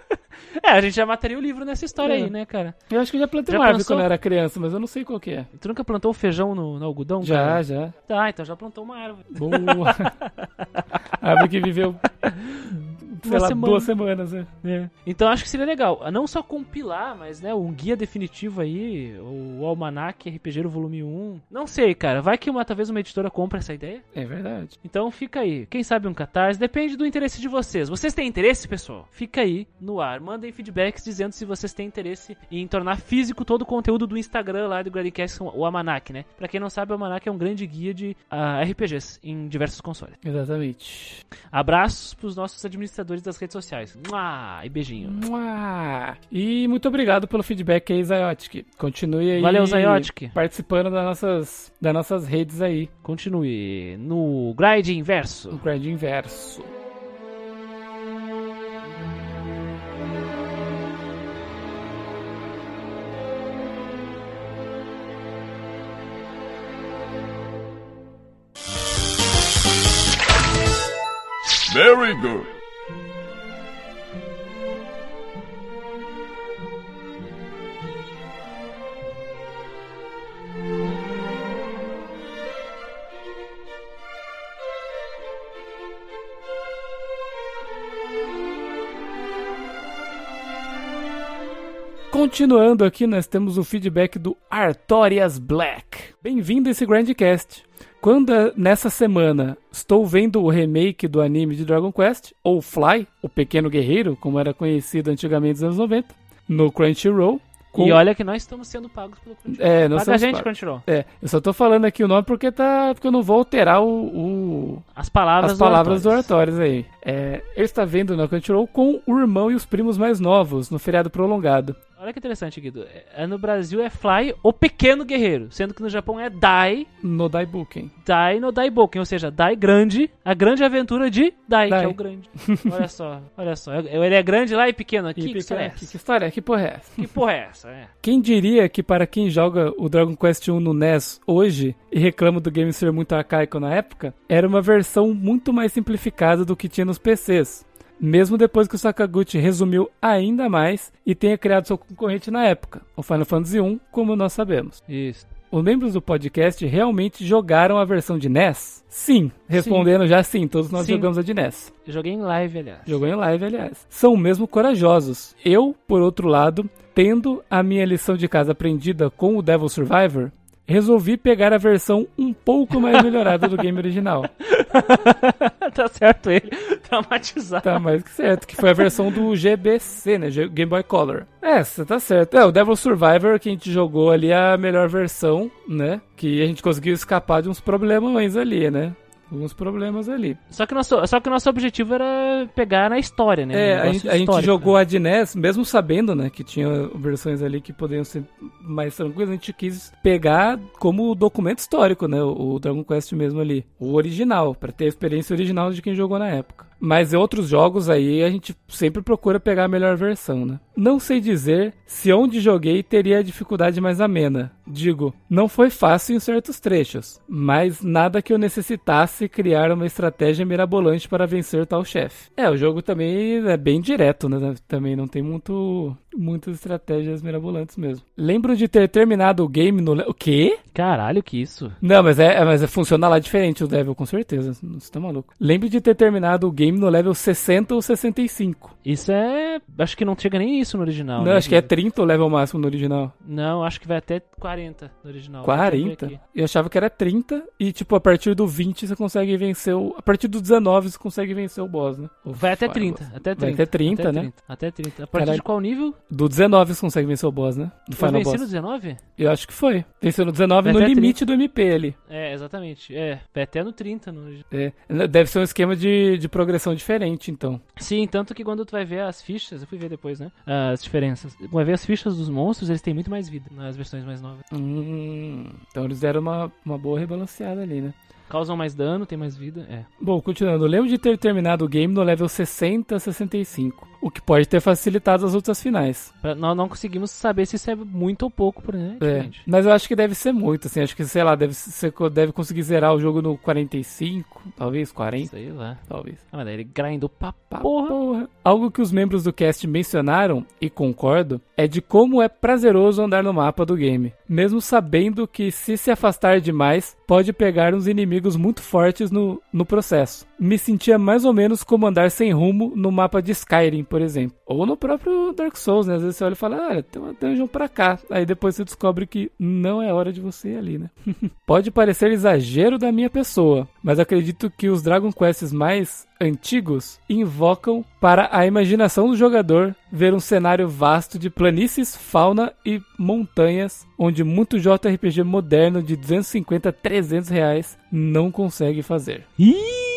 É, a gente já mataria o livro nessa história É. aí, né, cara? Eu acho que eu já plantei Já uma árvore quando eu era criança, mas eu não sei qual que é. Tu nunca plantou feijão no, no algodão? Já, cara? já. Tá, então já plantou uma árvore. Boa. árvore que viveu sei lá, semana. duas semanas, né? Então acho que seria legal, não só compilar, mas né, um guia definitivo aí, o Almanac RPG volume 1. Não sei, cara, vai que uma talvez uma editora compra essa ideia. É verdade. Então fica aí. Quem sabe um catarse, depende do interesse de vocês. Vocês têm interesse, pessoal? Fica aí no ar. Mandem feedbacks dizendo se vocês têm interesse em tornar físico todo o conteúdo do Instagram lá do Gradcast, o Almanac, né? Pra quem não sabe, o Almanac é um grande guia de ah, RPGs em diversos consoles. Exatamente. Abraços pros nossos administradores das redes sociais. Mua! E beijinho. Mua! E muito obrigado pelo feedback aí, Zayotic. Continue aí. Valeu, Zayotic. Participando das nossas, das nossas redes aí, Continue no Gride no Inverso. Grind Inverso. Very good. Continuando aqui, nós temos o feedback do Artorias Black. Bem-vindo a esse Grandcast. Quando nessa semana estou vendo o remake do anime de Dragon Quest, ou Fly, o Pequeno Guerreiro, como era conhecido antigamente nos anos 90, no Crunchyroll. com- E olha que nós estamos sendo pagos pelo Crunchyroll. É, nós Paga a gente, pagos. Crunchyroll. É, eu só tô falando aqui o nome porque tá, porque eu não vou alterar o, o- As palavras, as palavras do. Artorias aí. É, ele está vendo na Crunchyroll com o irmão e os primos mais novos no feriado prolongado. Olha que interessante, Guido. É, no Brasil é Fly, o pequeno guerreiro. Sendo que no Japão é Dai, No Daibuken. Dai no Daiboken. Ou seja, Dai grande, a grande aventura de Dai, Dai. que é o grande. olha só, olha só. Ele é grande lá e pequeno aqui. E que pequeno- história é essa? que história é? Que porra é essa? Que porra é essa? É. Quem diria que para quem joga o Dragon Quest 1 no NES hoje e reclama do game ser muito arcaico na época, era uma versão muito mais simplificada do que tinha nos PCs. Mesmo depois que o Sakaguchi resumiu ainda mais e tenha criado seu concorrente na época, o Final Fantasy 1, como nós sabemos. Isso. Os membros do podcast realmente jogaram a versão de NES? Sim, respondendo já sim, todos nós Sim. jogamos a de NES. Eu joguei em live, aliás. Jogou em live, aliás. São mesmo corajosos. Eu, por outro lado, tendo a minha lição de casa aprendida com o Devil Survivor, resolvi pegar a versão um pouco mais melhorada do game original. tá certo ele. Traumatizado. Tá mais que certo, que foi a versão do GBC, né? Game Boy Color. É, você tá certo. É, o Devil Survivor que a gente jogou ali é a melhor versão, né? Que a gente conseguiu escapar de uns problemões ali, né? Alguns problemas ali. Só que, nosso, só que o nosso objetivo era pegar na história, né? É, Um a gente, a gente jogou né? a de NES, mesmo sabendo, né, que tinha versões ali que poderiam ser mais tranquilas, a gente quis pegar como documento histórico, né, o, Dragon Quest mesmo ali, o original, pra ter a experiência original de quem jogou na época. Mas em outros jogos aí a gente sempre procura pegar a melhor versão, né. Não sei dizer se onde joguei teria a dificuldade mais amena, Digo, não foi fácil em certos trechos, mas nada que eu necessitasse criar uma estratégia mirabolante para vencer tal chefe. É, o jogo também é bem direto, né? Também não tem muito muitas estratégias mirabolantes mesmo. Lembro de ter terminado o game no. O quê? Caralho, que isso? Não, mas é, é- mas é, funciona lá diferente o level, com certeza. Você tá maluco. Lembro de ter terminado o game no level 60 ou 65. Isso é. Acho que não chega nem isso no original. Não, né? acho que é 30 o level máximo no original. Não, acho que vai até 40 no original. Vou até ver 40? aqui. Eu achava que era 30 e, tipo, a partir do 20 você consegue vencer o... A partir do 19 você consegue vencer o boss, né? O Vai até final 30, boss. até 30. Vai até 30, até né? 30, até 30. A partir Caralho. de qual nível? Do 19 você consegue vencer o boss, né? Do final vencer no boss. 19? Eu acho que foi. Venceu no 19 Vai no limite do MP ali. É, exatamente. É, vai até no 30 no original. É. Deve ser um esquema de, de progressão diferente, então. Sim, tanto que quando tu vai ver as fichas, eu fui ver depois, né? As diferenças. Vai ver as fichas dos monstros, eles têm muito mais vida nas versões mais novas. Hum, então eles deram uma, uma boa rebalanceada ali, né? Causam mais dano, tem mais vida, é. Bom, continuando, eu lembro de ter terminado o game no level 60 a 65, o que pode ter facilitado as outras finais. Pra- nós não conseguimos saber se isso é muito ou pouco, por né? É, mas eu acho que deve ser muito, assim, acho que, sei lá, deve, você deve conseguir zerar o jogo no 45, talvez 40, Sei lá. talvez. Ah, mas ele grindou pra Pá, porra. Algo que os membros do cast mencionaram, e concordo, é de como é prazeroso andar no mapa do game, mesmo sabendo que se se afastar demais, pode pegar uns inimigos muito fortes no, no processo. Me sentia mais ou menos como andar sem rumo no mapa de Skyrim, por exemplo. Ou no próprio Dark Souls, né? Às vezes você olha e fala, olha, tem uma dungeon pra cá. Aí depois você descobre que não é hora de você ir ali, né? Pode parecer exagero da minha pessoa, mas acredito que os Dragon Quests mais antigos invocam para a imaginação do jogador ver um cenário vasto de planícies, fauna e montanhas, onde muito JRPG moderno de 250 a 300 reais não consegue fazer. Ih,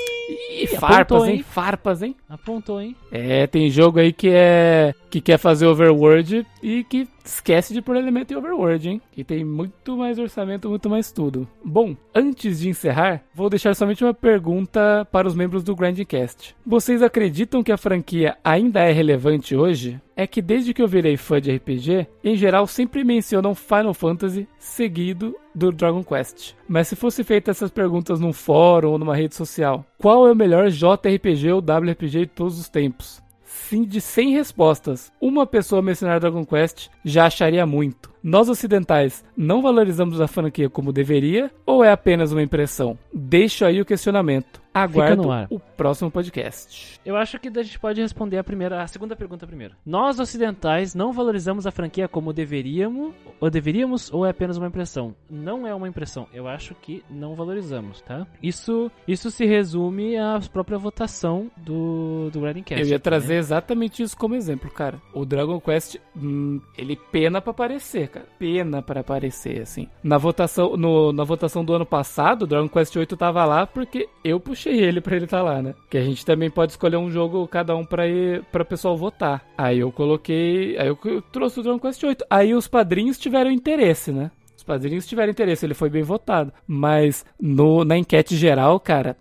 farpas, apontou, hein? hein? Farpas, hein? Apontou, hein? É, tem jogo aí que é que quer fazer overworld e que esquece de pôr elemento em overworld, hein? Que tem muito mais orçamento, muito mais tudo. Bom, antes de encerrar, vou deixar somente uma pergunta para os membros do Grindcast. Vocês acreditam que a franquia ainda é relevante hoje? É que desde que eu virei fã de RPG, em geral sempre mencionam Final Fantasy seguido do Dragon Quest. Mas se fosse feita essas perguntas num fórum ou numa rede social, qual é o melhor JRPG ou WRPG de todos os tempos? Sim, de 100 respostas, uma pessoa mencionar Dragon Quest já acharia muito. Nós ocidentais não valorizamos a franquia como deveria ou é apenas uma impressão? Deixo aí o questionamento. Aguardo o próximo podcast. Eu acho que a gente pode responder a primeira, a segunda pergunta primeiro. Nós ocidentais não valorizamos a franquia como deveríamos, ou deveríamos, ou é apenas uma impressão? Não é uma impressão. Eu acho que não valorizamos, tá? Isso, isso se resume à própria votação do do Grindcast. Eu ia aqui, trazer né? exatamente isso como exemplo, cara. O Dragon Quest, hum, ele pena pra aparecer, cara. Pena pra aparecer, assim. Na votação, no- na votação do ano passado, Dragon Quest 8 tava lá porque eu puxei ele pra ele estar lá, né? Que a gente também pode escolher um jogo cada um ir para pessoal votar. Aí eu coloquei, aí eu eu trouxe o Dragon Quest 8. Aí os padrinhos tiveram interesse, né? Os padrinhos tiveram interesse, ele foi bem votado. Mas no, na enquete geral, cara,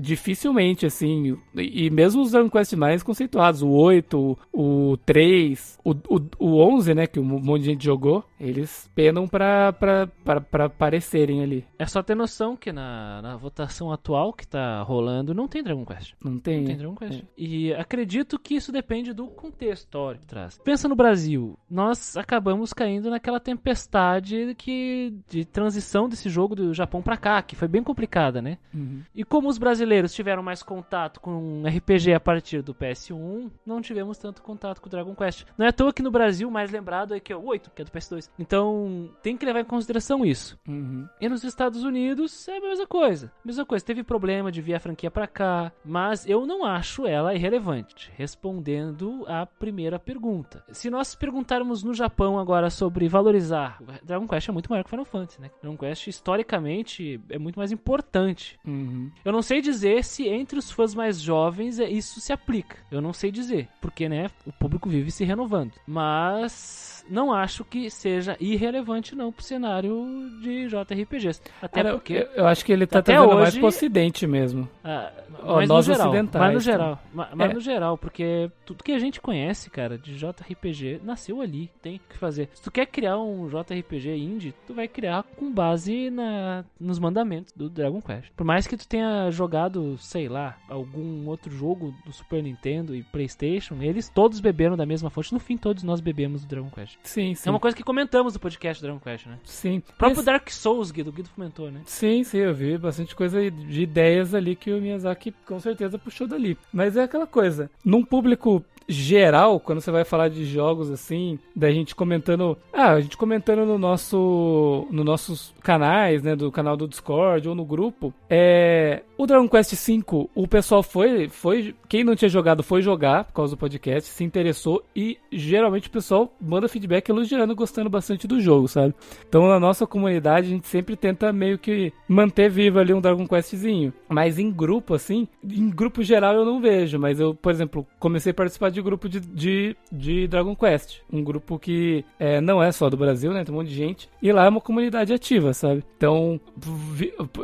dificilmente, assim. E mesmo os Dragon Quest mais conceituados, o 8, o, o 3, o, o, o 11, né, que um monte de gente jogou, eles penam pra, pra, pra, pra aparecerem ali. É só ter noção que na, na votação atual que tá rolando não tem Dragon Quest. Não tem. Não tem Dragon Quest. E acredito que isso depende do contexto histórico que traz. Pensa no Brasil. Nós acabamos caindo naquela tempestade que de transição desse jogo do Japão pra cá, que foi bem complicada, né? Uhum. E como os brasileiros tiveram mais contato com RPG a partir do PS1, não tivemos tanto contato com Dragon Quest. Não é à toa que no Brasil o mais lembrado é que é o 8, que é do PS2. Então, tem que levar em consideração isso. Uhum. E nos Estados Unidos é a mesma coisa. Mesma coisa, teve problema de vir a franquia pra cá, mas eu não acho ela irrelevante. Respondendo à primeira pergunta. Se nós perguntarmos no Japão agora sobre valorizar, Dragon Quest é muito maior que Final Fantasy, né? Dragon Quest historicamente é muito mais importante. Uhum. Eu não sei dizer se entre os fãs mais jovens é- isso se aplica. Eu não sei dizer, porque né, o público vive se renovando. Mas não acho que seja irrelevante não pro cenário de JRPGs. Até Cara, porque eu, eu acho que ele tá até trazendo mais hoje- pro ocidente mesmo. Ah, mas nós no geral, ocidentais, mas no tá? geral, ma- mas É. no geral, porque tudo que a gente conhece, cara, de JRPG nasceu ali, tem que fazer. Se tu quer criar um JRPG indie, tu vai criar com base na, nos mandamentos do Dragon Quest. Por mais que tu tenha jogado, sei lá, algum outro jogo do Super Nintendo e PlayStation, eles todos beberam da mesma fonte. No fim, todos nós bebemos do Dragon Quest. Sim, sim. É uma coisa que comentamos no podcast do Dragon Quest, né? Sim. O próprio Mas- Dark Souls, Guido, o Guido comentou, né? Sim, sim, eu vi bastante coisa de ideias ali que o Miyazaki com certeza puxou dali. Mas é aquela coisa, num público geral, quando você vai falar de jogos assim, da gente comentando, ah, a gente comentando no nosso nos nossos canais, né, do canal do Discord ou no grupo, é, o Dragon Quest V, o pessoal foi foi quem não tinha jogado foi jogar por causa do podcast, se interessou e geralmente o pessoal manda feedback elogiando, gostando bastante do jogo, sabe? Então na nossa comunidade a gente sempre tenta meio que manter vivo ali um Dragon Questzinho. Mas em grupo, assim, em grupo geral eu não vejo. Mas eu, por exemplo, comecei a participar de grupo de, de, de Dragon Quest. Um grupo que é, não é só do Brasil, né? Tem um monte de gente. E lá é uma comunidade ativa, sabe? Então,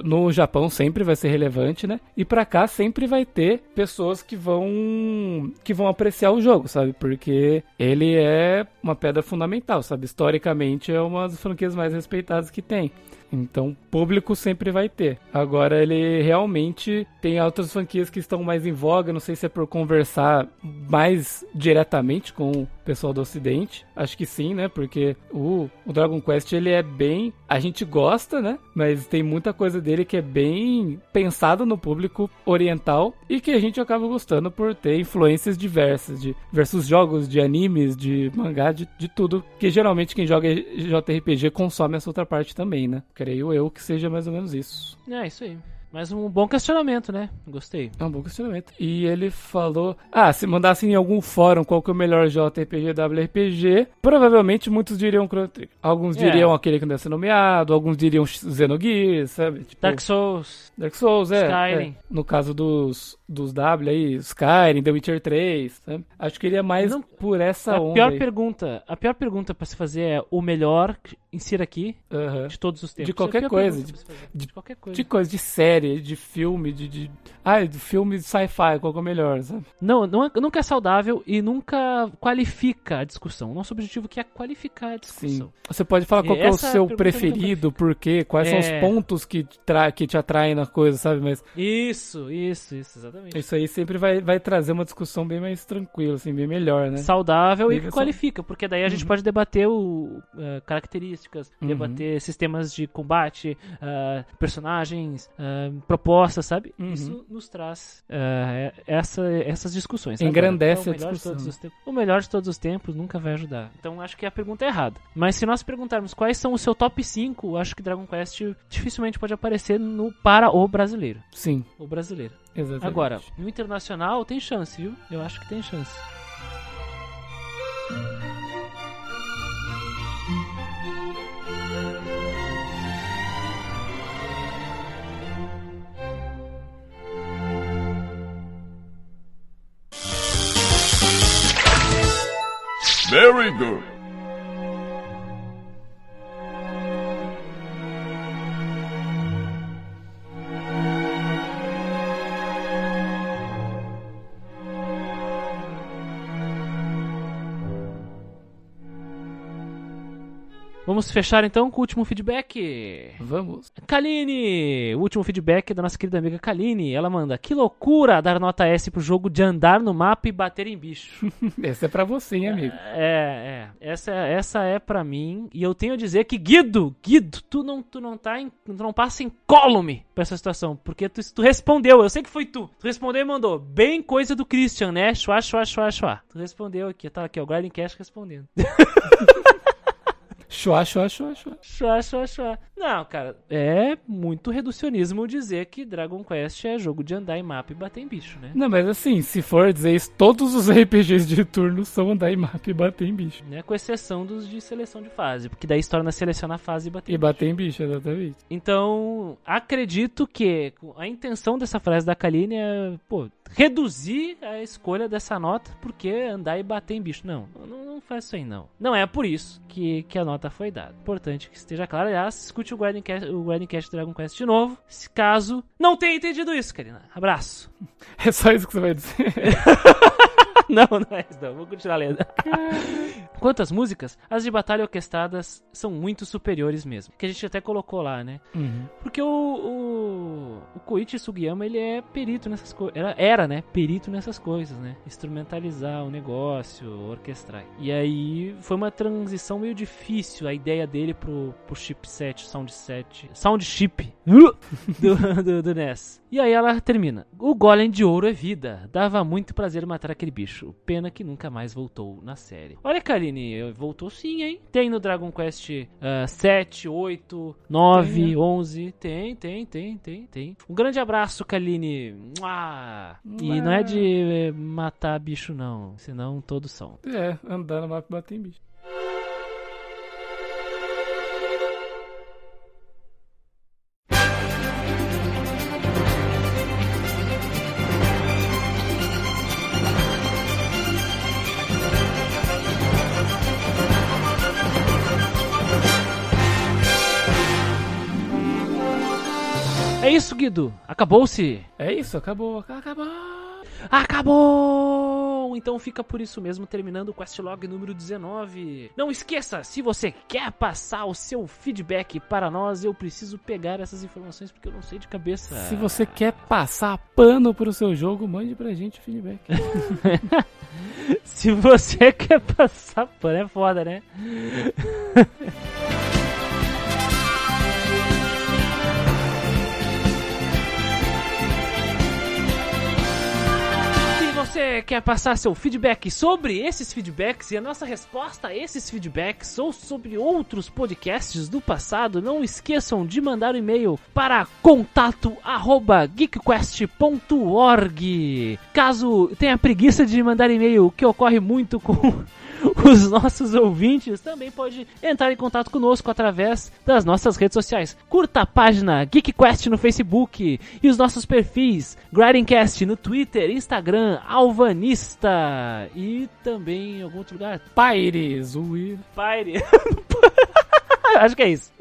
no Japão sempre vai ser relevante, né? E pra cá sempre vai ter pessoas que vão que vão apreciar o jogo, sabe? Porque ele é uma pedra fundamental, sabe? Historicamente é uma das franquias mais respeitadas que tem. Então, público sempre vai ter. Agora, ele realmente tem outras franquias que estão mais em voga. Não sei se é por conversar mais diretamente com pessoal do Ocidente. Acho que sim, né? Porque o, o Dragon Quest, ele é bem. A gente gosta, né? Mas tem muita coisa dele que é bem pensada no público oriental e que a gente acaba gostando por ter influências diversas de diversos jogos, de animes, de mangá, de, de tudo. Que geralmente quem joga JRPG consome essa outra parte também, né? Creio eu que seja mais ou menos isso. É, isso aí. Mas um bom questionamento, né? Gostei. É um bom questionamento. E ele falou: Ah, se mandassem em algum fórum qual que é o melhor JRPG WRPG, provavelmente muitos diriam Chrono Trigger. Alguns É. diriam aquele que não deve ser nomeado, alguns diriam Xenogears, sabe? Tipo, Dark Souls. Dark Souls, é. Skyrim. é. No caso dos, dos W aí, Skyrim, The Witcher 3, sabe? Acho que ele é mais Não- por essa a onda. pior aí. pergunta, a pior pergunta pra se fazer é o melhor insira aqui Aham. de todos os tempos. De qualquer é coisa, pergunta pra se fazer. de- de qualquer coisa. De coisa, de série, de filme, de. de... Ah, de filme de sci-fi, qual que é o melhor, sabe? Não, não é- nunca é saudável e nunca qualifica a discussão. Nosso objetivo aqui é qualificar a Sim. discussão. Você pode falar qual que é o Essa seu preferido, por quê, quais são os É. pontos que te, tra- que te atraem na coisa, sabe? Mas Isso, isso, isso, exatamente. isso aí sempre vai, vai trazer uma discussão bem mais tranquila, assim, bem melhor, né? Saudável e Nível que qualifica, porque daí a gente pode debater o, eh, características, Uhum. debater sistemas de combate, ah, personagens, propostas, sabe? Uhum. Isso nos traz ah, essa, essas discussões. Engrandece Agora, a o melhor de discussão. todos os tempos- O melhor de todos os tempos nunca vai ajudar. Então acho que a pergunta é errada. Mas se nós perguntarmos quais são o seu top 5, acho que Dragon Quest dificilmente pode aparecer no para o brasileiro. Sim, O brasileiro. exatamente. Agora, no internacional tem chance, viu? Eu acho que tem chance. Very good. Vamos fechar então com o último feedback. Vamos. Kaline! O último feedback da nossa querida amiga Kaline. Ela manda: Que loucura dar nota S pro jogo de andar no mapa e bater em bicho. Esse é pra você, hein, amigo? é, é. Essa, essa é pra mim. E eu tenho a dizer que, Guido, Guido, tu não, tu não tá em. Tu não passa em colume pra essa situação. Porque tu, tu respondeu, eu sei que foi tu. Tu respondeu e mandou. Bem coisa do Christian, né? Chua, chua, chua, chua. Tu respondeu aqui, tá aqui, ó, o Garden Cash respondendo. Chua, chua, chua, chua. Chua, chua, chua. Não, cara, é muito reducionismo dizer que Dragon Quest é jogo de andar em mapa e bater em bicho, né? Não, mas assim, se for dizer isso, todos os RPGs de turno são andar em mapa e bater em bicho. né? Com exceção dos de seleção de fase, porque daí se torna selecionar a fase e bater E em bater em bicho, exatamente. Então, acredito que a intenção dessa frase da Kaline é, pô, reduzir a escolha dessa nota porque andar e bater em bicho. Não, não, não faz isso aí não. Não é por isso que, que a nota foi dada. Importante que esteja claro. Aliás, escute o Guardian Cast, o Cast Dragon Quest de novo, se caso não tenha entendido isso, Karina. Abraço. É só isso que você vai dizer. não, não é isso não. Vou continuar lendo. Quanto às músicas, as de batalha orquestradas são muito superiores mesmo. Que a gente até colocou lá, né? Uhum. Porque o, o, o Koichi Sugiyama, ele é perito nessas coisas. Era, era, né? Perito nessas coisas, né? Instrumentalizar o negócio, orquestrar. E aí foi uma transição meio difícil a ideia dele pro, pro chipset, sound set, sound chip do, do, do NES. E aí ela termina. O Golem de Ouro é vida. Dava muito prazer matar aquele bicho. Pena que nunca mais voltou na série. Olha, Karine, voltou sim, hein? Tem no Dragon Quest ah, 7, 8, 9, Tem, né? 11. Tem, tem, tem, tem, tem. Um grande abraço, Kaline. Mua! E não é de eh, matar bicho, não. Senão todos são. É, andar no mapa e bater em bicho. Guido. Acabou-se. É isso, acabou, acabou. Acabou! Então fica por isso mesmo, terminando o Questlog número 19. Não esqueça, se você quer passar o seu feedback para nós, eu preciso pegar essas informações porque eu não sei de cabeça. Se você quer passar pano pro seu jogo, mande pra gente o feedback. Se você quer passar pano, é foda, né? você quer passar seu feedback sobre esses feedbacks e a nossa resposta a esses feedbacks ou sobre outros podcasts do passado, não esqueçam de mandar um e-mail para contato@geekquest.org. Caso tenha preguiça de mandar e-mail, que ocorre muito com os nossos ouvintes, também pode entrar em contato conosco através das nossas redes sociais. Curta a página GeekQuest no Facebook e os nossos perfis Grindcast no Twitter, Instagram, Alvanista e também em algum outro lugar. Paires, Will. Fire. Acho que é isso.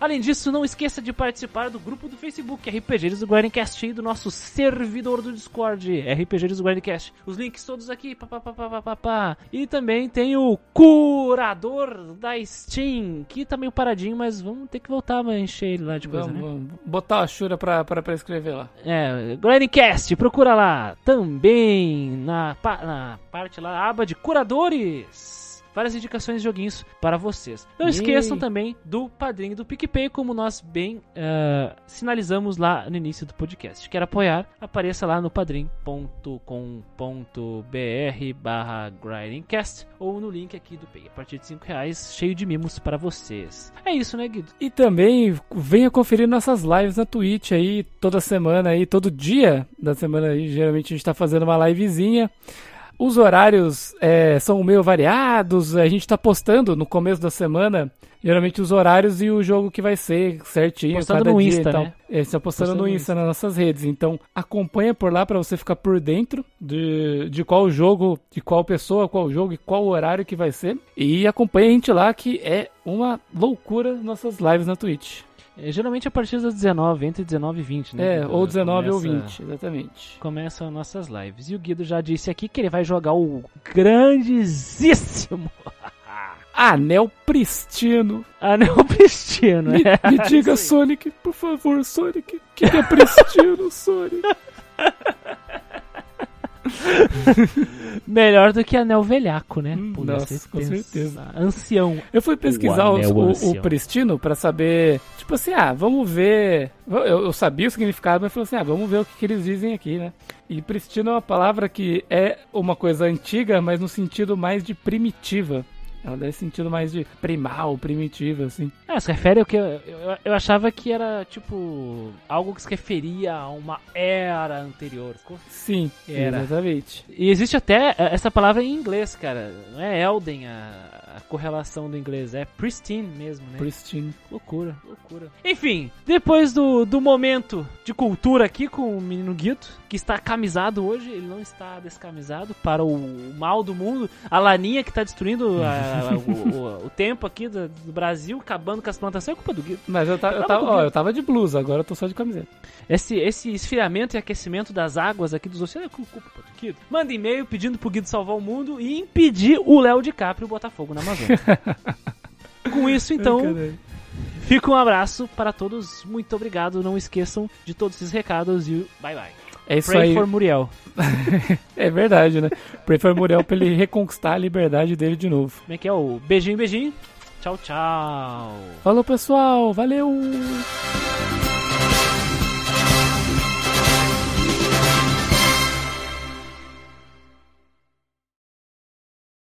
Além disso, não esqueça de participar do grupo do Facebook RPGs do Grindcast e do nosso servidor do Discord RPGs do Grindcast. Os links todos aqui, pá, pá, pá, pá, pá, pá, pá. E também tem o curador da Steam, que tá meio paradinho, mas vamos ter que voltar a encher ele lá de coisa, Vamos, né? vamos botar a Shura pra, pra, pra escrever lá. É, Grindcast, procura lá. Também na, na parte lá, aba de curadores. Várias indicações de joguinhos para vocês. Não Yay. esqueçam também do padrinho do PicPay, como nós bem ah, sinalizamos lá no início do podcast. Quer apoiar? Apareça lá no padrim.com.br barra grindingcast ou no link aqui do Pay. A partir de 5 reais, cheio de mimos para vocês. É isso, né, Guido? E também venha conferir nossas lives na Twitch aí, toda semana aí, todo dia da semana aí. Geralmente a gente tá fazendo uma livezinha. Os horários é, são meio variados, a gente tá postando no começo da semana, geralmente os horários e o jogo que vai ser certinho. Postando cada no dia, Insta, então. né? É, está postando, Postando no no Insta, nas nossas redes. Então acompanha por lá pra você ficar por dentro de, de qual jogo, de qual pessoa, qual jogo e qual horário que vai ser. E acompanha a gente lá que é uma loucura nossas lives na Twitch. É, geralmente a partir das 19, entre 19 e 20, né? É, Guido? ou 19 ou Começa- 20, exatamente. Começam nossas lives. E o Guido já disse aqui que ele vai jogar o grandíssimo Anel pristino. Anel Pristino. Me, é. me diga. Sonic, por favor, Sonic. Que é pristino, Sonic? Melhor do que Anel Velhaco, né? Hum, Pô, nossa, você com pensa- certeza. Ancião. Eu fui pesquisar O o, o, ancião. pristino pra saber, tipo assim, ah, vamos ver. Eu, eu sabia o significado, mas falei assim, ah, vamos ver o que, que eles dizem aqui, né? E pristino é uma palavra que é uma coisa antiga, mas no sentido mais de primitiva. Ela dá esse sentido mais de primal, primitivo, assim. É, se refere ao que eu, eu, eu achava que era, tipo, algo que se referia a uma era anterior. Sim, Era. exatamente. E existe até é, essa palavra em inglês, cara. Não é Elden a, a correlação do inglês, é pristine mesmo, né? Pristine. Loucura, loucura. Enfim, depois do, do momento de cultura aqui com o menino Guito, que está camisado hoje, ele não está descamisado para o mal do mundo. A laninha que está destruindo a- o, o- o tempo aqui do, do Brasil, acabando com as plantações, é culpa do Guito. Mas eu, ta- eu, tava tava, ó, eu tava de blusa, agora eu tô só de camiseta. Esse, esse esfriamento e aquecimento das águas aqui dos oceanos é culpa do Guido. Manda e-mail pedindo pro Guido salvar o mundo e impedir o Léo DiCaprio botar fogo na Amazônia. Com isso, então. Fica um abraço para todos, muito obrigado. Não esqueçam de todos esses recados e bye bye. É isso Pray aí. for Muriel. É verdade, né? Pray for Muriel pra ele reconquistar a liberdade dele de novo. Como é que é o beijinho, beijinho? Tchau, tchau. Falou, pessoal. Valeu!